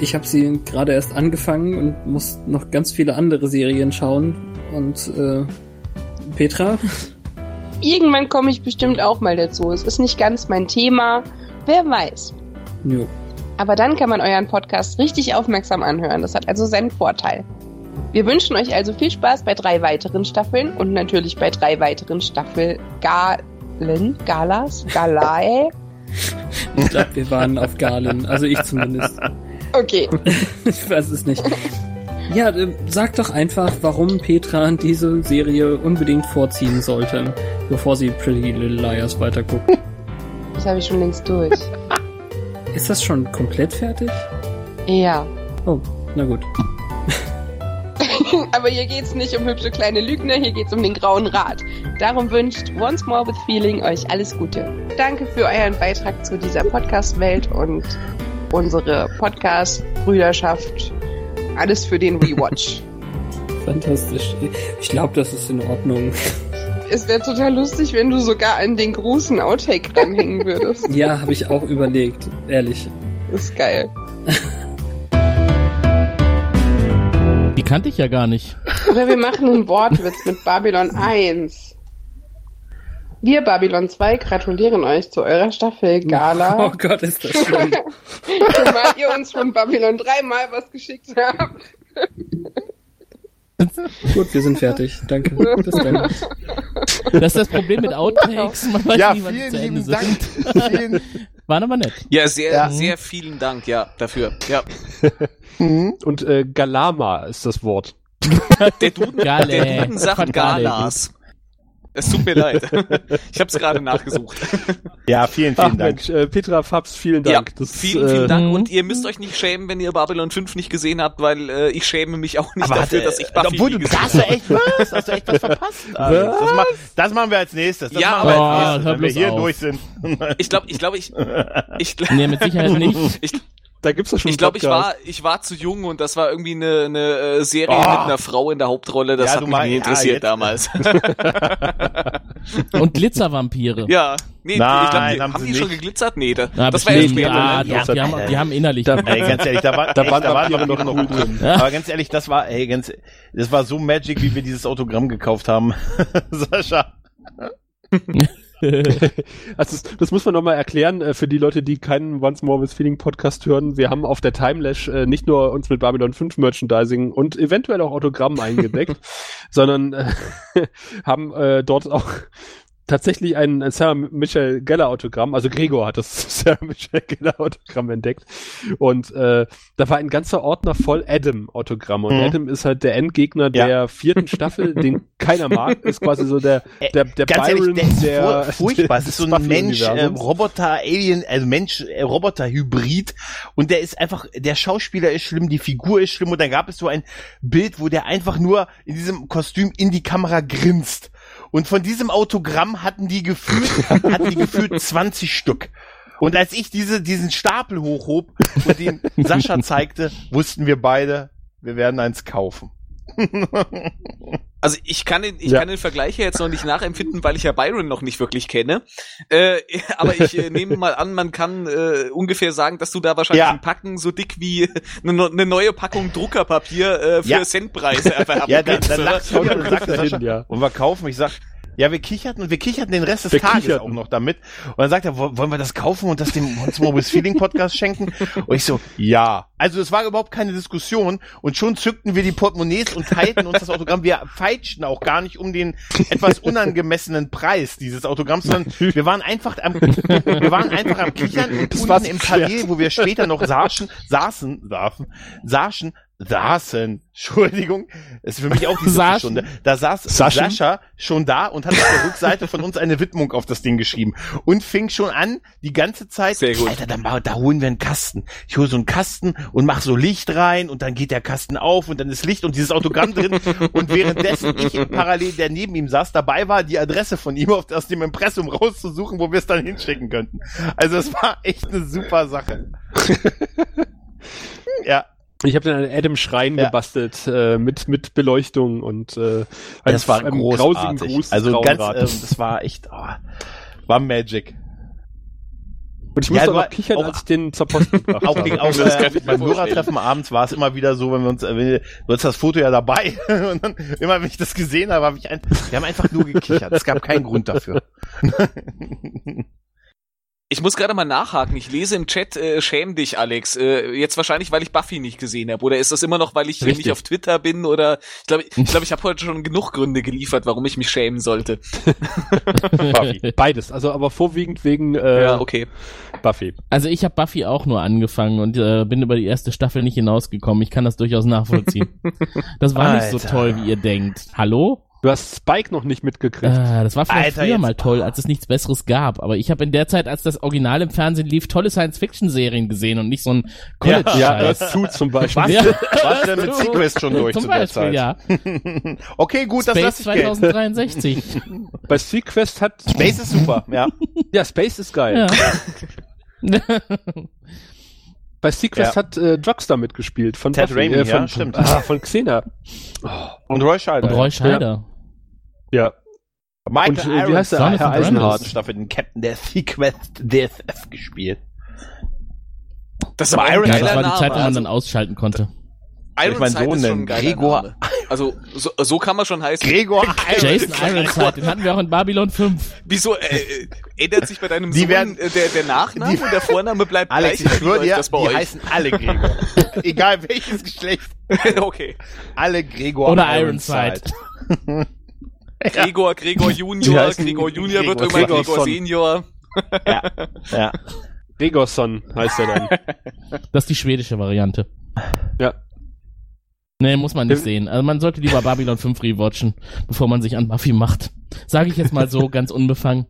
Ich habe sie gerade erst angefangen und muss noch ganz viele andere Serien schauen. Und äh, Petra? Irgendwann komme ich bestimmt auch mal dazu. Es ist nicht ganz mein Thema. Wer weiß. Jo. Aber dann kann man euren Podcast richtig aufmerksam anhören. Das hat also seinen Vorteil. Wir wünschen euch also viel Spaß bei drei weiteren Staffeln und natürlich bei drei weiteren Staffel Galen, Galas, Galae. Ich glaube, wir waren auf Galen. Also ich zumindest. Okay. ich weiß es nicht. Ja, äh, sag doch einfach, warum Petra diese Serie unbedingt vorziehen sollte, bevor sie Pretty Little Liars weiterguckt. Das habe ich schon längst durch. Ist das schon komplett fertig? Ja. Oh, na gut. Aber hier geht's nicht um hübsche kleine Lügner, hier geht's um den Grauen Rat. Darum wünscht Once More with Feeling euch alles Gute. Danke für euren Beitrag zu dieser Podcast-Welt und unsere Podcast-Brüderschaft. Alles für den Rewatch. Fantastisch. Ich glaube, das ist in Ordnung. es wäre total lustig, wenn du sogar an den großen Outtake dranhängen würdest. Ja, habe ich auch überlegt, ehrlich. Das ist geil. Die kannte ich ja gar nicht. Oder wir machen einen Wortwitz mit Babylon 1. Wir, Babylon 2, gratulieren euch zu eurer Staffel Gala. Oh Gott, ist das schlimm. Zumal ihr uns von Babylon 3 mal was geschickt habt. Gut, wir sind fertig. Danke. Bis dann. Das ist das Problem mit Outtakes. Man weiß Ja, nie, wann vielen sie zu Ende lieben sind. Dank. Vielen- Waren aber nett. Ja, sehr, Ja. sehr vielen Dank, ja, dafür. Ja. Und äh, Galama ist das Wort. Der Duden, Gale. der Duden sagt. Galas. Es tut mir leid. Ich habe es gerade nachgesucht. Ja, vielen, Ach vielen Dank. Mensch, äh, Petra Fabs, vielen Dank. Ja, Das, vielen, äh, vielen Dank. Mhm. Und ihr müsst euch nicht schämen, wenn ihr Babylon 5 nicht gesehen habt, weil äh, ich schäme mich auch nicht Aber dafür, hat, dass ich äh, Buffy obwohl nie du, gesehen hast du habe. echt was? Hast du echt was verpasst? Alex? Das, ma das machen wir als nächstes. Das Ja, machen wir aber- als Oh, nächstes, hör wenn wir hier auf. durch sind. Ich glaube, ich glaube, ich, ich, Nee, mit Sicherheit nicht. ich, Da gibt's doch schon Ich glaube, ich war, ich war zu jung und das war irgendwie eine, eine äh, Serie Oh. mit einer Frau in der Hauptrolle. Das Ja, hat mich mein- nie ja, interessiert jetzt- damals. Und Glitzervampire. ja, nee, Nein, ich glaube, haben haben, sie die schon nicht. geglitzert? Nee, da, Ja, das war erst bestimmt. später. Ah, ne? doch, die, haben, die haben innerlich. Da- Ey, ganz ehrlich, da war, Da waren da waren Vampire noch noch gut. drin. Aber ganz ehrlich, das war, ey, ganz, das war so magic, wie wir dieses Autogramm gekauft haben. Sascha. Also das, das muss man nochmal erklären äh, für die Leute, die keinen Once More with Feeling Podcast hören. Wir haben auf der Timelash äh, nicht nur uns mit Babylon 5 Merchandising und eventuell auch Autogrammen eingedeckt, sondern äh, haben äh, dort auch tatsächlich ein, ein Sarah Michelle Geller Autogramm, also Gregor hat das Sarah Michelle Geller Autogramm entdeckt und äh, da war ein ganzer Ordner voll Adam Autogramme und Mhm. Adam ist halt der Endgegner Ja. der vierten Staffel, den keiner mag, ist quasi so der der der Ganz Byron ehrlich, der ist der fur furchtbar. Es ist so ein Mensch, äh. Roboter, Alien, also Mensch, äh, Roboter-Hybrid. Und der ist einfach, der Schauspieler ist schlimm, die Figur ist schlimm. Und dann gab es so ein Bild, wo der einfach nur in diesem Kostüm in die Kamera grinst. Und von diesem Autogramm hatten die gefühlt, hatten die gefühlt 20 Stück. Und als ich diese, diesen Stapel hochhob und den Sascha zeigte, wussten wir beide, wir werden eins kaufen. Also ich kann den, ich Ja. kann den Vergleich ja jetzt noch nicht nachempfinden, weil ich ja Byron noch nicht wirklich kenne. Äh, aber ich äh, nehme mal an, man kann äh, ungefähr sagen, dass du da wahrscheinlich Ja. ein Packen so dick wie eine, ne- eine neue Packung Druckerpapier äh, für Ja. Centpreise erwerben Ja, dann, kannst, dann oder? lacht er und sagt dahin, Sascha, ja. und wir kaufen. Ich sag, ja, wir kicherten und wir kicherten den Rest des Wir Tages kicherten. auch noch damit. Und dann sagt er, wo- wollen wir das kaufen und das dem More with Feeling Podcast schenken? Und ich so, ja. Also es war überhaupt keine Diskussion und schon zückten wir die Portemonnaies und teilten uns das Autogramm. Wir feitschten auch gar nicht um den etwas unangemessenen Preis dieses Autogramms, sondern wir waren einfach am, wir waren einfach am Kichern und unten im. Palais, wo wir später noch saßen, saßen, saßen, saßen, saßen, Entschuldigung, ist für mich auch die Saßen. Stunde. Da saß Saschen? Sascha schon da und hat auf der Rückseite von uns eine Widmung auf das Ding geschrieben und fing schon an, die ganze Zeit, Sehr gut. Alter, dann, da holen wir einen Kasten. Ich hole so einen Kasten und mach so Licht rein und dann geht der Kasten auf und dann ist Licht und dieses Autogramm drin und währenddessen ich parallel, der neben ihm saß, dabei war, die Adresse von ihm auf, aus dem Impressum rauszusuchen, wo wir es dann hinschicken könnten. Also es war echt eine super Sache. ja. Ich habe dann einen Adam Schrein Ja. gebastelt äh, mit mit Beleuchtung und äh, Das war einem großartig. grausigen Gruß. also ganz, ähm, das war echt, oh, war Magic. und ich ja, musste noch kichern, auch- als ich den zur Post gebracht Auch, habe. gegen, auch äh, beim. Hörertreffen abends war es immer wieder so, wenn wir uns, äh, wenn, wir- du hast das Foto ja dabei und dann immer wenn ich das gesehen habe, habe ich ein, wir haben einfach nur gekichert. Es gab keinen Grund dafür. Ich muss gerade mal nachhaken. Ich lese im Chat, äh, schäm dich, Alex. Äh, jetzt wahrscheinlich, weil ich Buffy nicht gesehen habe. Oder ist das immer noch, weil ich Richtig. nicht auf Twitter bin? Oder ich glaube, ich, glaub, ich habe heute schon genug Gründe geliefert, warum ich mich schämen sollte. Buffy. Beides, also aber vorwiegend wegen äh, Ja, okay. Buffy. Also ich habe Buffy auch nur angefangen und äh, bin über die erste Staffel nicht hinausgekommen. Ich kann das durchaus nachvollziehen. Das war nicht so Alter. toll, wie ihr denkt. Hallo? Du hast Spike noch nicht mitgekriegt. Äh, das war vielleicht Alter, früher jetzt- mal toll, als es nichts Besseres gab. Aber ich habe in der Zeit, als das Original im Fernsehen lief, tolle Science-Fiction-Serien gesehen und nicht so ein ja, College-Scheiß. das tut zum Beispiel. Was, Ja. was denn mit Sequest schon durch Zum zu der Beispiel, Zeit? ja. okay, gut, das Space lasse ich gelten. 2063. Bei Sequest hat Space ist super, ja. ja Space ist geil. ja. Bei Sequest Ja. hat äh, Jockstar mitgespielt von Ted Buffy, Raimi, äh, von, ja, stimmt. Ah, von Xena. Und Roy Scheider. und Roy Scheider. Ja. Michael Und, äh, wie heißt der? Herr the Eisenhardt. ersten Staffel den Captain der Sequest DFF gespielt. Das ist aber ein Iron- Ja, geiler das war die Name. Zeit, wo man also, dann ausschalten konnte. Ich mein Ironside Sohn ist schon Gregor- Name. Also so, so kann man schon heißen. Gregor Jason Ironside, den hatten wir auch in Babylon 5. Wieso äh, äh, ändert sich bei deinem Die Sohn werden- äh, der, der Nachname die- und der Vorname bleibt Alex, gleich? ich läuft dir, das bei die euch? heißen alle Gregor. Egal welches Geschlecht. okay. Alle Gregor Oder Ironside. Gregor, Gregor Junior, heißen Gregor Junior wird Gregor- irgendwann Gregor Gregor Son. Senior. Ja. Gregorson heißt er dann. Das ist die schwedische Variante. ja. Nee, muss man nicht Ja. sehen. Also man sollte lieber Babylon 5 rewatchen, bevor man sich an Buffy macht. Sage ich jetzt mal so, ganz unbefangen.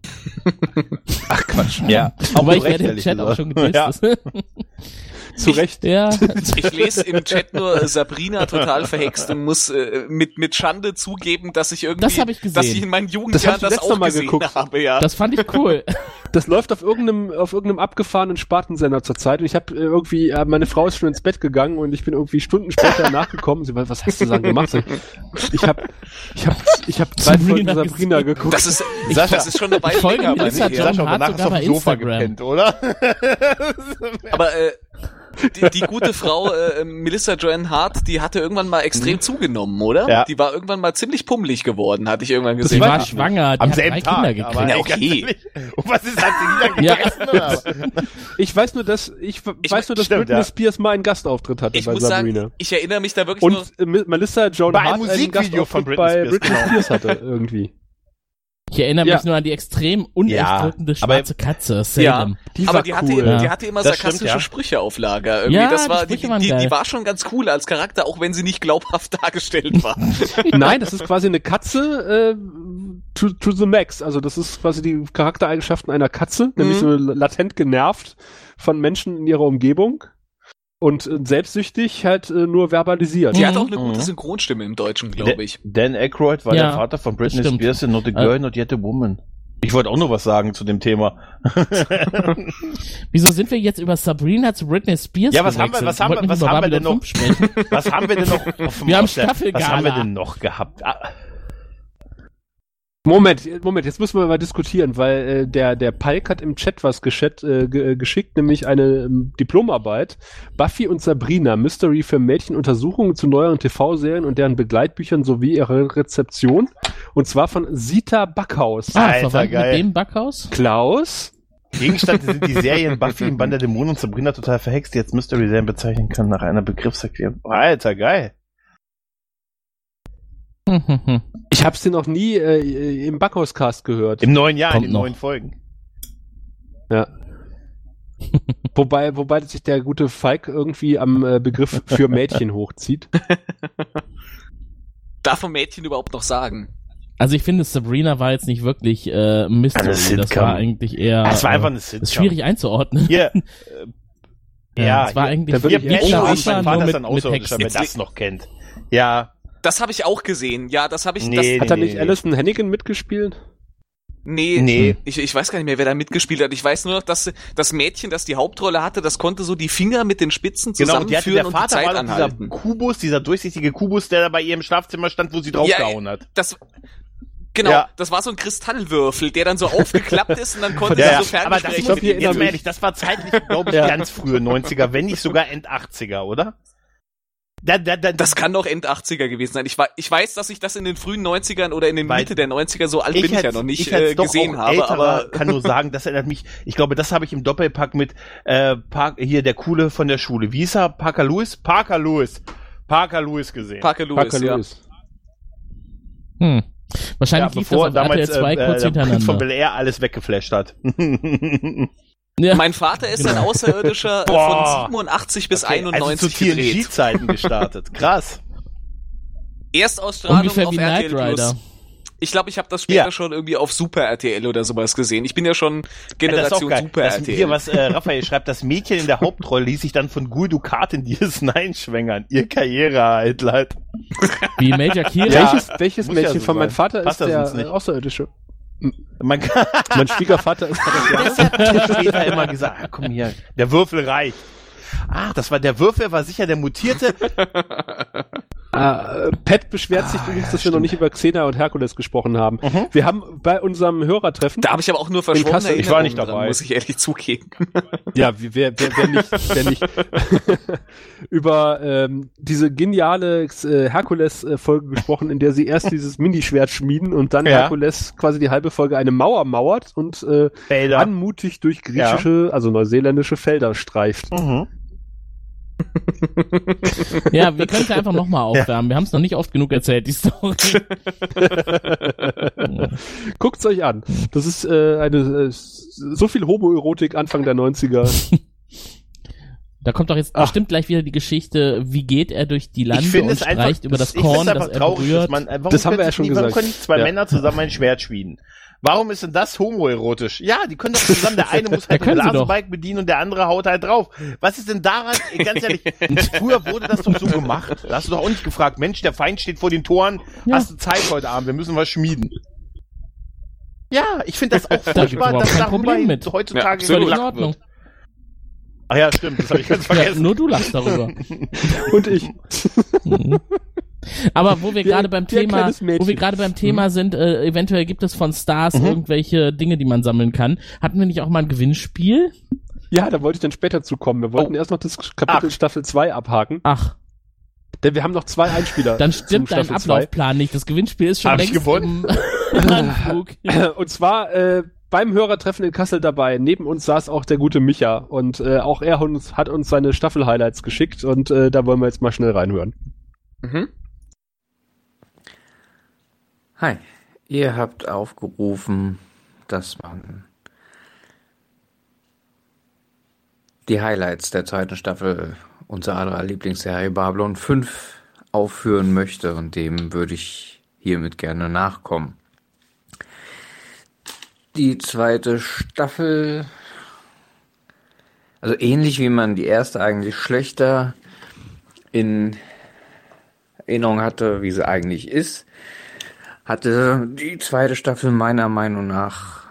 Ach Quatsch. Ja. Aber ich werde im Chat auch schon gedisst. Ja. Zu Recht. Ja. Ich lese im Chat nur äh, Sabrina total verhext und muss äh, mit, mit Schande zugeben, dass ich irgendwie, Das hab ich gesehen. dass ich in meinen Jugendjahren Das das, hab ich auch Mal gesehen geguckt. habe, ja. Das fand ich cool. Das läuft auf irgendeinem, auf irgendeinem abgefahrenen Spartensender zurzeit und ich habe irgendwie, äh, meine Frau ist schon ins Bett gegangen und ich bin irgendwie Stunden später nachgekommen. Sie war, was hast du da gemacht? Ich ich habe, ich habe, ich habe drei Folgen Sabrina geguckt. das ist, Sascha, das ist schon eine Weile folge länger, aber, John Sascha, aber nachher auf dem Sofa Instagram. gepennt, oder? aber äh, die, die gute Frau äh, Melissa Joan Hart, die hatte irgendwann mal extrem Mhm. zugenommen, oder? Ja. Die war irgendwann mal ziemlich pummelig geworden, hatte ich irgendwann Die gesehen. war schwanger, die Am hat selben drei Tag. Kinder gekriegt. aber Ja, okay. Und was ist, hat sie wieder Ja. gegessen? Oder? Ich weiß nur, dass ich, Ich- weiß nur, dass stimmt, Britney ja. Spears mal einen Gastauftritt hatte Ich bei muss Sabrina. sagen, ich erinnere mich da wirklich nur. und Mi- Melissa Joan Bei Hart einen Musikvideo von Britney bei Spears, Britney genau. Spears hatte irgendwie. Ich erinnere Ja. mich nur an die extrem unechtdrückende aber- schwarze Katze, Ja, Salem. Die aber war die cool. hatte, Ja. die hatte immer Das sarkastische stimmt, ja. Sprüche auf Lager. Irgendwie, Ja, das die war, die, die, geil. die war schon ganz cool als Charakter, auch wenn sie nicht glaubhaft dargestellt war. Nein, das ist quasi eine Katze äh, to, to the max. Also das ist quasi die Charaktereigenschaften einer Katze, nämlich so latent genervt von Menschen in ihrer Umgebung und äh, selbstsüchtig halt äh, nur verbalisiert. Die hat auch eine Mhm. gute Synchronstimme im Deutschen, glaube ich. Dan Aykroyd war Ja, der Vater von Britney. Spears in Not a Girl, Not Yet a Woman. Ich wollte auch noch was sagen zu dem Thema. Wieso sind wir jetzt über Sabrina zu Britney Spears Ja, was haben wir- gewechselt? was haben wir- was haben wir denn 5 sprechen? Was haben wir denn noch auf dem Wir haben Staffelgala. Was haben wir denn noch gehabt? Ah, Moment, Moment, jetzt müssen wir mal diskutieren, weil äh, der der Palk hat im Chat was geschät, äh, äh, geschickt, nämlich eine ähm, Diplomarbeit. Buffy und Sabrina, Mystery für Mädchen, Untersuchungen zu neueren TV-Serien und deren Begleitbüchern sowie ihre Rezeption. Und zwar von Sita Backhaus. Ah, Alter, verwandt geil. mit dem Backhaus? Klaus? Gegenstand sind die Serien Buffy im Band der Dämonen und Sabrina total verhext, die jetzt Mystery-Serien bezeichnen können nach einer Begriffserklärung. Alter, geil. Ich hab's dir noch nie äh, im Backhauscast gehört. Im neuen Jahr, Kommt in den noch. neuen Folgen. Ja. wobei, wobei sich der gute Falk irgendwie am äh, Begriff für Mädchen hochzieht. Darf man Mädchen überhaupt noch sagen? Also ich finde, Sabrina war jetzt nicht wirklich äh, Mystery. Das Sitcom. war eigentlich eher. Das war einfach äh, eine das ist Sitcom. schwierig einzuordnen. Äh, Ja, ja, es war eigentlich da würde ich wie mein nur mit, mit Außerirdischer, wer Hexen. das noch kennt. Ja, Das habe ich auch gesehen. Ja, das habe ich. Nee, das, Hat da nee, nicht nee. Alison Hannigan mitgespielt? nee, Nee. Ich, ich weiß gar nicht mehr, wer da mitgespielt hat. Ich weiß nur noch, dass das Mädchen, das die Hauptrolle hatte, das konnte so die Finger mit den Spitzen genau, und die hatte, zusammenführen der und die Vater Zeit war dieser. Kubus, dieser durchsichtige Kubus, der da bei ihr im Schlafzimmer stand, wo sie draufgehauen hat. Das, genau, Ja. das war so ein Kristallwürfel, der dann so aufgeklappt ist und dann konnte Ja, sie ja. so aber das muss, glaub, jetzt mal ehrlich, das war zeitlich, glaube ich, Ja. ganz frühe 90er, wenn nicht sogar End 80er, oder? Da, da, da, Das kann doch End 80er gewesen sein. Ich, wei- ich weiß, dass ich das in den frühen 90ern oder in den Mitte der 90er, so alt bin ich ja noch nicht ich äh, doch gesehen auch habe, älterer aber kann nur sagen, das erinnert mich, ich glaube, das habe ich im Doppelpack mit äh, Park, hier der Coole von der Schule. Wie hieß er? Parker Lewis? Parker Lewis. Parker Lewis gesehen. Parker Lewis, Parker ja. Lewis. Hm. Wahrscheinlich ja, lief bevor das auf damals RTL 2 äh, kurz äh, der Prinz von hintereinander. Bel Air alles weggeflasht hat. Ja. Mein Vater ist ein Genau. Außerirdischer äh, Boah. von 87 bis Okay, 91 also zu gedreht. TNG-Zeiten gestartet. Krass. Erstausstrahlung Ungefähr auf wie RTL Knight Rider. Plus. Ich glaube, ich habe das später Ja. schon irgendwie auf Super RTL oder sowas gesehen. Ich bin ja schon Ja, das ist auch Generation geil. Super das, RTL. hier, was äh, Raphael schreibt, das Mädchen in der Hauptrolle ließ sich dann von Gul Dukat in DS9 schwängern. Ihr Karrierehighlight. Wie Major Kira. Ja. welches welches ja Mädchen so von meinem. Vater Passt ist das der Außerirdische? Kann Mein Schwiegervater ist Kardassianer. hat später immer gesagt, ah, komm hier, der Würfel reicht. Ah, das war der Würfel, war sicher der mutierte. Äh, Pat beschwert sich übrigens, dass wir noch nicht über Xena und Herkules gesprochen haben. Wir haben bei unserem Hörertreffen. Da habe ich aber auch nur verschwommene Kassel- Ich war nicht dabei. dran, muss ich ehrlich zugeben. Ja, wer, wer, wer nicht, wer nicht über ähm, diese geniale äh, Herkules-Folge gesprochen, in der sie erst dieses Minischwert schmieden und dann Ja. Herkules quasi die halbe Folge eine Mauer mauert und äh, anmutig durch griechische, also neuseeländische Felder streift. Mhm. Ja, wir können es einfach nochmal aufwärmen. Wir haben es noch nicht oft genug erzählt, die Story. Guckt's euch an. Das ist äh, eine äh, so viel Homoerotik Anfang der 90er. Da kommt doch jetzt Ach. bestimmt gleich wieder die Geschichte, wie geht er durch die Lande Ich finde und es einfach, streicht über das finde Korn, das er traurig, berührt. man, äh, warum Das haben wir ja schon nie- Warum gesagt. können nicht zwei Ja. Männer zusammen ein Schwert schmieden? Warum ist denn das homoerotisch? Ja, die können doch zusammen, der eine muss halt Ja, ein. Blasenbike bedienen und der andere haut halt drauf. Was ist denn daran, ganz ehrlich, früher wurde das doch so gemacht. Da hast du doch auch nicht gefragt, Mensch, der Feind steht vor den Toren, hast du Zeit heute Abend, wir müssen was schmieden. Ja, ich finde das auch Da furchtbar, überhaupt dass darüber Problem mit. heutzutage Völlig in gelacht Ordnung. wird. Ach ja, stimmt, das habe ich ganz Ja, vergessen. nur du lachst darüber. Und ich. Mhm. Aber wo wir gerade beim Thema, wo wir gerade beim Thema Mhm. sind, äh, eventuell gibt es von Stars Mhm. irgendwelche Dinge, die man sammeln kann. Hatten wir nicht auch mal ein Gewinnspiel? Ja, da wollte ich dann später zukommen. Wir wollten erst noch das Kapitel Staffel 2 abhaken. Ach. Denn wir haben noch zwei Einspieler. Dann zum stimmt dein Staffel 2. Ablaufplan nicht. Das Gewinnspiel ist schon Hab ich längst gewonnen? im Anflug. Und zwar äh, beim Hörertreffen in Kassel dabei. Neben uns saß auch der gute Micha und äh, auch er uns, hat uns seine Staffel-Highlights geschickt und äh, da wollen wir jetzt mal schnell reinhören. Mhm. Hi, ihr habt aufgerufen, dass man die Highlights der zweiten Staffel unserer aller Lieblingsserie Babylon 5 aufführen möchte und dem würde ich hiermit gerne nachkommen. Die zweite Staffel, also ähnlich wie man die erste eigentlich schlechter in Erinnerung hatte, wie sie eigentlich ist, hatte die zweite Staffel meiner Meinung nach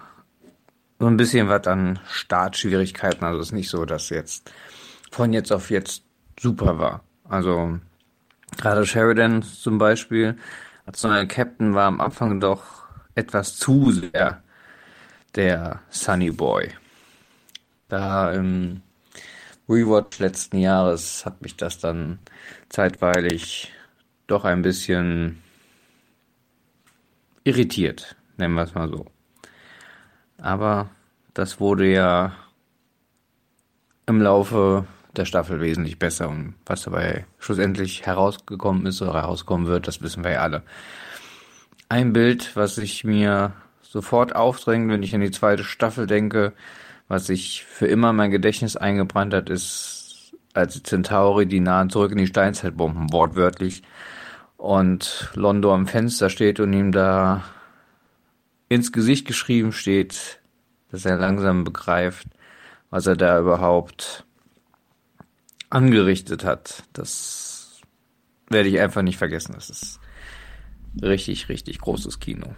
so ein bisschen was an Startschwierigkeiten. Also es ist nicht so, dass jetzt von jetzt auf jetzt super war. Also gerade Sheridan zum Beispiel als neuer Captain war am Anfang doch etwas zu sehr der Sunny Boy. Da im Rewatch letzten Jahres hat mich das dann zeitweilig doch ein bisschen irritiert, nennen wir es mal so. Aber das wurde ja im Laufe der Staffel wesentlich besser und was dabei schlussendlich herausgekommen ist oder herauskommen wird, das wissen wir ja alle. Ein Bild, was sich mir sofort aufdrängt, wenn ich an die zweite Staffel denke, was sich für immer in mein Gedächtnis eingebrannt hat, ist, als die Centauri die nahen zurück in die Steinzeit bomben, wortwörtlich, und Londo am Fenster steht und ihm da ins Gesicht geschrieben steht, dass er langsam begreift, was er da überhaupt angerichtet hat. Das werde ich einfach nicht vergessen. Das ist richtig, richtig großes Kino.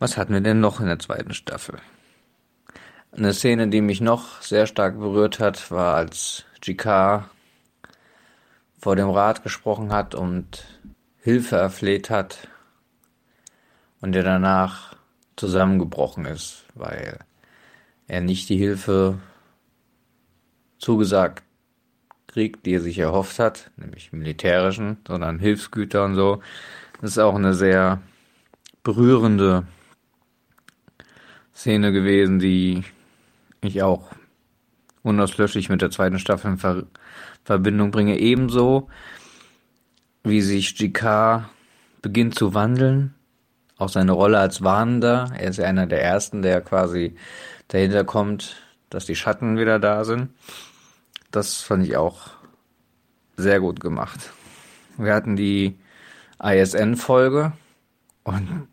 Was hatten wir denn noch in der zweiten Staffel? Eine Szene, die mich noch sehr stark berührt hat, war als GK vor dem Rat gesprochen hat und Hilfe erfleht hat und der danach zusammengebrochen ist, weil er nicht die Hilfe zugesagt kriegt, die er sich erhofft hat, nämlich militärischen, sondern Hilfsgüter und so. Das ist auch eine sehr berührende Szene gewesen, die ich auch unauslöschlich mit der zweiten Staffel Verbindung bringe. Ebenso wie sich GK beginnt zu wandeln, auch seine Rolle als Warnender. Er ist ja einer der ersten, der quasi dahinter kommt, dass die Schatten wieder da sind. Das fand ich auch sehr gut gemacht. Wir hatten die ISN-Folge und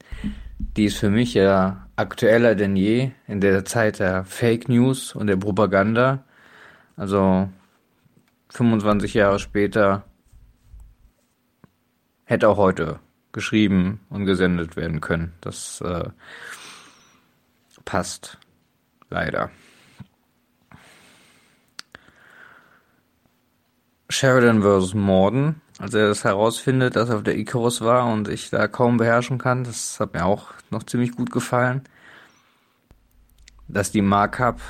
die ist für mich ja aktueller denn je in der Zeit der Fake News und der Propaganda. Also 25 Jahre später hätte auch heute geschrieben und gesendet werden können. Das äh, passt leider. Sheridan vs. Morden, als er das herausfindet, dass er auf der Icarus war und ich da kaum beherrschen kann, das hat mir auch noch ziemlich gut gefallen. Dass die Markup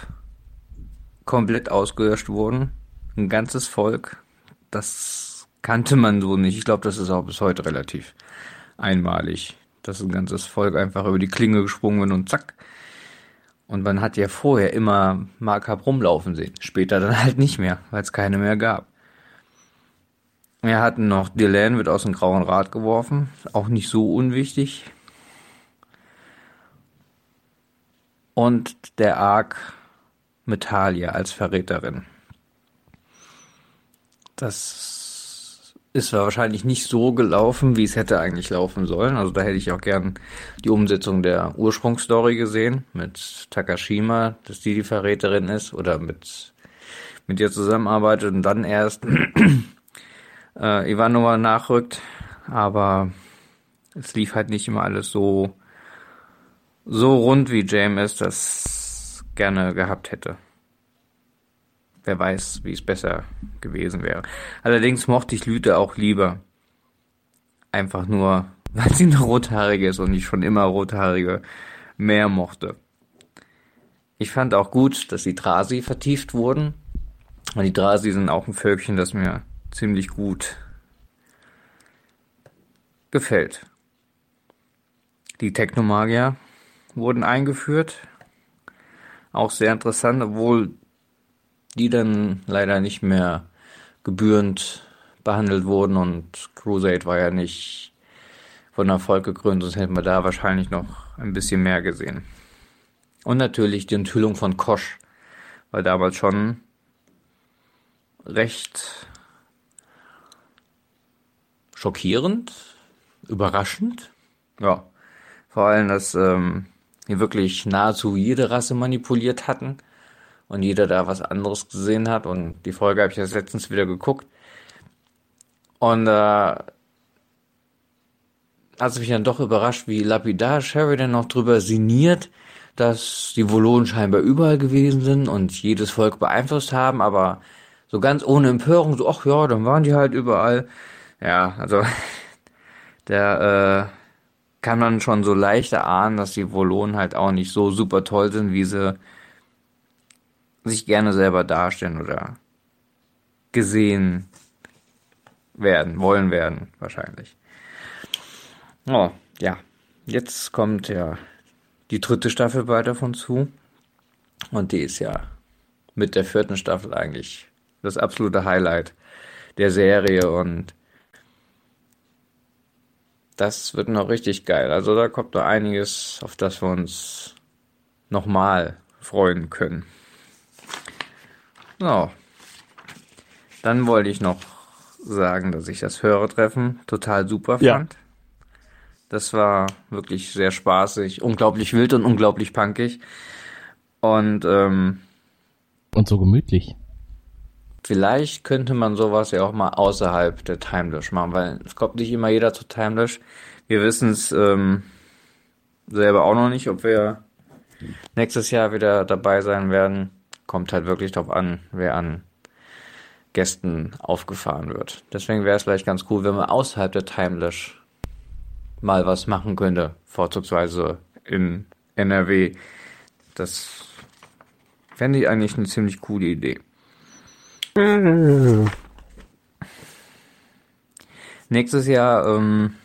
komplett ausgelöscht wurden, ein ganzes Volk, das kannte man so nicht. Ich glaube, das ist auch bis heute relativ einmalig, dass ein ganzes Volk einfach über die Klinge gesprungen und zack. Und man hat ja vorher immer Markup rumlaufen sehen, später dann halt nicht mehr, weil es keine mehr gab. Wir hatten noch Dylan wird aus dem Grauen Rad geworfen, auch nicht so unwichtig. Und der Ark mit Talia als Verräterin. Das ist wahrscheinlich nicht so gelaufen, wie es hätte eigentlich laufen sollen. Also da hätte ich auch gern die Umsetzung der Ursprungsstory gesehen mit Takashima, dass die die Verräterin ist oder mit mit ihr zusammenarbeitet und dann erst äh, Ivanova nachrückt. Aber es lief halt nicht immer alles so so rund, wie James das gerne gehabt hätte. Wer weiß, wie es besser gewesen wäre. Allerdings mochte ich Lüte auch lieber. Einfach nur, weil sie eine rothaarige ist und ich schon immer rothaarige mehr mochte. Ich fand auch gut, dass die Drasi vertieft wurden. Und die Drasi sind auch ein Völkchen, das mir ziemlich gut gefällt. Die Technomagier wurden eingeführt. Auch sehr interessant, obwohl die dann leider nicht mehr gebührend behandelt wurden und Crusade war ja nicht von Erfolg gekrönt, sonst hätten wir da wahrscheinlich noch ein bisschen mehr gesehen. Und natürlich die Enthüllung von Kosch war damals schon recht schockierend, überraschend. Ja, vor allem, dass ähm, wir wirklich nahezu jede Rasse manipuliert hatten und jeder da was anderes gesehen hat. Und die Folge habe ich jetzt letztens wieder geguckt. Und äh, hat es mich dann doch überrascht, wie lapidar Sheridan noch drüber sinniert, dass die Volonen scheinbar überall gewesen sind und jedes Volk beeinflusst haben, aber so ganz ohne Empörung, so, ach ja, dann waren die halt überall. Ja, also der äh, kann man schon so leicht erahnen, dass die Volonen halt auch nicht so super toll sind, wie sie sich gerne selber darstellen oder gesehen werden, wollen werden, wahrscheinlich. Oh, ja. Jetzt kommt ja die dritte Staffel bald davon zu. Und die ist ja mit der vierten Staffel eigentlich das absolute Highlight der Serie und das wird noch richtig geil. Also da kommt noch einiges, auf das wir uns nochmal freuen können. So. Dann wollte ich noch sagen, dass ich das Hörertreffen total super Ja. fand. Das war wirklich sehr spaßig, unglaublich wild und unglaublich punkig. Und ähm, Und so gemütlich. Vielleicht könnte man sowas ja auch mal außerhalb der Timeless machen, weil es kommt nicht immer jeder zu Timeless. Wir wissen es ähm, selber auch noch nicht, ob wir nächstes Jahr wieder dabei sein werden. Kommt halt wirklich drauf an, wer an Gästen aufgefahren wird. Deswegen wäre es vielleicht ganz cool, wenn man außerhalb der Timeless mal was machen könnte, vorzugsweise in NRW. Das fände ich eigentlich eine ziemlich coole Idee. Nächstes Jahr ähm,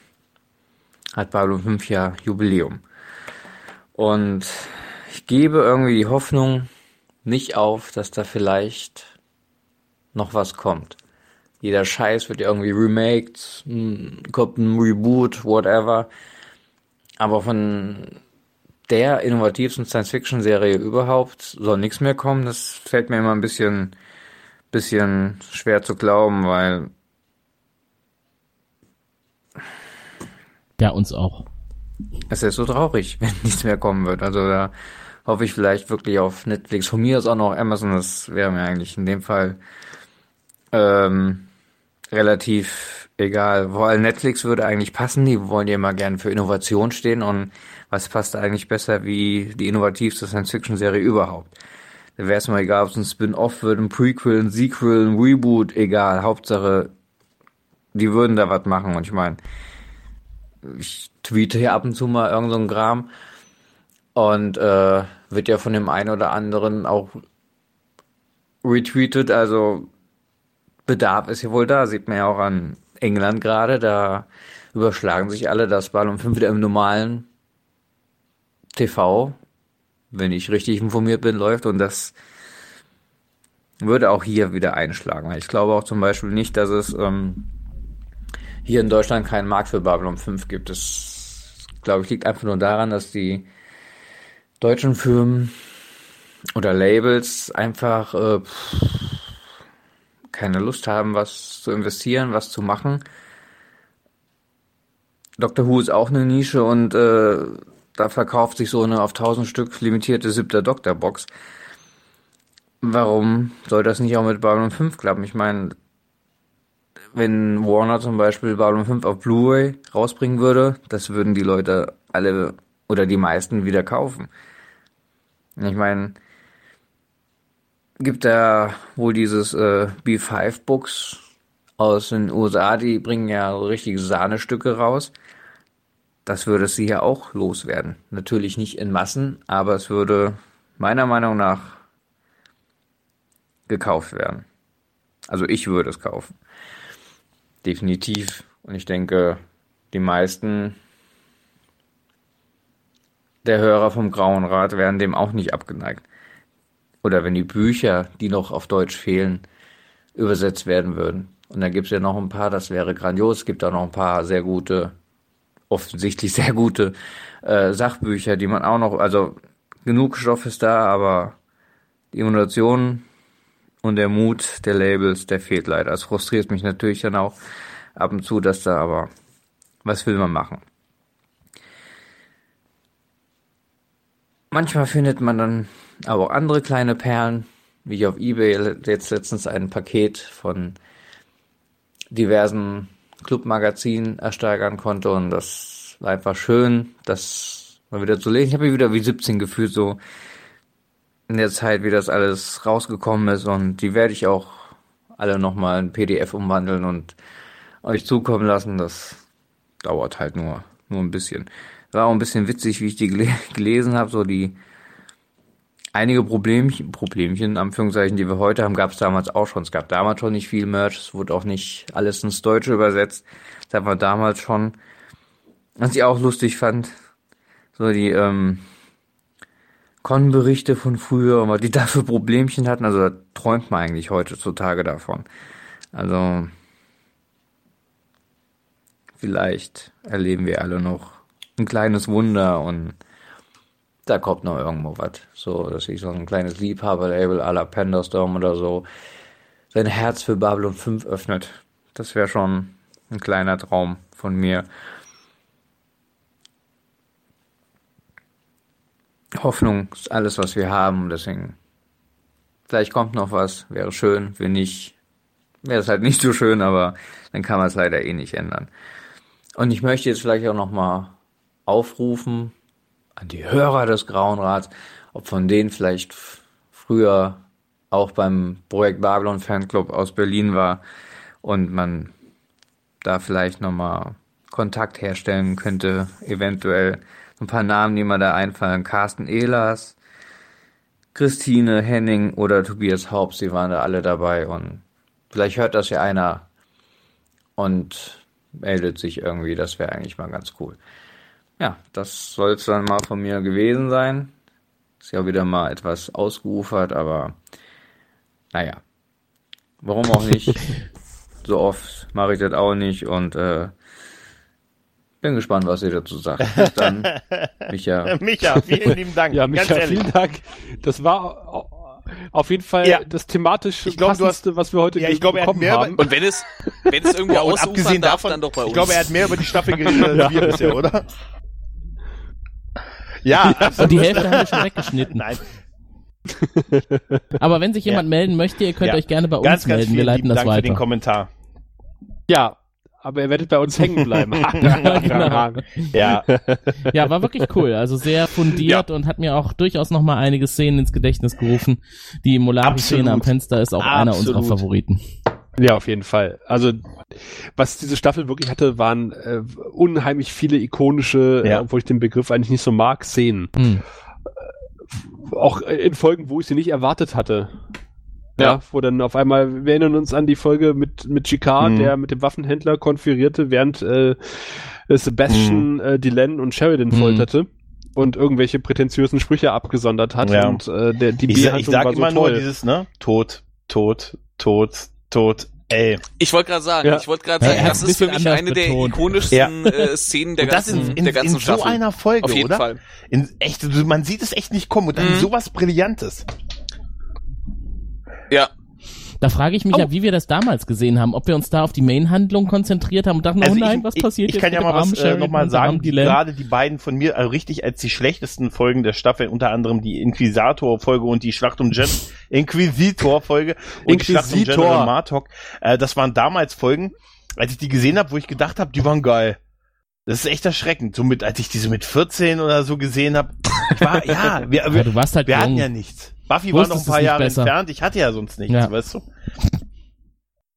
hat Babylon 5 ja Jubiläum. Und ich gebe irgendwie die Hoffnung nicht auf, dass da vielleicht noch was kommt. Jeder Scheiß wird ja irgendwie remaked, m, kommt ein Reboot, whatever. Aber von der innovativsten Science-Fiction-Serie überhaupt soll nichts mehr kommen. Das fällt mir immer ein bisschen, bisschen schwer zu glauben, weil Ja, uns auch. es ist so traurig, wenn nichts mehr kommen wird. Also da hoffe ich vielleicht wirklich auf Netflix. Von mir ist auch noch Amazon, das wäre mir eigentlich in dem Fall ähm, relativ egal. Vor allem Netflix würde eigentlich passen, die wollen ja immer gerne für Innovation stehen und was passt eigentlich besser wie die innovativste Science-Fiction-Serie überhaupt. Da wäre es mal egal, ob es ein Spin-Off wird, ein Prequel, ein Sequel, ein Reboot, egal. Hauptsache, die würden da was machen und ich meine, ich tweete hier ab und zu mal irgend so Gram und äh, wird ja von dem einen oder anderen auch retweetet, also Bedarf ist ja wohl da, sieht man ja auch an England gerade, da überschlagen sich alle, dass Ballon 5 wieder im normalen TV, wenn ich richtig informiert bin, läuft und das würde auch hier wieder einschlagen. Ich glaube auch zum Beispiel nicht, dass es ähm, hier in Deutschland keinen Markt für Babylon 5 gibt. Das, glaube ich, liegt einfach nur daran, dass die deutschen Firmen oder Labels einfach äh, keine Lust haben, was zu investieren, was zu machen. Doctor Who ist auch eine Nische und äh, da verkauft sich so eine auf 1000 Stück limitierte siebter Doctor Box. Warum soll das nicht auch mit Babylon 5 klappen? Ich meine, wenn Warner zum Beispiel Babylon 5 auf Blu-ray rausbringen würde, das würden die Leute alle oder die meisten wieder kaufen. Ich meine, gibt da wohl dieses äh, B5 Books aus den USA, die bringen ja richtige Sahnestücke raus. Das würde sie ja auch loswerden. Natürlich nicht in Massen, aber es würde meiner Meinung nach gekauft werden. Also ich würde es kaufen. Definitiv. Und ich denke, die meisten der Hörer vom Grauen Rat wären dem auch nicht abgeneigt. Oder wenn die Bücher, die noch auf Deutsch fehlen, übersetzt werden würden. Und dann gibt es ja noch ein paar, das wäre grandios. Es gibt auch noch ein paar sehr gute, offensichtlich sehr gute äh, Sachbücher, die man auch noch, also genug Stoff ist da, aber die Emulation und der Mut der Labels, der fehlt leider. Es frustriert mich natürlich dann auch ab und zu, dass da aber, was will man machen? Manchmal findet man dann aber auch andere kleine Perlen, wie ich auf Ebay jetzt letztens ein Paket von diversen Clubmagazinen ersteigern konnte und das war einfach schön, das mal wieder zu lesen. Ich habe mich wieder wie 17 gefühlt, so in der Zeit, wie das alles rausgekommen ist und die werde ich auch alle nochmal in PDF umwandeln und euch zukommen lassen. Das dauert halt nur, nur ein bisschen. War auch ein bisschen witzig, wie ich die gel gelesen habe, so die einige Problemchen, Problemchen, Anführungszeichen, die wir heute haben, gab es damals auch schon. Es gab damals schon nicht viel Merch, es wurde auch nicht alles ins Deutsche übersetzt. Das haben wir damals schon. Was ich auch lustig fand, so die ähm, Con-Berichte von früher, was die da für Problemchen hatten, also da träumt man eigentlich heutzutage davon. Also vielleicht erleben wir alle noch ein kleines Wunder und da kommt noch irgendwo was. So, dass ich so ein kleines Liebhaberlabel à la Penderstorm oder so sein Herz für Babylon 5 öffnet. Das wäre schon ein kleiner Traum von mir. Hoffnung ist alles, was wir haben. Deswegen, vielleicht kommt noch was, wäre schön. Wenn nicht, wäre es halt nicht so schön, aber dann kann man es leider eh nicht ändern. Und ich möchte jetzt vielleicht auch nochmal aufrufen an die Hörer des Grauen Rats, ob von denen vielleicht früher auch beim Projekt Babylon Fanclub aus Berlin war und man da vielleicht nochmal Kontakt herstellen könnte, eventuell ein paar Namen, die mir da einfallen. Carsten Ehlers, Christine Henning oder Tobias Haupt, sie waren da alle dabei und vielleicht hört das ja einer und meldet sich irgendwie, das wäre eigentlich mal ganz cool. Ja, das soll es dann mal von mir gewesen sein. Ist ja wieder mal etwas ausgeufert, aber naja, warum auch nicht? so oft mache ich das auch nicht und äh, bin gespannt, was ihr dazu sagt. Bis dann, Micha. Micha, vielen lieben Dank. Ja, Micha, vielen Dank. Das war auf jeden Fall Ja. das thematisch Ich glaub, du hast- passendste, was wir heute Ja, ich glaube, er hat bekommen mehr haben. Und wenn es, wenn es irgendwo Ja, ausufern abgesehen darf, davon, dann doch bei uns. ich glaube, er hat mehr über die Staffel geredet als Ja. wir bisher, oder? Ja, Und die Hälfte haben wir schon weggeschnitten. Nein. Aber wenn sich jemand melden möchte, ihr könnt Ja. euch gerne bei uns ganz, ganz melden. Wir leiten das Dank für weiter. den Kommentar. Ja, aber ihr werdet bei uns hängen bleiben. genau. Ja. Ja, war wirklich cool. Also sehr fundiert und hat mir auch durchaus nochmal einige Szenen ins Gedächtnis gerufen. Die Molari-Szene am Absolut. Fenster ist auch einer unserer Absolut. Favoriten. Ja, auf jeden Fall. Also was diese Staffel wirklich hatte, waren äh, unheimlich viele ikonische, Ja. äh, obwohl ich den Begriff eigentlich nicht so mag, Szenen. Hm. Auch äh, in Folgen, wo ich sie nicht erwartet hatte. Ja, Ja. wo dann auf einmal, wir erinnern uns an die Folge mit, mit Jicquard, Mhm. der mit dem Waffenhändler konferierte, während äh, Sebastian Mhm. äh, Dylan und Sheridan Mhm. folterte und irgendwelche prätentiösen Sprüche abgesondert hat Ja. und äh, der, die Ich, ich sag war so immer toll. nur dieses, ne? Tod, Tod, Tod, Tod. Ey. Ich wollte gerade sagen, Ja. ich wollte gerade Ja, sagen, er das ist für mich eine der betont. ikonischsten äh, Szenen der Und das ganzen, in, in, der ganzen in so Staffel. einer Folge, Auf jeden oder? Fall. In, echt, man sieht es echt nicht kommen und dann Mhm. sowas Brillantes. Ja. Da frage ich mich Oh. ja, wie wir das damals gesehen haben. Ob wir uns da auf die Main-Handlung konzentriert haben und dachten, oh nein, was passiert ich, jetzt Ich kann ja mal was äh, nochmal sagen, die, gerade die beiden von mir also richtig als die schlechtesten Folgen der Staffel, unter anderem die Inquisitor-Folge und die Schlacht um Gen Inquisitor-Folge und die Schlacht um Inquisitor. General Martok. Äh, das waren damals Folgen, als ich die gesehen habe, wo ich gedacht habe, die waren geil. Das ist echt erschreckend. So mit, als ich diese mit 14 oder so gesehen habe. War, ja, wir, wir, Ja, du warst halt wir hatten ja nichts. Buffy war noch ein paar Jahre besser. entfernt. Ich hatte ja sonst nichts, Ja. weißt du?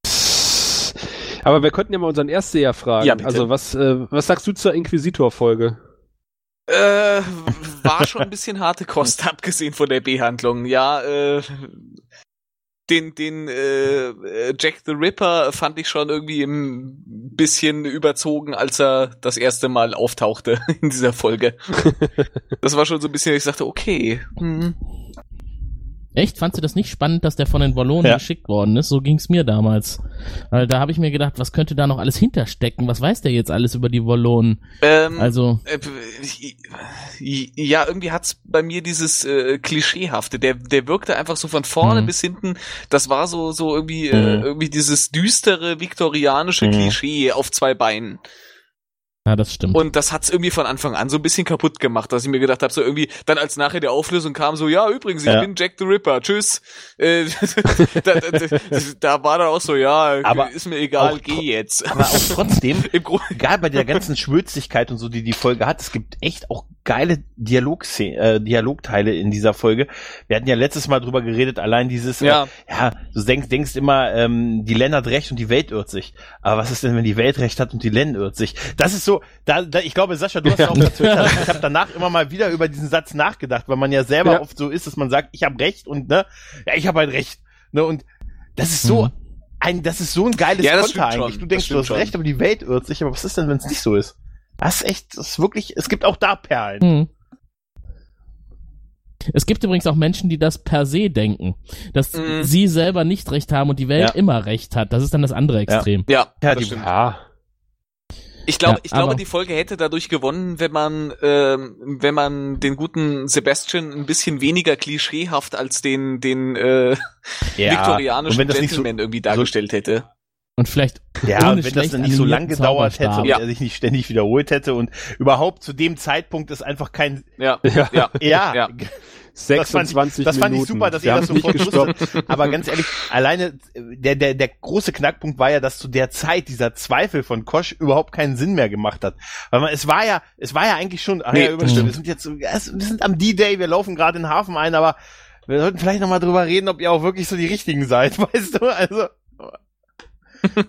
Aber wir könnten ja mal unseren Erstseher fragen. Ja, bitte. also was, äh, was sagst du zur Inquisitor-Folge? Äh, war schon ein bisschen harte Kost, abgesehen von der Behandlung. Ja, äh, den, den äh, äh, Jack the Ripper fand ich schon irgendwie ein bisschen überzogen, als er das erste Mal auftauchte in dieser Folge. Das war schon so ein bisschen, ich sagte, okay. Hm. Echt? Fandst du das nicht spannend, dass der von den Wallonen Ja. geschickt worden ist? So ging's mir damals. Weil da habe ich mir gedacht, was könnte da noch alles hinterstecken? Was weiß der jetzt alles über die Wallonen? Ähm, Also, äh, ja, irgendwie hat's bei mir dieses äh, Klischeehafte. Der, der wirkte einfach so von vorne Mhm. bis hinten. Das war so, so irgendwie, äh, Mhm. irgendwie dieses düstere viktorianische Mhm. Klischee auf zwei Beinen. Ja, das stimmt. Und das hat's irgendwie von Anfang an so ein bisschen kaputt gemacht, dass ich mir gedacht habe, so irgendwie, dann als nachher der Auflösung kam, so, ja, übrigens, ich Ja. bin Jack the Ripper, tschüss. Äh, da, da, da, war dann auch so, ja, Aber ist mir egal, geh jetzt. Aber auch trotzdem, egal bei der ganzen Schwülstigkeit und so, die die Folge hat, es gibt echt auch geile Dialog äh, Dialogteile in dieser Folge. Wir hatten ja letztes Mal drüber geredet, allein dieses, Ja. äh, ja, du denkst, denkst immer, ähm, die Len hat recht und die Welt irrt sich. Aber was ist denn, wenn die Welt recht hat und die Len irrt sich? Das ist so, da, da ich glaube, Sascha, du hast auch getwittert, ich habe danach immer mal wieder über diesen Satz nachgedacht, weil man ja selber Ja. oft so ist, dass man sagt, ich habe recht und ne, ja, ich habe halt recht. Ne, und das ist so Mhm. ein, das ist so ein geiles Ja, Konter eigentlich. schon. Du denkst, du hast schon. recht, aber die Welt irrt sich. Aber was ist denn, wenn es nicht so ist? Das ist echt, das ist wirklich, es gibt auch da Perlen. Hm. Es gibt übrigens auch Menschen, die das per se denken, dass Mhm. sie selber nicht recht haben und die Welt Ja. immer recht hat. Das ist dann das andere Extrem. ja, Ja, das die- stimmt. Ja. Ich glaube, Ja, ich glaube, die Folge hätte dadurch gewonnen, wenn man, ähm, wenn man den guten Sebastian ein bisschen weniger klischeehaft als den, den äh, Ja. viktorianischen Und wenn das nicht so, Gentleman irgendwie dargestellt hätte. Und vielleicht ja, ohne wenn das dann nicht so lang gedauert hätte und Ja. er sich nicht ständig wiederholt hätte und überhaupt zu dem Zeitpunkt ist einfach kein, Ja, Ja. ja. ja, Ja. Das fand, ich, 26 das fand ich Minuten. super, dass ihr das sofort gestoppt. wusstet. Aber ganz ehrlich, alleine der, der, der große Knackpunkt war ja, dass zu der Zeit dieser Zweifel von Kosch überhaupt keinen Sinn mehr gemacht hat. Weil man, es war ja, es war ja eigentlich schon, ach Nee, ja, übrigens, das stimmt. wir sind jetzt, wir sind am D-Day, wir laufen gerade in den Hafen ein, aber wir sollten vielleicht nochmal drüber reden, ob ihr auch wirklich so die Richtigen seid, weißt du? Also.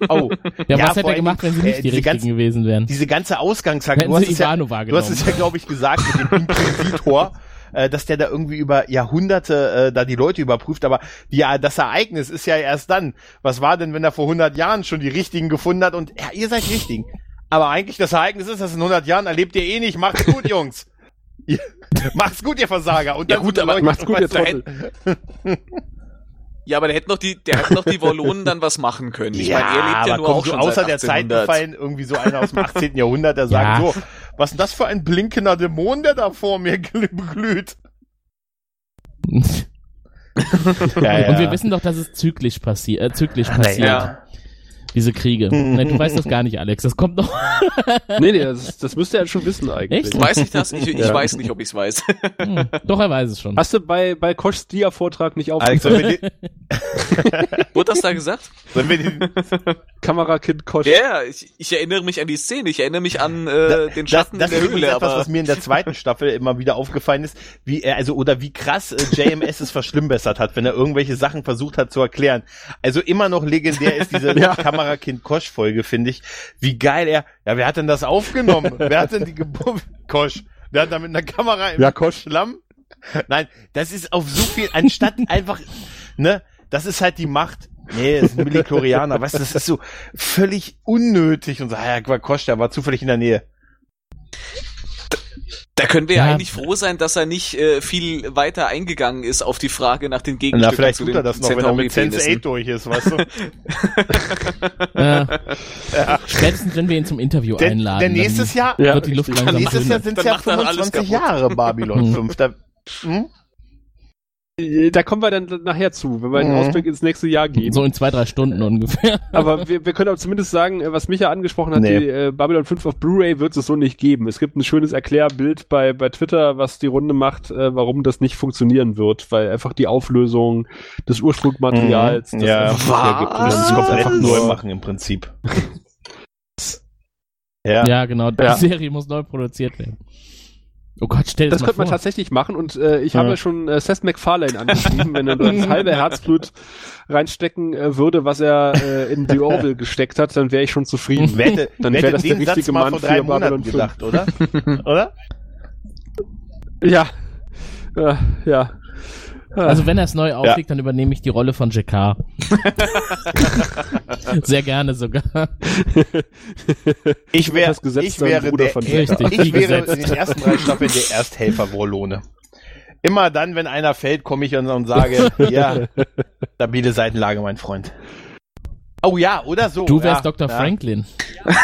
Oh. Ja, Ja, was hätte vor er gemacht, wenn sie allem, nicht äh, die richtigen ganzen- gewesen wären? Diese ganze Ausgangslage, du hast, es ja, du hast es ja, glaube ich, gesagt mit dem Inquisitor, äh, dass der da irgendwie über Jahrhunderte äh, da die Leute überprüft, aber ja, das Ereignis ist ja erst dann. Was war denn, wenn er vor 100 Jahren schon die Richtigen gefunden hat und ja, ihr seid Richtigen. Aber eigentlich das Ereignis ist, dass in 100 Jahren erlebt ihr eh nicht. Macht's gut, Jungs. Macht's gut, ihr Versager. Und Ja, gut, aber Leute- macht's gut, ihr Trottel. Ja, aber der hätte noch die, der hätte noch die Wallonen dann was machen können. Ich meine, er lebt ja aber nur auch schon außer seit der Zeit 1800. gefallen, irgendwie so einer aus dem 18. Jahrhundert, der sagt Ja. so, was ist denn das für ein blinkender Dämon, der da vor mir gl- glüht? Ja, Und wir wissen doch, dass es zyklisch, passi äh, zyklisch passiert. Ja. Diese Kriege. ne, du weißt das gar nicht, Alex. Das kommt noch. Nee, nee, das, das müsste er schon wissen eigentlich. Echt? Weiß ich das? Ich, ich Ja. weiß nicht, ob ich es weiß. Hm, doch, er weiß es schon. Hast du bei, bei Koschs Dia-Vortrag nicht Alex, aufgepasst? sollen wir, den, Wurde das da gesagt? sollen wir den, Kamerakind Kosch. Ja, ich, ich erinnere mich an die Szene. Ich erinnere mich an äh, den Schatten das, das in ist der Höhle. etwas, Aber was mir in der zweiten Staffel immer wieder aufgefallen ist, wie er, also, oder wie krass äh, JMS es verschlimmbessert hat, wenn er irgendwelche Sachen versucht hat zu erklären. Also immer noch legendär ist diese Ja. Kamerakind Kosch-Folge, finde ich. Wie geil er, ja, wer hat denn das aufgenommen? wer hat denn die Geburt, Kosch? Wer hat da mit einer Kamera im Ja, Kosch. Schlamm? Nein, das ist auf so viel, anstatt einfach, ne, das ist halt die Macht. Nee, das ist ein Milliklorianer, weißt du, das ist so völlig unnötig und so, ja, Kosch, der war zufällig in der Nähe. Da können wir ja Ja. eigentlich froh sein, dass er nicht äh, viel weiter eingegangen ist auf die Frage nach den Na, Gegenstücken vielleicht zu tut er das noch, wenn er mit Sense8 Centauri-Penissen. durch ist, weißt du? Äh, Spätestens, wenn wir ihn zum Interview Denn, einladen. denn nächstes Jahr, Ja, wird die Luft langsam nächstes Jahr sind Dann ja macht er alles 25 kaputt. Jahre Babylon Hm. 5. Da, hm? Äh, Da kommen wir dann nachher zu, wenn wir den Mhm. Ausblick ins nächste Jahr geben. So in zwei, drei Stunden ungefähr. Aber wir, wir können auch zumindest sagen, äh, was Micha angesprochen hat, Nee. die äh, Babylon 5 auf Blu-ray wird es so nicht geben. Es gibt ein schönes Erklärbild bei, bei Twitter, was die Runde macht, äh, warum das nicht funktionieren wird, weil einfach die Auflösung des Ursprungsmaterials Mhm. das Ja. einfach Das das ist komplett einfach neu machen im Prinzip. ja. Ja, genau. Die Ja. Serie muss neu produziert werden. Oh Gott, stell dir Das das, könnte man tatsächlich machen und äh, ich Ja. habe schon äh, Seth MacFarlane angeschrieben, wenn er das halbe Herzblut reinstecken äh, würde, was er äh, in The Orville gesteckt hat, dann wäre ich schon zufrieden. Wer hätte, dann wäre das der richtige Mann für Babylon Monaten 5. gedacht, oder? oder? Ja. Ja, ja. Also wenn er es neu auflegt, dann übernehme ich die Rolle von JK. Sehr gerne sogar. Ich, wär, Das Gesetz ich wäre, Bruder der, von ich, Richtig, ich wäre gesetzt. in den ersten drei Staffeln der Ersthelfer Vorlone. Immer dann, wenn einer fällt, komme ich und sage, ja, stabile Seitenlage, mein Freund. Oh ja, oder so. Du wärst ja, Dr. ja. Franklin.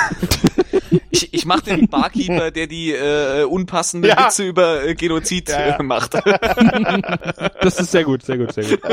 Ich, ich mach den Barkeeper, der die äh, unpassenden Ja. Witze über äh, Genozid äh, macht. Das ist sehr gut, sehr gut, sehr gut.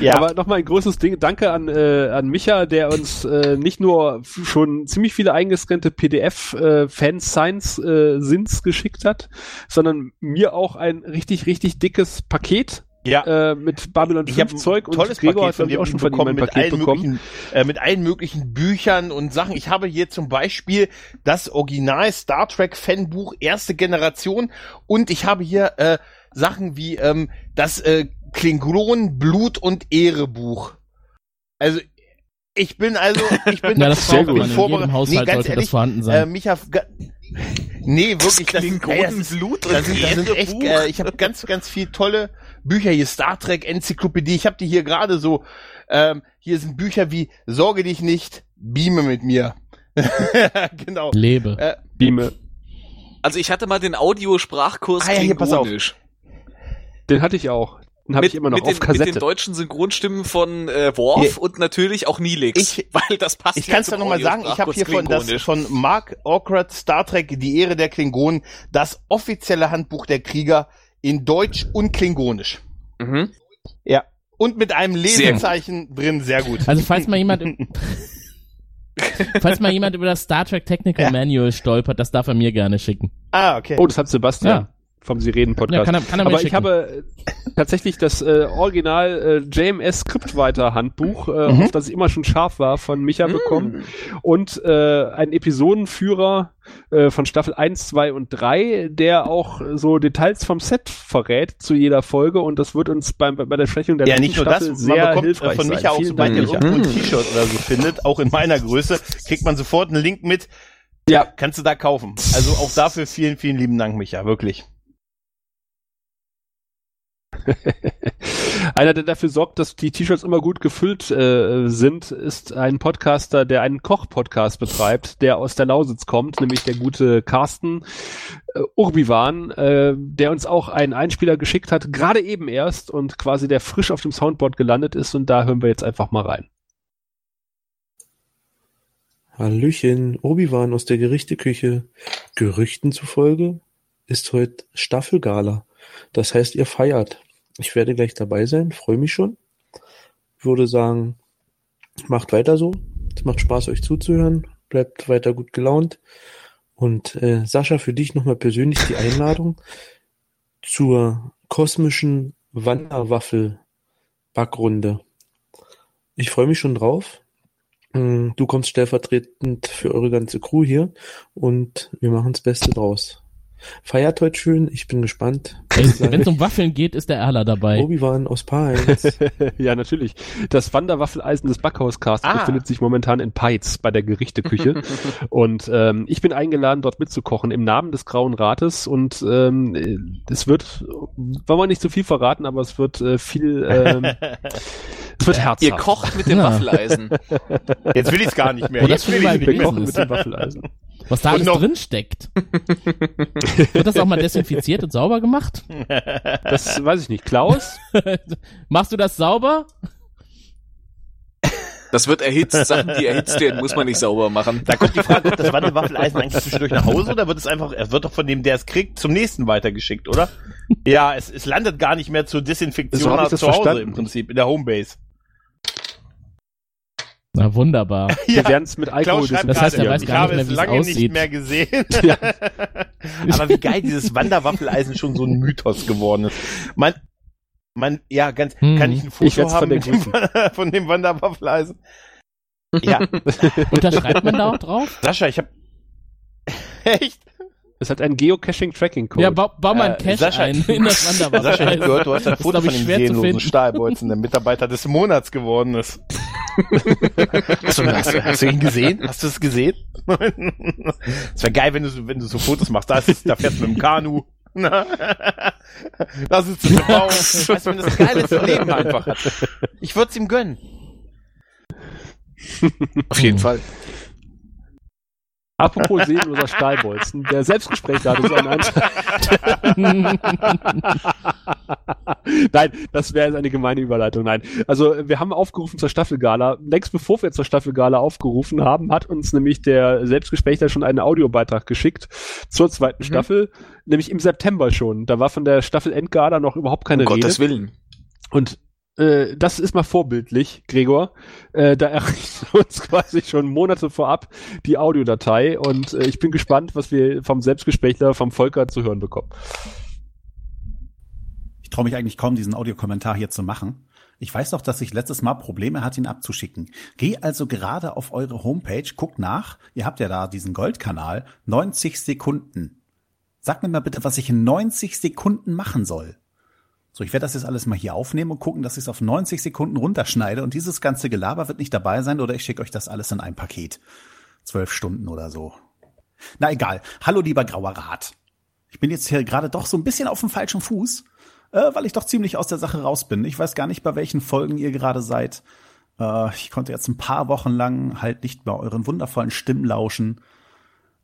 Ja. Aber nochmal ein großes Ding. Danke an, äh, an Micha, der uns äh, nicht nur schon ziemlich viele eingescannte PDF-Fan-Science-Sins geschickt hat, sondern mir auch ein richtig, richtig dickes Paket Ja. äh, mit Babylon Ich 5 habe ein Zeug und tolles Gregor Paket von dir auch schon ein mit Paket allen bekommen. möglichen, äh, mit allen möglichen Büchern und Sachen. Ich habe hier zum Beispiel das Original Star Trek Fanbuch erste Generation und ich habe hier äh, Sachen wie ähm, das äh, Klingon Blut und Ehre Buch. Also ich bin also ich bin Ja, das sehr braucht man. In vorbereitet. jedem Haushalt sollte das vorhanden sein. Äh, Micha, ga- nee, wirklich, das, ey, das ist, Blut das und sind, das sind Ehre echt, Buch. äh, ich habe ganz, ganz viel tolle Bücher hier, Star Trek Enzyklopädie. Ich habe die hier gerade so, ähm, hier sind Bücher wie Sorge dich nicht, beame mit mir. genau. Lebe. Äh, Beame. Also ich hatte mal den Audiosprachkurs Ah ja, hier, pass auf. Klingonisch. Den hatte ich auch. Den habe ich immer noch mit auf den, mit Kassette. den deutschen Synchronstimmen von äh, Worf Hier. und natürlich auch Nilix. Ich- weil das passt Ich kann es ja nochmal sagen, ich habe hier von, das, von Mark Awkward Star Trek Die Ehre der Klingonen das offizielle Handbuch der Krieger in Deutsch und Klingonisch. Mhm. Ja. Und mit einem. Lesezeichen drin, sehr gut. Also falls mal jemand falls mal jemand über das Star Trek Technical Ja. Manual stolpert, das darf er mir gerne schicken. ah, okay. Oh, das hat Sebastian Ja. Vom Sie reden Podcast. Ja, kann er- kann er Aber ich schicken. habe äh, tatsächlich das äh, Original äh, JMS Scriptwriter Handbuch, äh, Mhm. auf das ich immer schon scharf war, von Micha bekommen und äh, ein Episodenführer äh, von Staffel 1, 2 und 3, der auch so Details vom Set verrät zu jeder Folge und das wird uns beim, bei der Besprechung der Ja, nicht nur das das, sehr man bekommt hilfreich äh, von sein. Micha auch, Vielen sobald ihr irgendwo ein T-Shirt oder so findet, auch in meiner Größe, kriegt man sofort einen Link mit. Ja. Kannst du da kaufen. Also auch dafür vielen, vielen lieben Dank, Micha, wirklich. Einer, der dafür sorgt, dass die T-Shirts immer gut gefüllt äh, sind, ist ein Podcaster, der einen Koch-Podcast betreibt, der aus der Lausitz kommt, nämlich der gute Carsten äh, Urbiwan, äh, der uns auch einen Einspieler geschickt hat, gerade eben erst und quasi der frisch auf dem Soundboard gelandet ist und da hören wir jetzt einfach mal rein. Hallöchen, Obi-Wan aus der Gerichteküche. Gerüchten zufolge ist heute Staffelgala. Das heißt, ihr feiert. Ich werde gleich dabei sein, freue mich schon. Würde sagen, macht weiter so. Es macht Spaß, euch zuzuhören. Bleibt weiter gut gelaunt. Und äh, Sascha, für dich nochmal persönlich die Einladung zur kosmischen Wanderwaffel-Backrunde. Ich freue mich schon drauf. Mm, Du kommst stellvertretend für eure ganze Crew hier und wir machen das Beste draus. Feiert heute schön, ich bin gespannt. Wenn es um Waffeln geht, ist der Erler dabei. Obi-Wan aus Paar ja, natürlich. Das Wanderwaffeleisen des Backhauscasts Ah. befindet sich momentan in Peitz bei der Gerichteküche. und ähm, ich bin eingeladen, dort mitzukochen im Namen des Grauen Rates. Und ähm, äh, es wird, wollen wir nicht zu viel verraten, aber es wird äh, viel, ähm, es wird herzhaft. Ihr kocht mit dem Ja. Waffeleisen. Jetzt will ich es gar nicht mehr. Das Jetzt will ich nicht mehr. kochen mit dem Waffeleisen. Was da alles noch- drin steckt. Wird das auch mal desinfiziert und sauber gemacht? Das weiß ich nicht. Klaus? Machst du das sauber? Das wird erhitzt, Sachen, die erhitzt werden, muss man nicht sauber machen. Da kommt die Frage, kommt das Wandelwaffeleisen eigentlich zwischendurch nach Hause oder wird es einfach, er wird doch von dem, der es kriegt, zum nächsten weitergeschickt, oder? Ja, es, es landet gar nicht mehr zur Desinfektion So das zu Hause verstanden. im Prinzip, in der Homebase. Na wunderbar. Wir werden es mit Alkohol Klaus Das heißt, er weiß ich gar habe nicht es mehr, wie es lange aussieht. nicht mehr gesehen. Ja. Aber wie geil dieses Wanderwaffeleisen schon so ein Mythos geworden ist. Man, man, ja, ganz, Hm. kann ich ein Ich Foto werd's haben von von dem Wanderwaffeleisen? Ja. Unterschreibt man da auch drauf? Sascha, ich hab, echt? Es hat einen Geocaching-Tracking-Code. Ja, bau, bau mal einen Äh, Cache Sascha, ein in das Wanderwasser. Sascha, ich hab gehört, du hast ein Das ist, Foto von dem seelenlosen. Stahlbolzen, der Mitarbeiter des Monats geworden ist. hast, du, hast, du, hast du ihn gesehen? Hast du es gesehen? Es wäre geil, wenn du, so- wenn du so Fotos machst. Da, ist, da fährst du mit dem Kanu. Na? Da sitzt du im Baum. Weißt du, wenn das ein geiles Leben einfach hat. Ich würde es ihm gönnen. Auf jeden Fall. Apropos seelenloser Stahlbolzen, der Selbstgespräch hatte so einen Anteil. Nein, das wäre jetzt eine gemeine Überleitung. Nein. Also wir haben aufgerufen zur Staffelgala. Längst bevor wir zur Staffelgala aufgerufen haben, hat uns nämlich der Selbstgesprächter schon einen Audiobeitrag geschickt zur zweiten Staffel, nämlich im September schon. Da war von der Staffel Endgala noch überhaupt keine um Rede. Gottes Willen. Und äh, das ist mal vorbildlich, Gregor. Äh, da erreicht uns quasi schon Monate vorab die Audiodatei und äh, ich bin gespannt, was wir vom Selbstgesprächler, vom Volker zu hören bekommen. Ich traue mich eigentlich kaum, diesen Audiokommentar hier zu machen. Ich weiß doch, dass ich letztes Mal Probleme hatte, ihn abzuschicken. Geh also gerade auf eure Homepage, guck nach. Ihr habt ja da diesen Goldkanal. 90 Sekunden. Sag mir mal bitte, was ich in 90 Sekunden machen soll. So, ich werde das jetzt alles mal hier aufnehmen und gucken, dass ich es auf 90 Sekunden runterschneide und dieses ganze Gelaber wird nicht dabei sein oder ich schicke euch das alles in ein Paket. Zwölf Stunden oder so. Na egal. Hallo lieber grauer Rat. Ich bin jetzt hier gerade doch so ein bisschen auf dem falschen Fuß, äh, weil ich doch ziemlich aus der Sache raus bin. Ich weiß gar nicht, bei welchen Folgen ihr gerade seid. Äh, ich konnte jetzt ein paar Wochen lang halt nicht bei euren wundervollen Stimmen lauschen.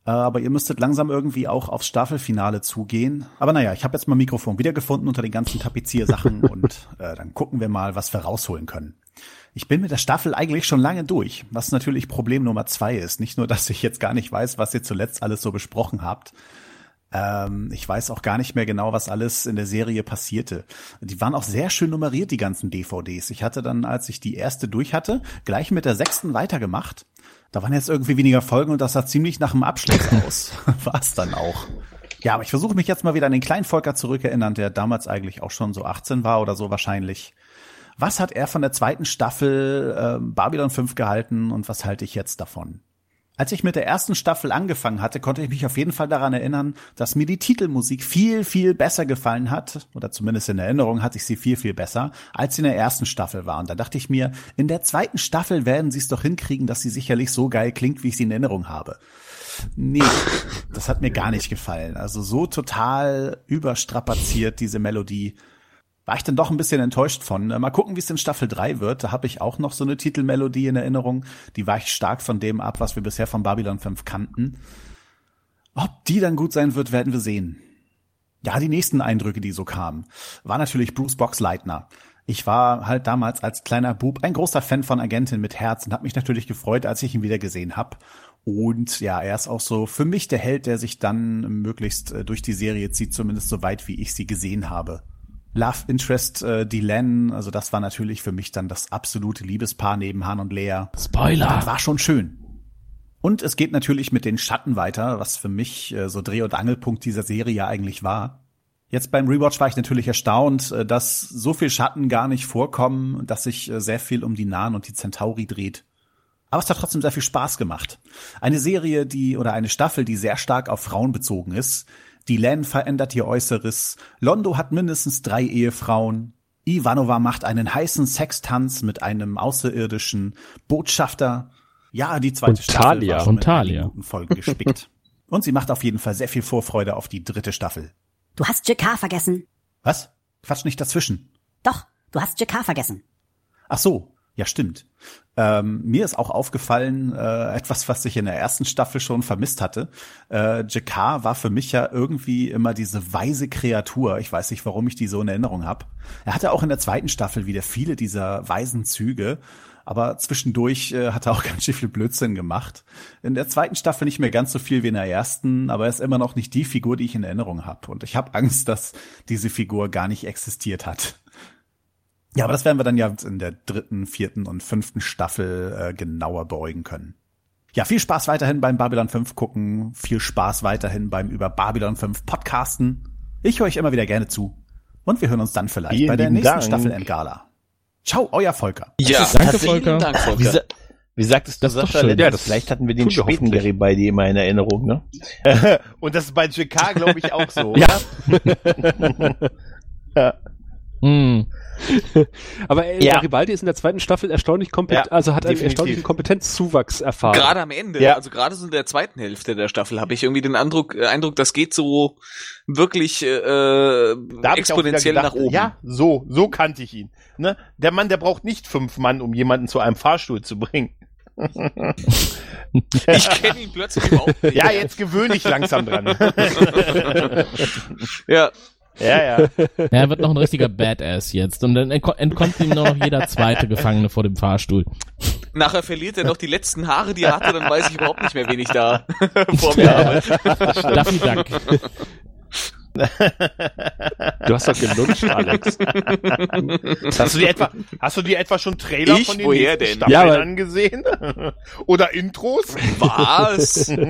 Äh, aber ihr müsstet langsam irgendwie auch aufs Staffelfinale zugehen. Aber naja, ich habe jetzt mein Mikrofon wiedergefunden unter den ganzen Tapeziersachen und äh, dann gucken wir mal, was wir rausholen können. Ich bin mit der Staffel eigentlich schon lange durch, was natürlich Problem Nummer zwei ist. Nicht nur, dass ich jetzt gar nicht weiß, was ihr zuletzt alles so besprochen habt. Ähm, ich weiß auch gar nicht mehr genau, was alles in der Serie passierte. Die waren auch sehr schön nummeriert, die ganzen DVDs. Ich hatte dann, als ich die erste durch hatte, gleich mit der sechsten weitergemacht. Da waren jetzt irgendwie weniger Folgen und das sah ziemlich nach einem Abschluss aus. War es dann auch. Ja, aber ich versuche mich jetzt mal wieder an den kleinen Volker zurückerinnern, der damals eigentlich auch schon so 18 war oder so wahrscheinlich. Was hat er von der zweiten Staffel äh, Babylon 5 gehalten und was halte ich jetzt davon? Als ich mit der ersten Staffel angefangen hatte, konnte ich mich auf jeden Fall daran erinnern, dass mir die Titelmusik viel, viel besser gefallen hat, oder zumindest in Erinnerung hatte ich sie viel, viel besser, als sie in der ersten Staffel war. Und da dachte ich mir, in der zweiten Staffel werden sie es doch hinkriegen, dass sie sicherlich so geil klingt, wie ich sie in Erinnerung habe. Nee, das hat mir gar nicht gefallen. Also so total überstrapaziert, diese Melodie war ich dann doch ein bisschen enttäuscht von. Äh, Mal gucken, wie es in Staffel 3 wird. Da habe ich auch noch so eine Titelmelodie in Erinnerung. Die weicht stark von dem ab, was wir bisher von Babylon 5 kannten. Ob die dann gut sein wird, werden wir sehen. Ja, die nächsten Eindrücke, die so kamen, war natürlich Bruce Boxleitner. Ich war halt damals als kleiner Bub ein großer Fan von Agentin mit Herz und habe mich natürlich gefreut, als ich ihn wieder gesehen habe. Und ja, er ist auch so für mich der Held, der sich dann möglichst äh, durch die Serie zieht, zumindest so weit, wie ich sie gesehen habe. Love Interest, äh, die Len, also das war natürlich für mich dann das absolute Liebespaar neben Han und Lea. Spoiler. Das war schon schön. Und es geht natürlich mit den Schatten weiter, was für mich äh, so Dreh- und Angelpunkt dieser Serie ja eigentlich war. Jetzt beim Rewatch war ich natürlich erstaunt, äh, dass so viel Schatten gar nicht vorkommen, dass sich äh, sehr viel um die Nahen und die Centauri dreht. Aber es hat trotzdem sehr viel Spaß gemacht. Eine Serie, die oder eine Staffel, die sehr stark auf Frauen bezogen ist. Die Len verändert ihr Äußeres. Londo hat mindestens drei Ehefrauen. Ivanova macht einen heißen Sextanz mit einem außerirdischen Botschafter. Ja, die zweite Und Staffel Thalia. war schon Und mit Thalia. einigen guten Folgen gespickt. Und sie macht auf jeden Fall sehr viel Vorfreude auf die dritte Staffel. Du hast Jakar vergessen. Was? Quatsch nicht dazwischen. Doch, du hast Jakar vergessen. Ach so, ja stimmt. Ähm, mir ist auch aufgefallen, äh, etwas, was ich in der ersten Staffel schon vermisst hatte. Äh, Jakar war für mich ja irgendwie immer diese weise Kreatur. Ich weiß nicht, warum ich die so in Erinnerung habe. Er hatte auch in der zweiten Staffel wieder viele dieser weisen Züge. aber zwischendurch äh, hat er auch ganz schön viel Blödsinn gemacht. In der zweiten Staffel nicht mehr ganz so viel wie in der ersten, aber er ist immer noch nicht die Figur, die ich in Erinnerung habe. Und ich habe Angst, dass diese Figur gar nicht existiert hat. Ja, aber das werden wir dann ja in der dritten, vierten und fünften Staffel äh, genauer beugen können. Ja, viel Spaß weiterhin beim Babylon 5 gucken, viel Spaß weiterhin beim über Babylon 5 podcasten. Ich höre euch immer wieder gerne zu. Und wir hören uns dann vielleicht Vielen bei der nächsten Dank. Staffel Endgala. Ciao, euer Volker. Ja, Danke, Volker. Dank, Volker. Wie, sa wie sagtest du, Das Sascha, schön. Ja, das vielleicht hatten wir den späten hoffentlich. Gary bei dir immer in Erinnerung, ne? Und das ist bei JK, glaube ich, auch so. Ja. oder? ja. Hm. Aber äh, Ja. Garibaldi ist in der zweiten Staffel erstaunlich kompetent, Ja, also hat einen definitiv. erstaunlichen Kompetenzzuwachs erfahren. Gerade am Ende, Ja. also gerade so in der zweiten Hälfte der Staffel habe ich irgendwie den Eindruck, äh, Eindruck, das geht so wirklich äh, wieder exponentiell gedacht, nach oben. Ja, so, so kannte ich ihn. Ne? Der Mann, der braucht nicht fünf Mann, um jemanden zu einem Fahrstuhl zu bringen. Ich kenne ihn plötzlich überhaupt nicht. Ja, jetzt gewöhne ich langsam dran. ja. Ja, ja. Er wird noch ein richtiger Badass jetzt. Und dann entko- entkommt ihm nur noch jeder zweite Gefangene vor dem Fahrstuhl. Nachher verliert er noch die letzten Haare, die er hatte, dann weiß ich überhaupt nicht mehr, wen ich da vor mir habe. Daffy Duck. Du hast doch gelutscht, Alex. Hast du dir etwa, hast du dir etwa schon Trailer Ich? von den Woher nächsten denn? Staffeln Ja, angesehen? Oder Intros? Was?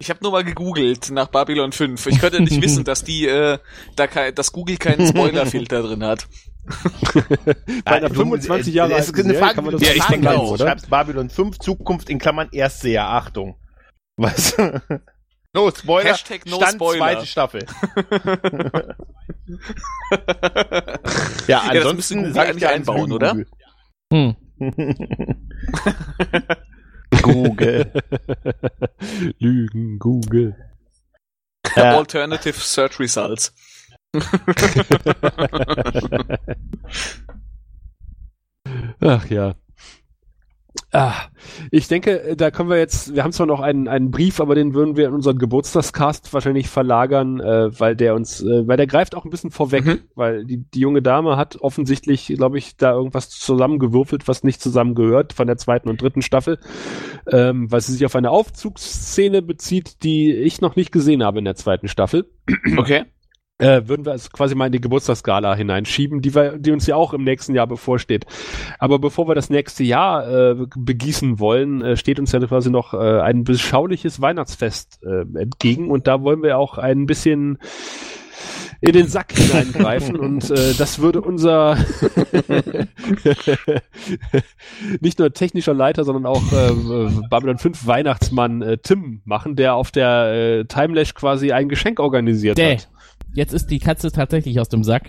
Ich habe nur mal gegoogelt nach Babylon 5. Ich könnte nicht wissen, dass die, äh, da kein, dass Google keinen Spoilerfilter drin hat. Bei einer 25 Jahre alten eine Serie Frage, kann man das du Ja, ich denke auch, Du schreibst Babylon 5 Zukunft in Klammern Erstseher. Achtung. Was? No Spoiler. Hashtag no Stand Spoiler. zweite Staffel. ja, Ja, das ansonsten sag ich eigentlich einbauen, oder? Hm. Google. Lügen, Google. Ja. Alternative Search Results. Ach ja. Ah, ich denke, da können wir jetzt, wir haben zwar noch einen, einen Brief, aber den würden wir in unseren Geburtstagscast wahrscheinlich verlagern, äh, weil der uns, äh, weil der greift auch ein bisschen vorweg, Mhm. weil die, die junge Dame hat offensichtlich, glaube ich, da irgendwas zusammengewürfelt, was nicht zusammengehört von der zweiten und dritten Staffel, ähm, weil sie sich auf eine Aufzugsszene bezieht, die ich noch nicht gesehen habe in der zweiten Staffel Okay. Äh, würden wir es quasi mal in die Geburtstagsgala hineinschieben, die, wir, die uns ja auch im nächsten Jahr bevorsteht. Aber bevor wir das nächste Jahr äh, begießen wollen, äh, steht uns ja quasi noch äh, ein beschauliches Weihnachtsfest äh, entgegen und da wollen wir auch ein bisschen in den Sack hineingreifen und äh, das würde unser nicht nur technischer Leiter, sondern auch äh, Babylon 5 Weihnachtsmann äh, Tim machen, der auf der äh, Timelash quasi ein Geschenk organisiert Däh. hat. Jetzt ist die Katze tatsächlich aus dem Sack.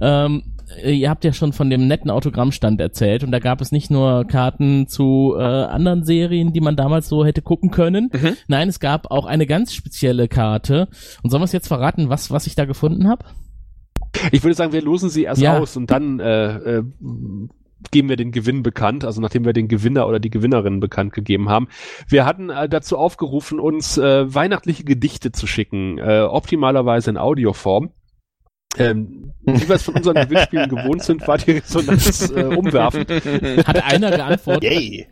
ähm, äh, ihr habt ja schon von dem netten Autogrammstand erzählt und da gab es nicht nur Karten zu äh, anderen Serien, die man damals so hätte gucken können. Nein, es gab auch eine ganz spezielle Karte. Und sollen wir es jetzt verraten, was, was ich da gefunden habe? Ich würde sagen, wir losen sie erst Ja. aus und dann äh, äh, geben wir den Gewinn bekannt, also nachdem wir den Gewinner oder die Gewinnerin bekannt gegeben haben. Wir hatten äh, dazu aufgerufen, uns äh, weihnachtliche Gedichte zu schicken, äh, optimalerweise in Audioform. Ähm, wie wir es von unseren Gewinnspielen gewohnt sind, war die Resonanz äh, umwerfend. Hat einer geantwortet? Yay.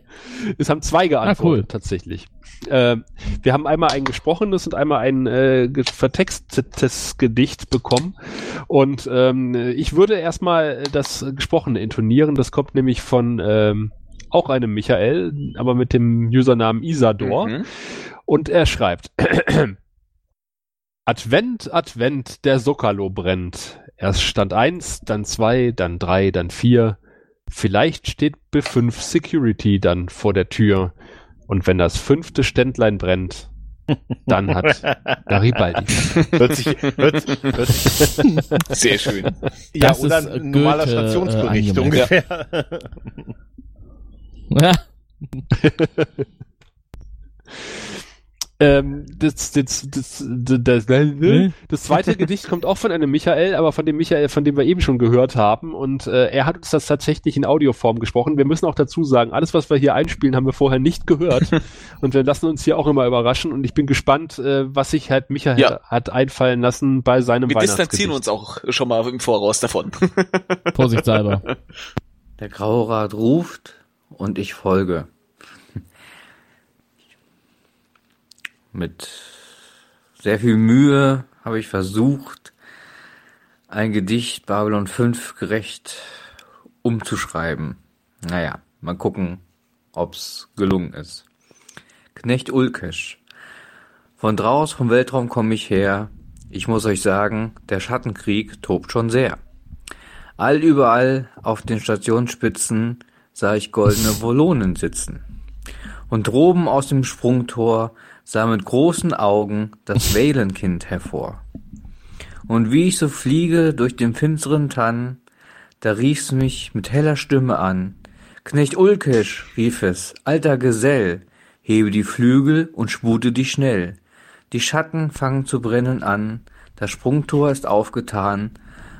Es haben zwei geantwortet, Ah, cool. tatsächlich. Äh, wir haben einmal ein gesprochenes und einmal ein äh, vertextetes Gedicht bekommen. Und ähm, ich würde erstmal das Gesprochene intonieren. Das kommt nämlich von ähm, auch einem Michael, aber mit dem Usernamen Isador. Mhm. Und er schreibt, Advent, Advent, der Sokalo brennt. Erst stand eins, dann zwei, dann drei, dann vier. Vielleicht steht B5 Security dann vor der Tür. Und wenn das fünfte Ständlein brennt, dann hat Garibaldi. Hört sich, hört, hört sich, Sehr schön. ja, Das oder ist, äh, ein normaler Goethe, äh, Stationsbericht angemessen. ungefähr. Ja. Ähm, das, das, das, das, das, das zweite Gedicht kommt auch von einem Michael, aber von dem Michael, von dem wir eben schon gehört haben. Und äh, er hat uns das tatsächlich in Audioform gesprochen. Wir müssen auch dazu sagen, alles, was wir hier einspielen, haben wir vorher nicht gehört. und wir lassen uns hier auch immer überraschen. Und ich bin gespannt, äh, was sich halt Michael Ja. hat einfallen lassen bei seinem Wir Weihnachtsgedicht. distanzieren uns auch schon mal im Voraus davon. Vorsichtshalber. Der Graurat ruft und ich folge. Mit sehr viel Mühe habe ich versucht, ein Gedicht Babylon 5 gerecht umzuschreiben. Naja, mal gucken, ob's gelungen ist. Knecht Ulkesch. Von draus vom Weltraum komme ich her. Ich muss euch sagen, der Schattenkrieg tobt schon sehr. All überall auf den Stationsspitzen sah ich goldene Volonen sitzen. Und droben aus dem Sprungtor sah mit großen Augen das Wählenkind hervor. Und wie ich so fliege durch den finsteren Tann, da rief's mich mit heller Stimme an. Knecht Ulkesch, rief es, alter Gesell, hebe die Flügel und spute dich schnell. Die Schatten fangen zu brennen an, das Sprungtor ist aufgetan,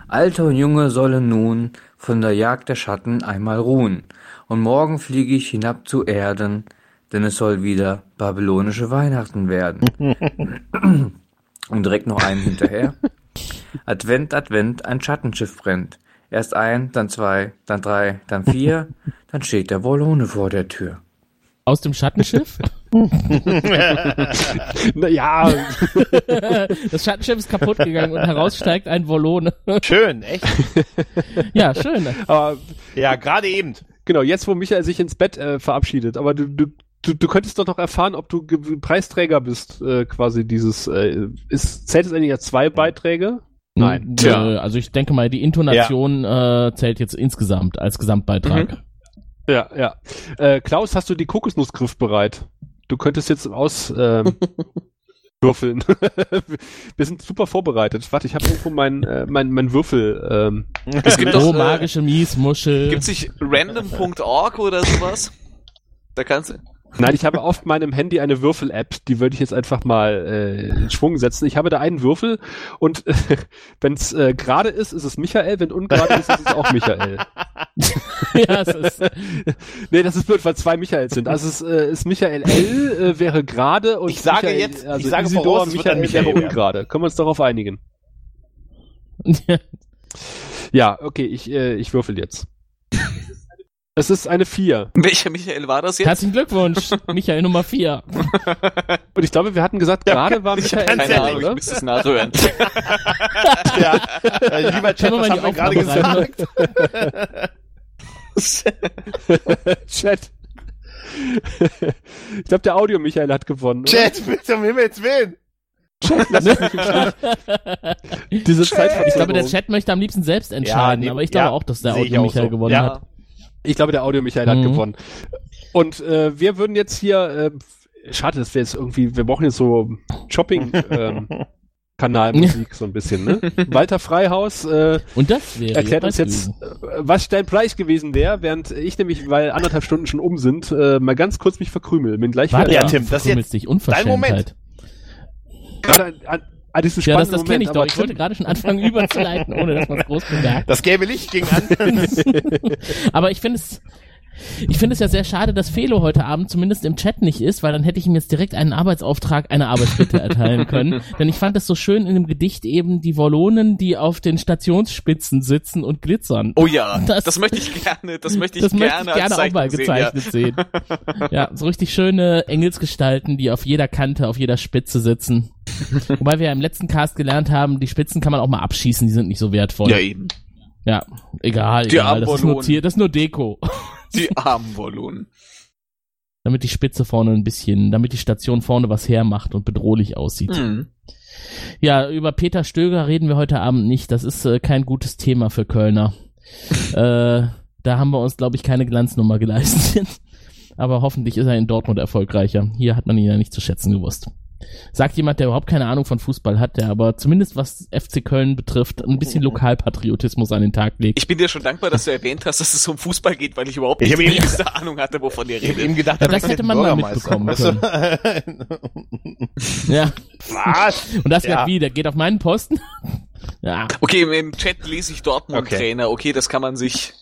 Alte und Junge sollen nun von der Jagd der Schatten einmal ruhen, und morgen fliege ich hinab zu Erden, denn es soll wieder babylonische Weihnachten werden. und direkt noch einen hinterher. Advent, Advent, ein Schattenschiff brennt. Erst ein, dann zwei, dann drei, dann vier, dann steht der Wollone vor der Tür. Aus dem Schattenschiff? naja. Das Schattenschiff ist kaputt gegangen und heraus steigt ein Wollone. Schön, echt? Ja, schön. Aber, ja, gerade eben. Genau, jetzt wo Michael sich ins Bett äh, verabschiedet. Aber du, du, du, du könntest doch noch erfahren, ob du Ge- Preisträger bist, äh, quasi dieses. Äh, ist, zählt es eigentlich als zwei Beiträge? Nein. Tja. Also ich denke mal, die Intonation äh, zählt jetzt insgesamt als Gesamtbeitrag. Ja, ja. Äh, Klaus, hast du die Kokosnussgriff bereit? Du könntest jetzt aus ähm, würfeln. Wir sind super vorbereitet. Warte, ich habe irgendwo mein, äh, mein, mein Würfel. Ähm, Es gibt oh, doch, äh, magische Miesmuschel. Gibt's nicht random.org oder sowas? Da kannst du. Nein, ich habe auf meinem Handy eine Würfel-App, die würde ich jetzt einfach mal äh, in Schwung setzen. Ich habe da einen Würfel und äh, wenn es äh, gerade ist, ist es Michael, wenn ungerade ist, ist es auch Michael. ja, es ist. nee, das ist blöd, weil zwei Michaels sind. Also es äh, ist Michael L, äh, wäre gerade und Ich sage Michael, jetzt- also ich sage Isidor, voraus, Michael, Michael wäre ungerade. Können wir uns darauf einigen? ja, okay, ich, äh, ich würfel jetzt. Es ist eine 4. Welcher Michael war das jetzt? Herzlichen Glückwunsch, Michael Nummer 4. Und ich glaube, wir hatten gesagt, gerade war ich Michael keine Ahnung, ich oder? müsste es nachhören. ja, äh, lieber Chat, was mal die haben wir gerade gesagt? Chat. ich glaube, der Audio Michael hat gewonnen. Oder? Chat, bitte um Himmels Willen. Chat, lass mich. Diese Zeitverzögerung. Ich glaube, der Chat möchte am liebsten selbst entscheiden, nee, aber ich glaube ja, auch, dass der ich Audio Michael so. gewonnen Ja. hat. Ich glaube, der Audio Michael hat Mhm. gewonnen. Und äh, wir würden jetzt hier, äh, schade, dass wir jetzt irgendwie, wir brauchen jetzt so Shopping ähm, Kanalmusik so ein bisschen, ne? Walter Freihaus äh, Und das wäre erklärt uns jetzt äh, was dein Preis gewesen wäre, während ich nämlich, weil anderthalb Stunden schon um sind, äh, mal ganz kurz mich verkrümel. Bin gleich Warte, wieder Ja. Tim, das ist jetzt dich, Unverschämtheit. Gerade an, an, an diesem Ja, das, das kenne ich doch. Ich wollte gerade schon anfangen überzuleiten, ohne dass man es groß bemerkt. Das gelbe Licht ging an. Aber ich finde es, ich finde es ja sehr schade, dass Felo heute Abend zumindest im Chat nicht ist, weil dann hätte ich ihm jetzt direkt einen Arbeitsauftrag, eine Arbeitsbitte erteilen können. Denn ich fand es so schön in dem Gedicht eben die Wollonen, die auf den Stationsspitzen sitzen und glitzern. Oh ja, das, Das- möchte ich gerne, das möchte ich das möchte gerne, ich gerne auch mal Zeichnung sehen, gezeichnet sehen. Ja, so richtig schöne Engelsgestalten, die auf jeder Kante, auf jeder Spitze sitzen. Wobei wir ja im letzten Cast gelernt haben, die Spitzen kann man auch mal abschießen, die sind nicht so wertvoll. Ja, ja eben. Ja, egal, egal. Das ist, nur das ist nur Deko. Die armen Wollonen. Damit die Spitze vorne ein bisschen, damit die Station vorne was hermacht und bedrohlich aussieht. Mhm. Ja, über Peter Stöger reden wir heute Abend nicht. Das ist äh, kein gutes Thema für Kölner. äh, da haben wir uns, glaube ich, keine Glanznummer geleistet. Aber hoffentlich ist er in Dortmund erfolgreicher. Hier hat man ihn ja nicht zu schätzen gewusst. Sagt jemand, der überhaupt keine Ahnung von Fußball hat, der aber zumindest was FC Köln betrifft, ein bisschen Lokalpatriotismus an den Tag legt. Ich bin dir schon dankbar, dass du erwähnt hast, dass es um Fußball geht, weil ich überhaupt Ich nicht die geringste Ahnung hatte, wovon ihr Ich redet. eben gedacht, Ja, da das ist hätte man mal mitbekommen Das- Ja. Was? Und das Ja. wird wie, der geht auf meinen Posten. ja. Okay, im- im Chat lese ich Dortmund-Trainer. Okay, das kann man sich,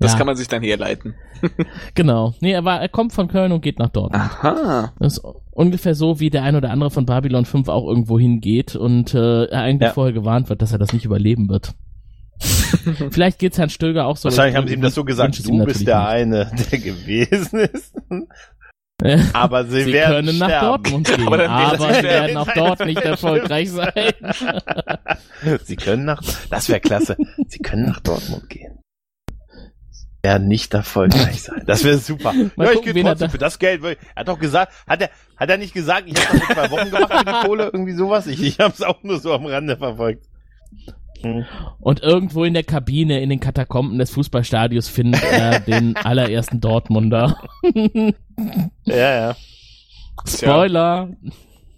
das Ja. kann man sich dann herleiten. Genau. Nee, er, war, er kommt von Köln und geht nach Dortmund. Aha. Das ist ungefähr so, wie der ein oder andere von Babylon 5 auch irgendwo hingeht und äh, er eigentlich Ja. vorher gewarnt wird, dass er das nicht überleben wird. Vielleicht geht's Herrn Stöger auch so. Wahrscheinlich Ich haben sie ihm das so gesagt, es du bist der nicht. eine, der gewesen ist. Aber sie, Sie werden können nach. Dortmund gehen, Aber aber, sie werden auch dort nicht erfolgreich sein. Sie können nach, das wäre klasse. Sie können nach Dortmund gehen. Ja, nicht erfolgreich sein. Das wäre super. Ja, ich gehe er trotzdem für das Geld. Er hat doch gesagt, hat er, hat er nicht gesagt, ich habe das vor zwei Wochen gemacht für die Kohle, irgendwie sowas? Ich, ich habe es auch nur so am Rande verfolgt. Hm. Und irgendwo in der Kabine, in den Katakomben des Fußballstadions findet er den allerersten Dortmunder. Ja, ja. Spoiler.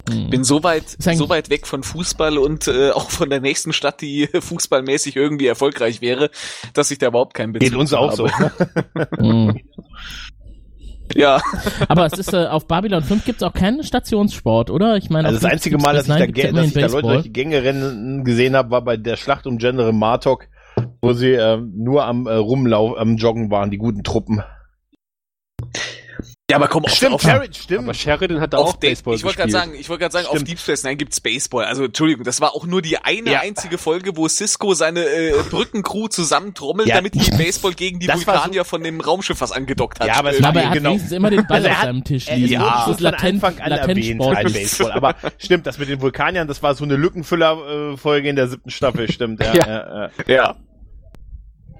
Bin so weit, so weit weg von Fußball und äh, auch von der nächsten Stadt, die fußballmäßig irgendwie erfolgreich wäre, dass ich da überhaupt keinen Bezug Geht uns auch habe. so. Mhm. Ja. Aber es ist äh, auf Babylon 5 gibt's auch keinen Stationssport, oder? Ich meine, Also das 5 einzige Mal, dass ich, da, dass ich da Leute durch die Gänge rennen gesehen habe, war bei der Schlacht um Gender im Martok, wo sie ähm, nur am äh, Rumlauf, am Joggen waren, die guten Truppen. Ja, aber komm, auf, Stimmt, auf, Sheridan, stimmt. Aber Sheridan hat da auf auch Baseball ich wollte gerade gespielt. sagen, ich wollte gerade sagen, auf Stimmt. Deep Space Nine gibt's Baseball. Also Entschuldigung, das war auch nur die eine Ja. einzige Folge, wo Cisco seine äh, Brückencrew zusammentrommelt, Ja. damit die Baseball gegen die Das war so- Vulkanier von dem Raumschiff was angedockt hat. Ja, aber es Äh, war aber er hat genau. wenigstens immer den Ball Also auf hat- seinem Tisch Er liegen. ja, das ist ist von Latent, Anfang an erwähnt, Latentsport. kein Baseball. Aber stimmt, das mit den Vulkaniern, das war so eine Lückenfüller-Folge in der siebten Staffel, stimmt. Ja, Ja. ja. ja. ja.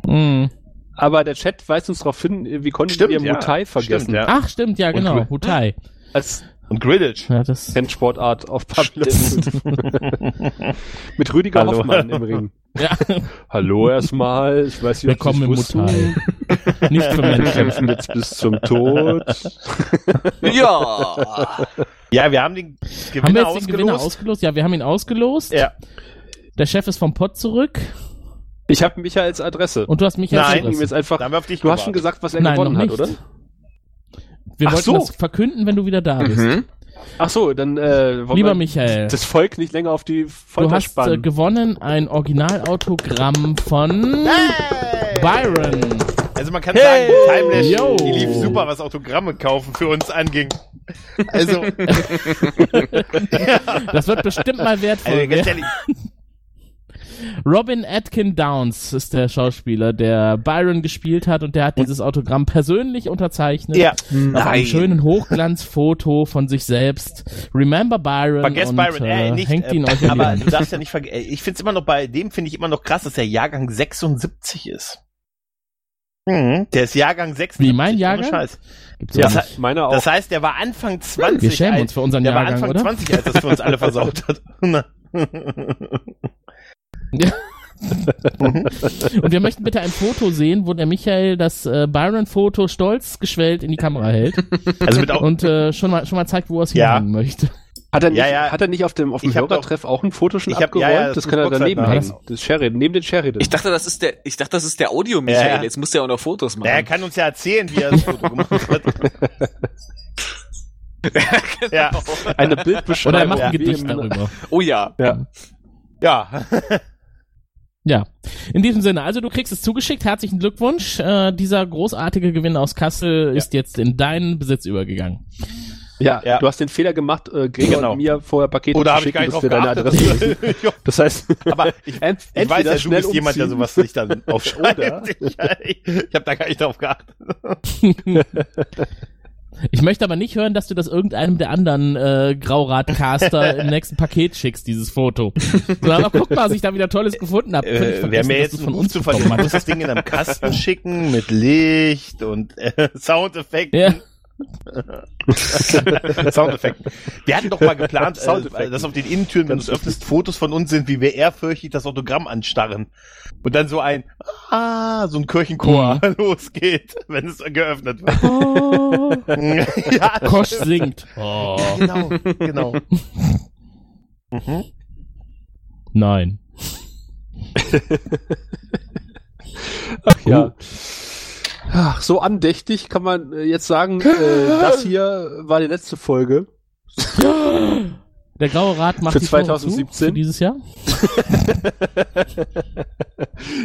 Mhm. Aber der Chat weist uns darauf hin, wie konnten Stimmt, wir ja. Mutai vergessen? Stimmt, ja. Ach, stimmt, ja, Und genau. Gri- Hutai. Als Und Gridditch. Ja, das, Rennsportart auf Babylon. Mit Rüdiger Hallo. Hoffmann im Ring. ja. Hallo erstmal. Ich weiß nicht, ob Willkommen im. Mutai. Nicht für Wir Menschen. kämpfen jetzt bis zum Tod. ja. Ja, wir haben den Gewinner Haben wir jetzt den ausgelost. Gewinner ausgelost? Ja, wir haben ihn ausgelost. Ja. Der Chef ist vom Pott zurück. Ich habe Michaels Adresse. Und du hast mich als Nein, Adresse. jetzt einfach, Da haben wir auf dich du hast schon gewartet. gesagt, was er Nein, gewonnen noch hat, nicht. oder? Wir Ach wollten so. das verkünden, wenn du wieder da bist. Mhm. Ach so, dann äh, wollen Lieber Michael, das Volk nicht länger auf die Folter du hast äh, spannen. gewonnen ein Originalautogramm von Byron. Also man kann Hey! sagen, Timelash, Yo! die lief super, was Autogramme kaufen für uns anging. Also, Das wird bestimmt mal wertvoll. also ganz ehrlich, Robin Atkin Downs ist der Schauspieler, der Byron gespielt hat und der hat dieses Autogramm persönlich unterzeichnet. ja, Auf einem nein. schönen Hochglanzfoto von sich selbst. Remember Byron. Vergesst und, Byron, äh, äh, nicht, hängt ihn äh, euch aber du darfst ja nicht vergessen, ich finde es immer noch bei dem finde ich immer noch krass, dass der Jahrgang 76 ist. Mhm, der ist Jahrgang 76. Wie, mein Jahrgang? Scheiß. Gibt's Ja, ja das, Meiner auch. das heißt, der war Anfang 20. Wir schämen als- uns für unseren der war Jahrgang, Anfang oder? 20, als das für uns alle versaut hat. Und wir möchten bitte ein Foto sehen, wo der Michael das äh, Byron-Foto stolz geschwellt in die Kamera hält Also mit Au- und äh, schon mal schon mal zeigt, wo er es Ja. hinhängen möchte. Hat er nicht, Ja, ja. Hat er nicht auf dem, auf dem Hörertreff auch ein Foto schon Ich hab- abgeräumt? ja, ja, das das kann er daneben hängen. machen. Das Sheridan, neben den Sheridan. Ich dachte, das ist der, ich dachte, das ist der Audio Michael. Ja, ja. Jetzt muss der auch noch Fotos machen. Ja, er kann uns ja erzählen, wie er das Foto gemacht hat. ja. Eine Oder er Bildbeschreibung. macht ein Gedicht darüber. Oh ja. Ja. Ja. Ja, in diesem Sinne, also du kriegst es zugeschickt. Herzlichen Glückwunsch. Äh, dieser großartige Gewinn aus Kassel ist jetzt in deinen Besitz übergegangen. Ja, Ja. du hast den Fehler gemacht, äh, Gregor Genau. und mir vorher Pakete Oder zu habe ich gar schicken, nicht dass wir deine? Adresse wissen. Das heißt, Aber ich, ent- ich weiß entweder ja, du bist jemand, der umziehen. sowas nicht dann aufschreibt. Ich ich habe da gar nicht drauf geachtet. Ich möchte aber nicht hören, dass du das irgendeinem der anderen äh, Grauradcaster im nächsten Paket schickst, dieses Foto. Sondern guck mal, was ich da wieder Tolles gefunden habe. Äh, wir haben ja jetzt einen Ruf zu verlieren. Man muss das Ding in einem Kasten schicken mit Licht und äh, Soundeffekten. Ja. Soundeffekten. Wir hatten doch mal geplant, äh, dass auf den Innentüren, wenn du es öffnest, Fotos von uns sind, wie wir ehrfürchtig das Autogramm anstarren. Und dann so ein, ah, so ein Kirchenchor losgeht, wenn es geöffnet wird. ja, das Kosch singt. Oh. Genau, genau. Mhm. Nein. Ach ja. Ach, so andächtig kann man äh, jetzt sagen, äh, das hier war die letzte Folge. Der graue Rat macht Für die Tore 2017? Zu für dieses Jahr.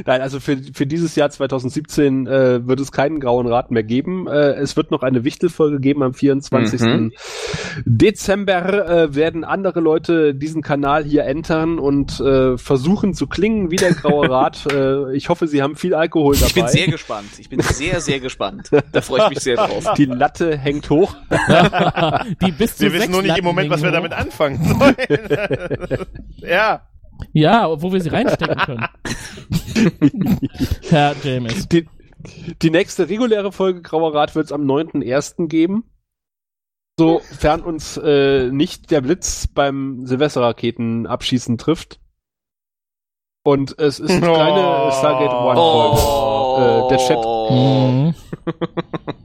Nein, also für, für dieses Jahr 2017 äh, wird es keinen grauen Rat mehr geben. Äh, es wird noch eine Wichtelfolge geben am 24. Mhm. Dezember. Äh, werden andere Leute diesen Kanal hier entern und äh, versuchen zu klingen wie der graue Rat. äh, ich hoffe, sie haben viel Alkohol dabei. Ich bin sehr gespannt. Ich bin sehr, sehr gespannt. Da freue ich mich sehr drauf. Die Latte hängt hoch. Die bis zu Wir wissen nur nicht im Moment, was wir damit anfangen sollen. ja. Ja, wo wir sie reinstecken können. Herr James. Die, die nächste reguläre Folge Grauer Rat wird es am 9.1. geben. Sofern uns äh, nicht der Blitz beim Silvesterraketen abschießen trifft. Und es ist keine Oh. Stargate One Folge. Äh, der Chat. Mhm.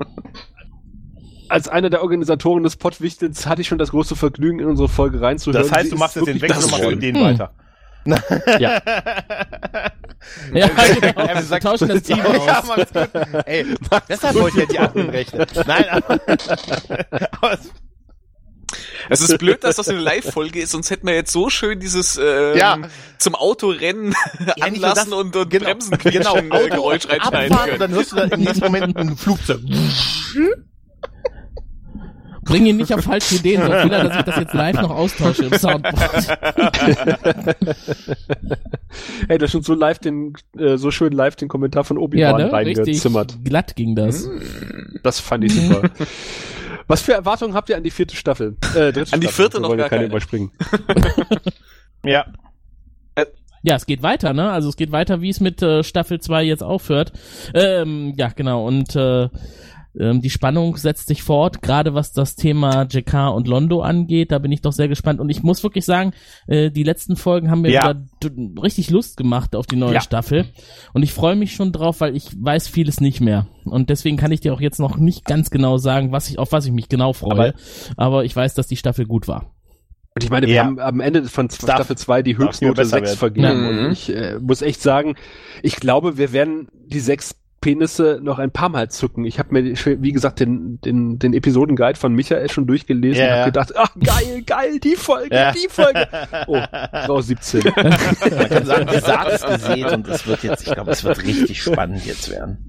Als einer der Organisatoren des Pottwichtels hatte ich schon das große Vergnügen, in unsere Folge reinzuhören. Das heißt, Sie du machst jetzt den Wechsel und machst mit denen weiter. Ja. Ja, genau. Wir sagt- tauschen das Team Ja, aus. mach's gut. Ey, deshalb wollte ich ja die Aktenrechte. Nein, aber, aber es- ist blöd, dass das eine Live-Folge ist, sonst hätten wir jetzt so schön dieses ähm, Ja. zum Autorennen Ja, anlassen das- und, und genau, Bremsen genau, äh, Geräusch reinschneiden und dann können. hörst du dann im nächsten Moment ein Flugzeug. Bring ihn nicht auf falsche Ideen, sonst will er, dass ich das jetzt live noch austausche im Soundboard. Hey, da schon so live den, äh, so schön live den Kommentar von Ja, Obi-Wan ne? Richtig reingezimmert. glatt ging das. Das fand ich super. Was für Erwartungen habt ihr an die vierte Staffel? Äh, dritte An die vierte Wir noch wollen ja gar keine keine. überspringen. Ja. Ja, es geht weiter, ne? Also es geht weiter, wie es mit äh, Staffel 2 jetzt aufhört. Ähm, ja, genau. Und äh, ähm, die Spannung setzt sich fort, gerade was das Thema JK und Londo angeht. Da bin ich doch sehr gespannt. Und ich muss wirklich sagen, äh, die letzten Folgen haben mir Ja. richtig Lust gemacht auf die neue Ja. Staffel. Und ich freue mich schon drauf, weil ich weiß vieles nicht mehr. Und deswegen kann ich dir auch jetzt noch nicht ganz genau sagen, was ich, auf was ich mich genau freue. Aber, ich weiß, dass die Staffel gut war. Und ich meine, wir Ja. haben am Ende von Darf- Staffel 2 die Höchstnote besser 6 werden. vergeben. Mhm. Und ich äh, muss echt sagen, ich glaube, wir werden die sechs Penisse noch ein paar Mal zücken. Ich habe mir, wie gesagt, den, den, den Episodenguide von Michael schon durchgelesen Ja, und ja. habe gedacht, ach geil, geil, die Folge, Ja. die Folge. Oh, Frau 17. Man kann sagen, die Saat ist gesät und es wird jetzt, ich glaube, es wird richtig spannend jetzt werden.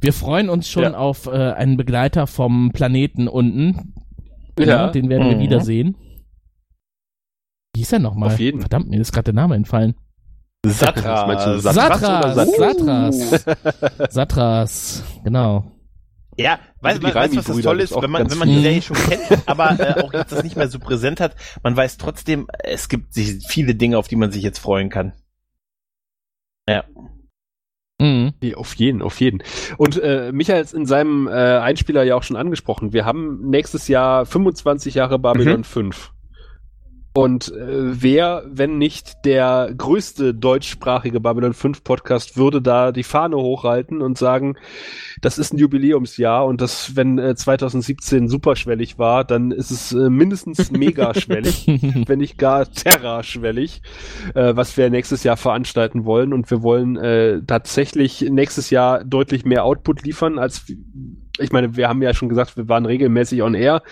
Wir freuen uns schon Ja. auf äh, einen Begleiter vom Planeten unten. Ja. Ja, den werden wir Mhm. wiedersehen. Wie hieß er nochmal? Auf jeden. Verdammt, mir ist gerade der Name entfallen. Was meinst du, Satras. Satras oder Satras, Satras? Satras. Satras, genau. Ja, weißt die du, weißt, was das Raimi-Brüder toll gibt's ist, wenn man, wenn man die. Serie schon kennt, aber äh, auch jetzt das nicht mehr so präsent hat, man weiß trotzdem, es gibt sich viele Dinge, auf die man sich jetzt freuen kann. Ja. Mhm. Auf jeden, auf jeden. Und äh, Michael hat es in seinem äh, Einspieler ja auch schon angesprochen. Wir haben nächstes Jahr 25 Jahre Babylon Mhm. 5. Und äh, wer, wenn nicht der größte deutschsprachige Babylon 5 Podcast, würde da die Fahne hochhalten und sagen, das ist ein Jubiläumsjahr und das, wenn äh, 2017 superschwellig war, dann ist es äh, mindestens megaschwellig, wenn nicht gar terraschwellig, äh, was wir nächstes Jahr veranstalten wollen. Und wir wollen äh, tatsächlich nächstes Jahr deutlich mehr Output liefern, als ich meine, wir haben ja schon gesagt, wir waren regelmäßig on air,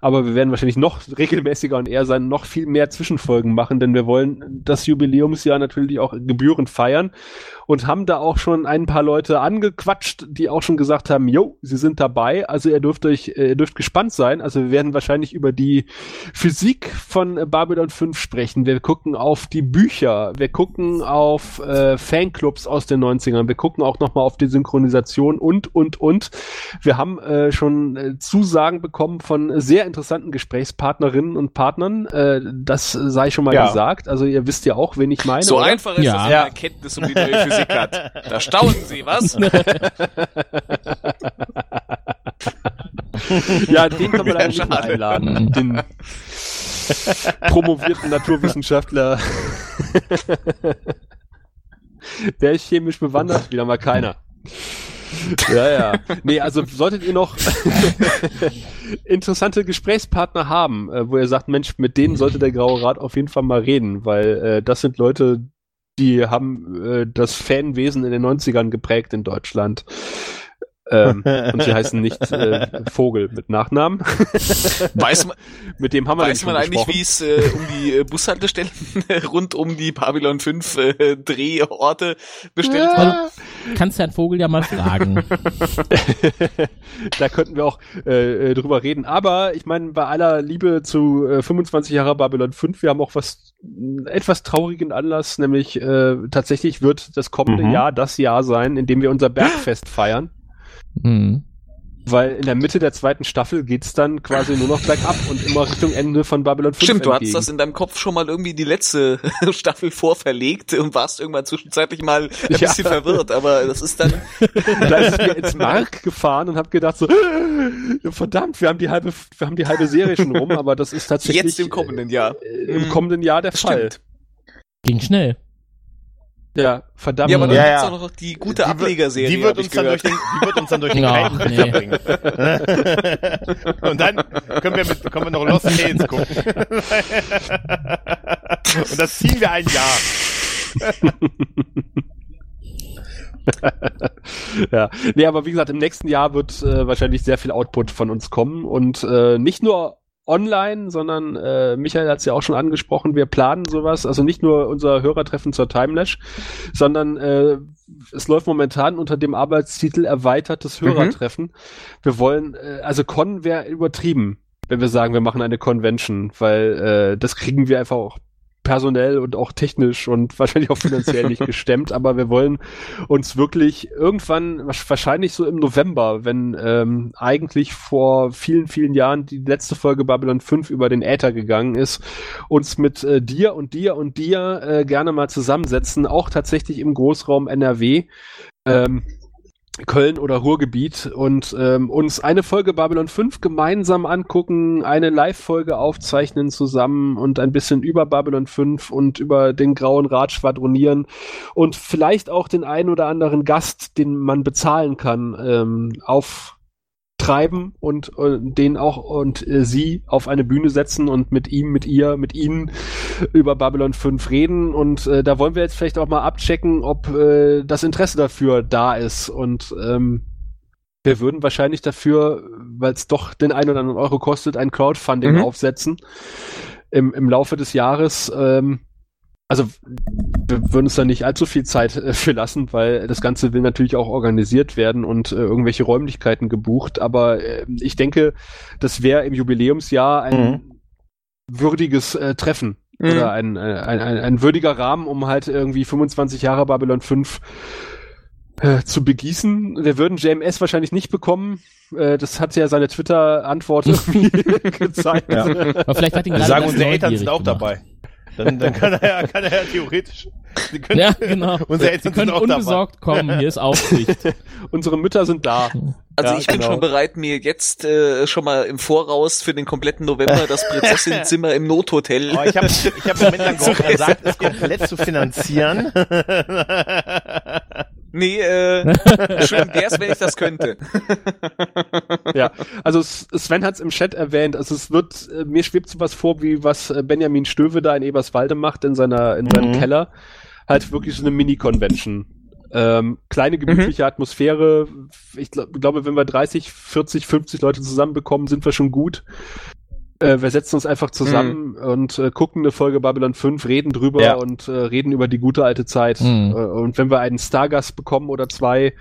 aber wir werden wahrscheinlich noch regelmäßiger on air sein, noch viel mehr Zwischenfolgen machen, denn wir wollen das Jubiläumsjahr natürlich auch gebührend feiern und haben da auch schon ein paar Leute angequatscht, die auch schon gesagt haben, jo, sie sind dabei, also ihr dürft euch, äh, ihr dürft gespannt sein, also wir werden wahrscheinlich über die Physik von Babylon 5 sprechen, wir gucken auf die Bücher, wir gucken auf äh, Fanclubs aus den 90ern, wir gucken auch nochmal auf die Synchronisation und, und, und. Wir haben äh, schon äh, Zusagen bekommen von sehr interessanten Gesprächspartnerinnen und Partnern, äh, das sei schon mal Ja. gesagt, also ihr wisst ja auch, wen ich meine. So oder? einfach ist Ja. das, man Erkenntnis um die neue Physik hat. Da staunen Sie, was? Ja, den können wir leider nicht einladen. Den promovierten Naturwissenschaftler. Der ist chemisch bewandert, wieder mal keiner. Ja, ja. Nee, also solltet ihr noch interessante Gesprächspartner haben, äh, wo ihr sagt, Mensch, mit denen sollte der Graue Rat auf jeden Fall mal reden, weil äh, das sind Leute, die haben äh, das Fanwesen in den 90ern geprägt in Deutschland. Ähm, und sie heißen nicht äh, Vogel mit Nachnamen. Weiß man, mit dem haben wir weiß man eigentlich, wie es äh, um die äh, Bushaltestellen rund um die Babylon 5 äh, Drehorte bestellt Ja. war? Kannst Herrn Vogel ja mal fragen. da könnten wir auch äh, äh, drüber reden. Aber ich meine, bei aller Liebe zu äh, 25 Jahre Babylon 5, wir haben auch was etwas traurigen Anlass, nämlich äh, tatsächlich wird das kommende Mhm. Jahr das Jahr sein, in dem wir unser Bergfest feiern. Mhm. Weil in der Mitte der zweiten Staffel geht's dann quasi nur noch bergab und immer Richtung Ende von Babylon 5 Stimmt, du entgegen. hattest das in deinem Kopf schon mal irgendwie die letzte Staffel vorverlegt und warst irgendwann zwischenzeitlich mal ein Ja. bisschen verwirrt, aber das ist dann da ist es mir ins Mark gefahren und habe gedacht so, verdammt, wir haben die halbe, wir haben die halbe Serie schon rum, aber das ist tatsächlich jetzt im kommenden Jahr. äh, im kommenden Jahr der Fall. Ging schnell. Ja, verdammt. Ja, aber dann Ja, gibt's ja. auch noch die gute Ablegerserie. die wird uns dann gehört. durch den- die wird uns dann durch den Ja, Kalten nee. bringen. Und dann können wir, mit, können wir noch Lost Tales gucken. Und das ziehen wir ein Jahr. ja, nee, aber wie gesagt, im nächsten Jahr wird äh, wahrscheinlich sehr viel Output von uns kommen und äh, nicht nur online, sondern äh, Michael hat es ja auch schon angesprochen, wir planen sowas, also nicht nur unser Hörertreffen zur Timelash, sondern äh, es läuft momentan unter dem Arbeitstitel erweitertes Hörertreffen. Wir wollen, äh, also Con wäre übertrieben, wenn wir sagen, wir machen eine Convention, weil äh, das kriegen wir einfach auch personell und auch technisch und wahrscheinlich auch finanziell nicht gestemmt, aber wir wollen uns wirklich irgendwann, wahrscheinlich so im November, wenn ähm, eigentlich vor vielen, vielen Jahren die letzte Folge Babylon 5 über den Äther gegangen ist, uns mit äh, dir und dir und dir äh, gerne mal zusammensetzen, auch tatsächlich im Großraum NRW. Ähm, Köln oder Ruhrgebiet und ähm, uns eine Folge Babylon 5 gemeinsam angucken, eine Live-Folge aufzeichnen zusammen und ein bisschen über Babylon 5 und über den Grauen Rat schwadronieren und vielleicht auch den einen oder anderen Gast, den man bezahlen kann, ähm, auftreiben und, äh, den auch und äh, sie auf eine Bühne setzen und mit ihm, mit ihr, mit ihnen über Babylon 5 reden und äh, da wollen wir jetzt vielleicht auch mal abchecken, ob äh, das Interesse dafür da ist und ähm, wir würden wahrscheinlich dafür, weil es doch den einen oder anderen Euro kostet, ein Crowdfunding Mhm. aufsetzen im, im Laufe des Jahres. Ähm, also wir würden uns da nicht allzu viel Zeit äh, für lassen, weil das Ganze will natürlich auch organisiert werden und äh, irgendwelche Räumlichkeiten gebucht. Aber äh, ich denke, das wäre im Jubiläumsjahr ein würdiges äh, Treffen Mhm. oder ein, äh, ein, ein, ein würdiger Rahmen, um halt irgendwie 25 Jahre Babylon 5 äh, zu begießen. Wir würden JMS wahrscheinlich nicht bekommen. Äh, das hat ja seine Twitter-Antwort irgendwie gezeigt. Ja. Aber vielleicht hat ihn Wir gerade sagen, unsere Eltern sind auch gemacht. dabei. Dann, dann kann er ja, kann er ja theoretisch. Können, Ja, genau. Unsere Eltern Sie können sind auch unbesorgt dabei. kommen, hier ist Aufsicht. Unsere Mütter sind da. Also Ja, ich bin genau. schon bereit, mir jetzt äh, schon mal im Voraus für den kompletten November das Prinzessin-Zimmer im Nothotel. Oh, ich habe ich hab im Moment lang zu gehofft, er sagt, es komplett zu finanzieren. Nee, äh, schön wär's, wenn ich das könnte. ja, also Sven hat es im Chat erwähnt. Also es wird, äh, mir schwebt sowas vor, wie was äh, Benjamin Stöve da in Eberswalde macht in seiner, in seinem Mhm. Keller. Halt wirklich so eine Mini-Convention. Ähm, kleine gemütliche Atmosphäre. Ich glaub, glaube, wenn wir 30, 40, 50 Leute zusammenbekommen, sind wir schon gut. Äh, wir setzen uns einfach zusammen und äh, gucken eine Folge Babylon 5, reden drüber Ja. und äh, reden über die gute alte Zeit. Mhm. Äh, und wenn wir einen Stargast bekommen oder zwei,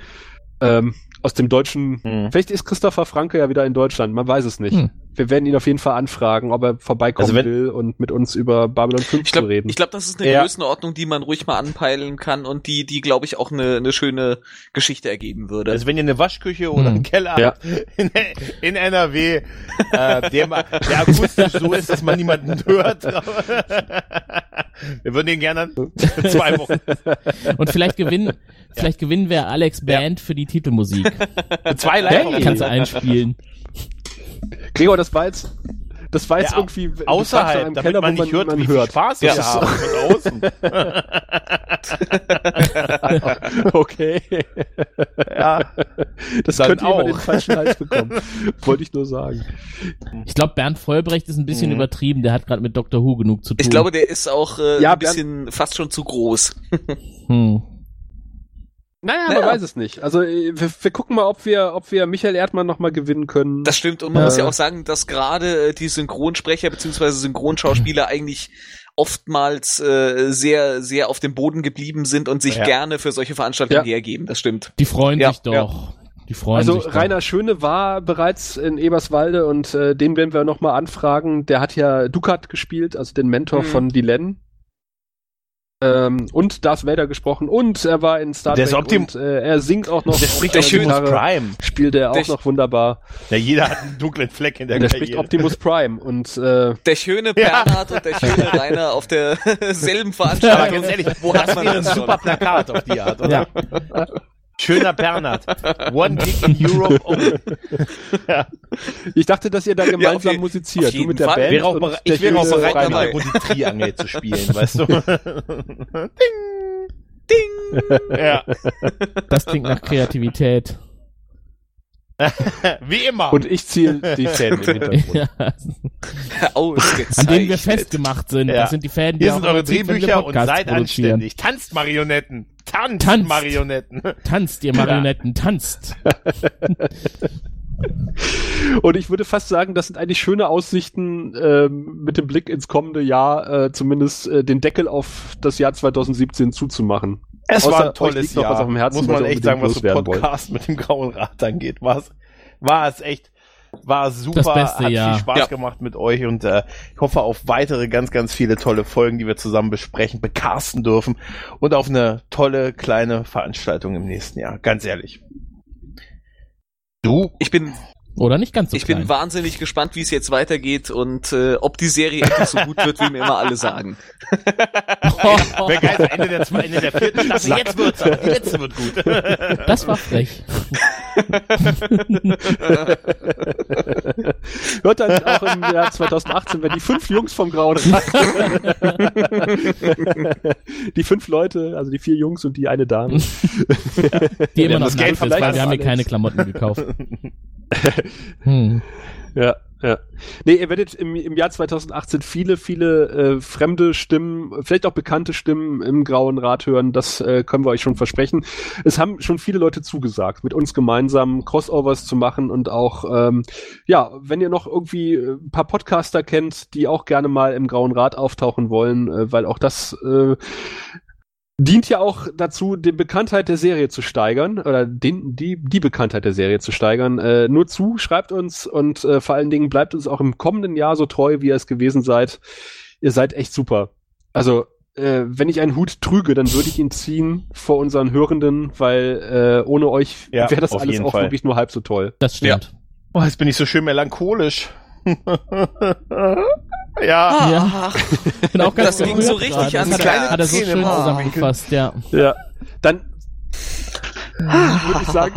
ähm, aus dem deutschen, Mhm. vielleicht ist Christopher Franke ja wieder in Deutschland, man weiß es nicht. Hm. Wir werden ihn auf jeden Fall anfragen, ob er vorbeikommen Also wenn- will und mit uns über Babylon 5 Ich glaube, zu reden. ich glaub, das ist eine Ja. Größenordnung, die man ruhig mal anpeilen kann und die, die glaube ich auch eine, eine schöne Geschichte ergeben würde. Also wenn ihr eine Waschküche oder Hm. einen Keller Ja. habt in, in NRW, äh, der, der akustisch so ist, dass man niemanden hört. Wir würden den gerne für zwei Wochen. Und vielleicht gewinnen, vielleicht gewinnen wir Alex Band für die Titelmusik. Zwei Hey. live Kannst du einspielen. Gregor, das war jetzt, das war jetzt Ja, irgendwie Außerhalb, einem damit Keller, man wo nicht hört, man wie viel hört. Spaß Ja. haben von außen. okay. Ja. Das Dann könnte jemand auch. den falschen Hals bekommen. Wollte ich nur sagen. Ich glaube, Bernd Vollbrecht ist ein bisschen Mhm. übertrieben. Der hat gerade mit Dr. Who genug zu tun. Ich glaube, der ist auch äh, Ja, ein bisschen fast schon zu groß. Hm. Naja, Naja. man weiß es nicht. Also äh, wir, wir gucken mal, ob wir, ob wir Michael Erdmann noch mal gewinnen können. Das stimmt und man Äh, muss ja auch sagen, dass gerade äh, die Synchronsprecher beziehungsweise Synchronschauspieler eigentlich oftmals äh, sehr, sehr auf dem Boden geblieben sind und sich Ja. gerne für solche Veranstaltungen Ja. hergeben. Das stimmt. Die freuen Ja, sich doch. ja. Die freuen also sich doch. Rainer Schöne war bereits in Eberswalde und äh, den werden wir noch mal anfragen. Der hat ja Dukat gespielt, also den Mentor Mhm. von Dylan. Ähm, und Darth Vader gesprochen und er war in Star Der Trek ist Optim- und äh, er singt auch noch. Der spricht der Optimus Gitarre, Prime. Spielt er auch Der- noch wunderbar. Ja, jeder hat einen dunklen Fleck in der Und er Karriere. spricht Optimus Prime und äh, Der schöne Ja. Bernhard und der schöne Rainer auf derselben Aber Veranstaltung. ganz ehrlich, Wo man wäre ein das schon? super Plakat auf die Art, oder? Schöner Bernhard. One Gig in Europe. Oh. ja. ich dachte, dass ihr da gemeinsam je- musiziert. Du mit der Fall. Band Wäre auch und bere- der ich wäre auch bereit, dabei die Triangel zu spielen, weißt du? Ding! ja. Das klingt nach Kreativität. Wie immer. Und ich ziehe die Fäden im Hintergrund. ja. An denen wir festgemacht sind. Ja. Das sind die Fäden, die Hier sind eure Drehbücher und seid produzieren. anständig. Tanzt Marionetten. Tanzt, Tanzt. Marionetten. Tanzt, ihr Marionetten, tanzt. Und ich würde fast sagen, das sind eigentlich schöne Aussichten ähm, mit dem Blick ins kommende Jahr, äh, zumindest äh, den Deckel auf das Jahr 2017 zuzumachen. Es Außer war ein euch tolles Jahr. was auf dem Herzen, Muss man echt sagen, was so. Podcast mit dem grauen Rad angeht. War es, war es echt, war super, Das beste hat Jahr. viel Spaß Ja. gemacht mit euch und äh, ich hoffe auf weitere ganz, ganz viele tolle Folgen, die wir zusammen besprechen, bekasten dürfen und auf eine tolle kleine Veranstaltung im nächsten Jahr. Ganz ehrlich. Du? Ich bin Oder nicht ganz so ich klein. bin wahnsinnig gespannt, wie es jetzt weitergeht und äh, ob die Serie endlich so gut wird, wie mir immer alle sagen. Wäre geil, Ende der, zwei- Ende der vierten Staffel. Jetzt wird's aber, die letzte wird gut. Das war frech. Hört dann auch im Jahr 2018, wenn die fünf Jungs vom Grauen die fünf Leute, also die vier Jungs und die eine Dame, Die immer haben noch das Geld nackt ist, weil verpasst, wir haben hier keine Klamotten gekauft. Hm. Ja, ja. Nee, ihr werdet im, im Jahr 2018 viele, viele äh, fremde Stimmen, vielleicht auch bekannte Stimmen im Grauen Rat hören. Das äh, können wir euch schon versprechen. Es haben schon viele Leute zugesagt, mit uns gemeinsam Crossovers zu machen und auch, ähm, ja, wenn ihr noch irgendwie äh, ein paar Podcaster kennt, die auch gerne mal im Grauen Rat auftauchen wollen, äh, weil auch das äh, dient ja auch dazu, die Bekanntheit der Serie zu steigern oder den, die, die Bekanntheit der Serie zu steigern. Äh, nur zu, schreibt uns und äh, vor allen Dingen bleibt uns auch im kommenden Jahr so treu, wie ihr es gewesen seid. Ihr seid echt super. Also, äh, wenn ich einen Hut trüge, dann würde ich ihn ziehen vor unseren Hörenden, weil äh, ohne euch Ja, wäre das auf alles jeden auch Fall. wirklich nur halb so toll. Das stimmt. Oh, jetzt bin ich so schön melancholisch. ja. Ja. Ich bin auch ganz Das ging so richtig gerade. ans Das hat, Herz. hat er so Tränen schön zusammengefasst, ja. Ja, dann würde ich sagen,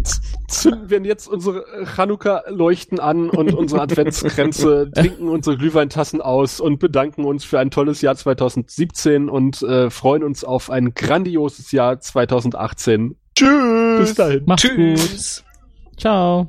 zünden wir jetzt unsere Chanukka-Leuchten an und unsere Adventskränze, trinken unsere Glühweintassen aus und bedanken uns für ein tolles Jahr 2017 und äh, freuen uns auf ein grandioses Jahr 2018. Tschüss. Bis dahin. Macht's gut. Tschüss. Ciao.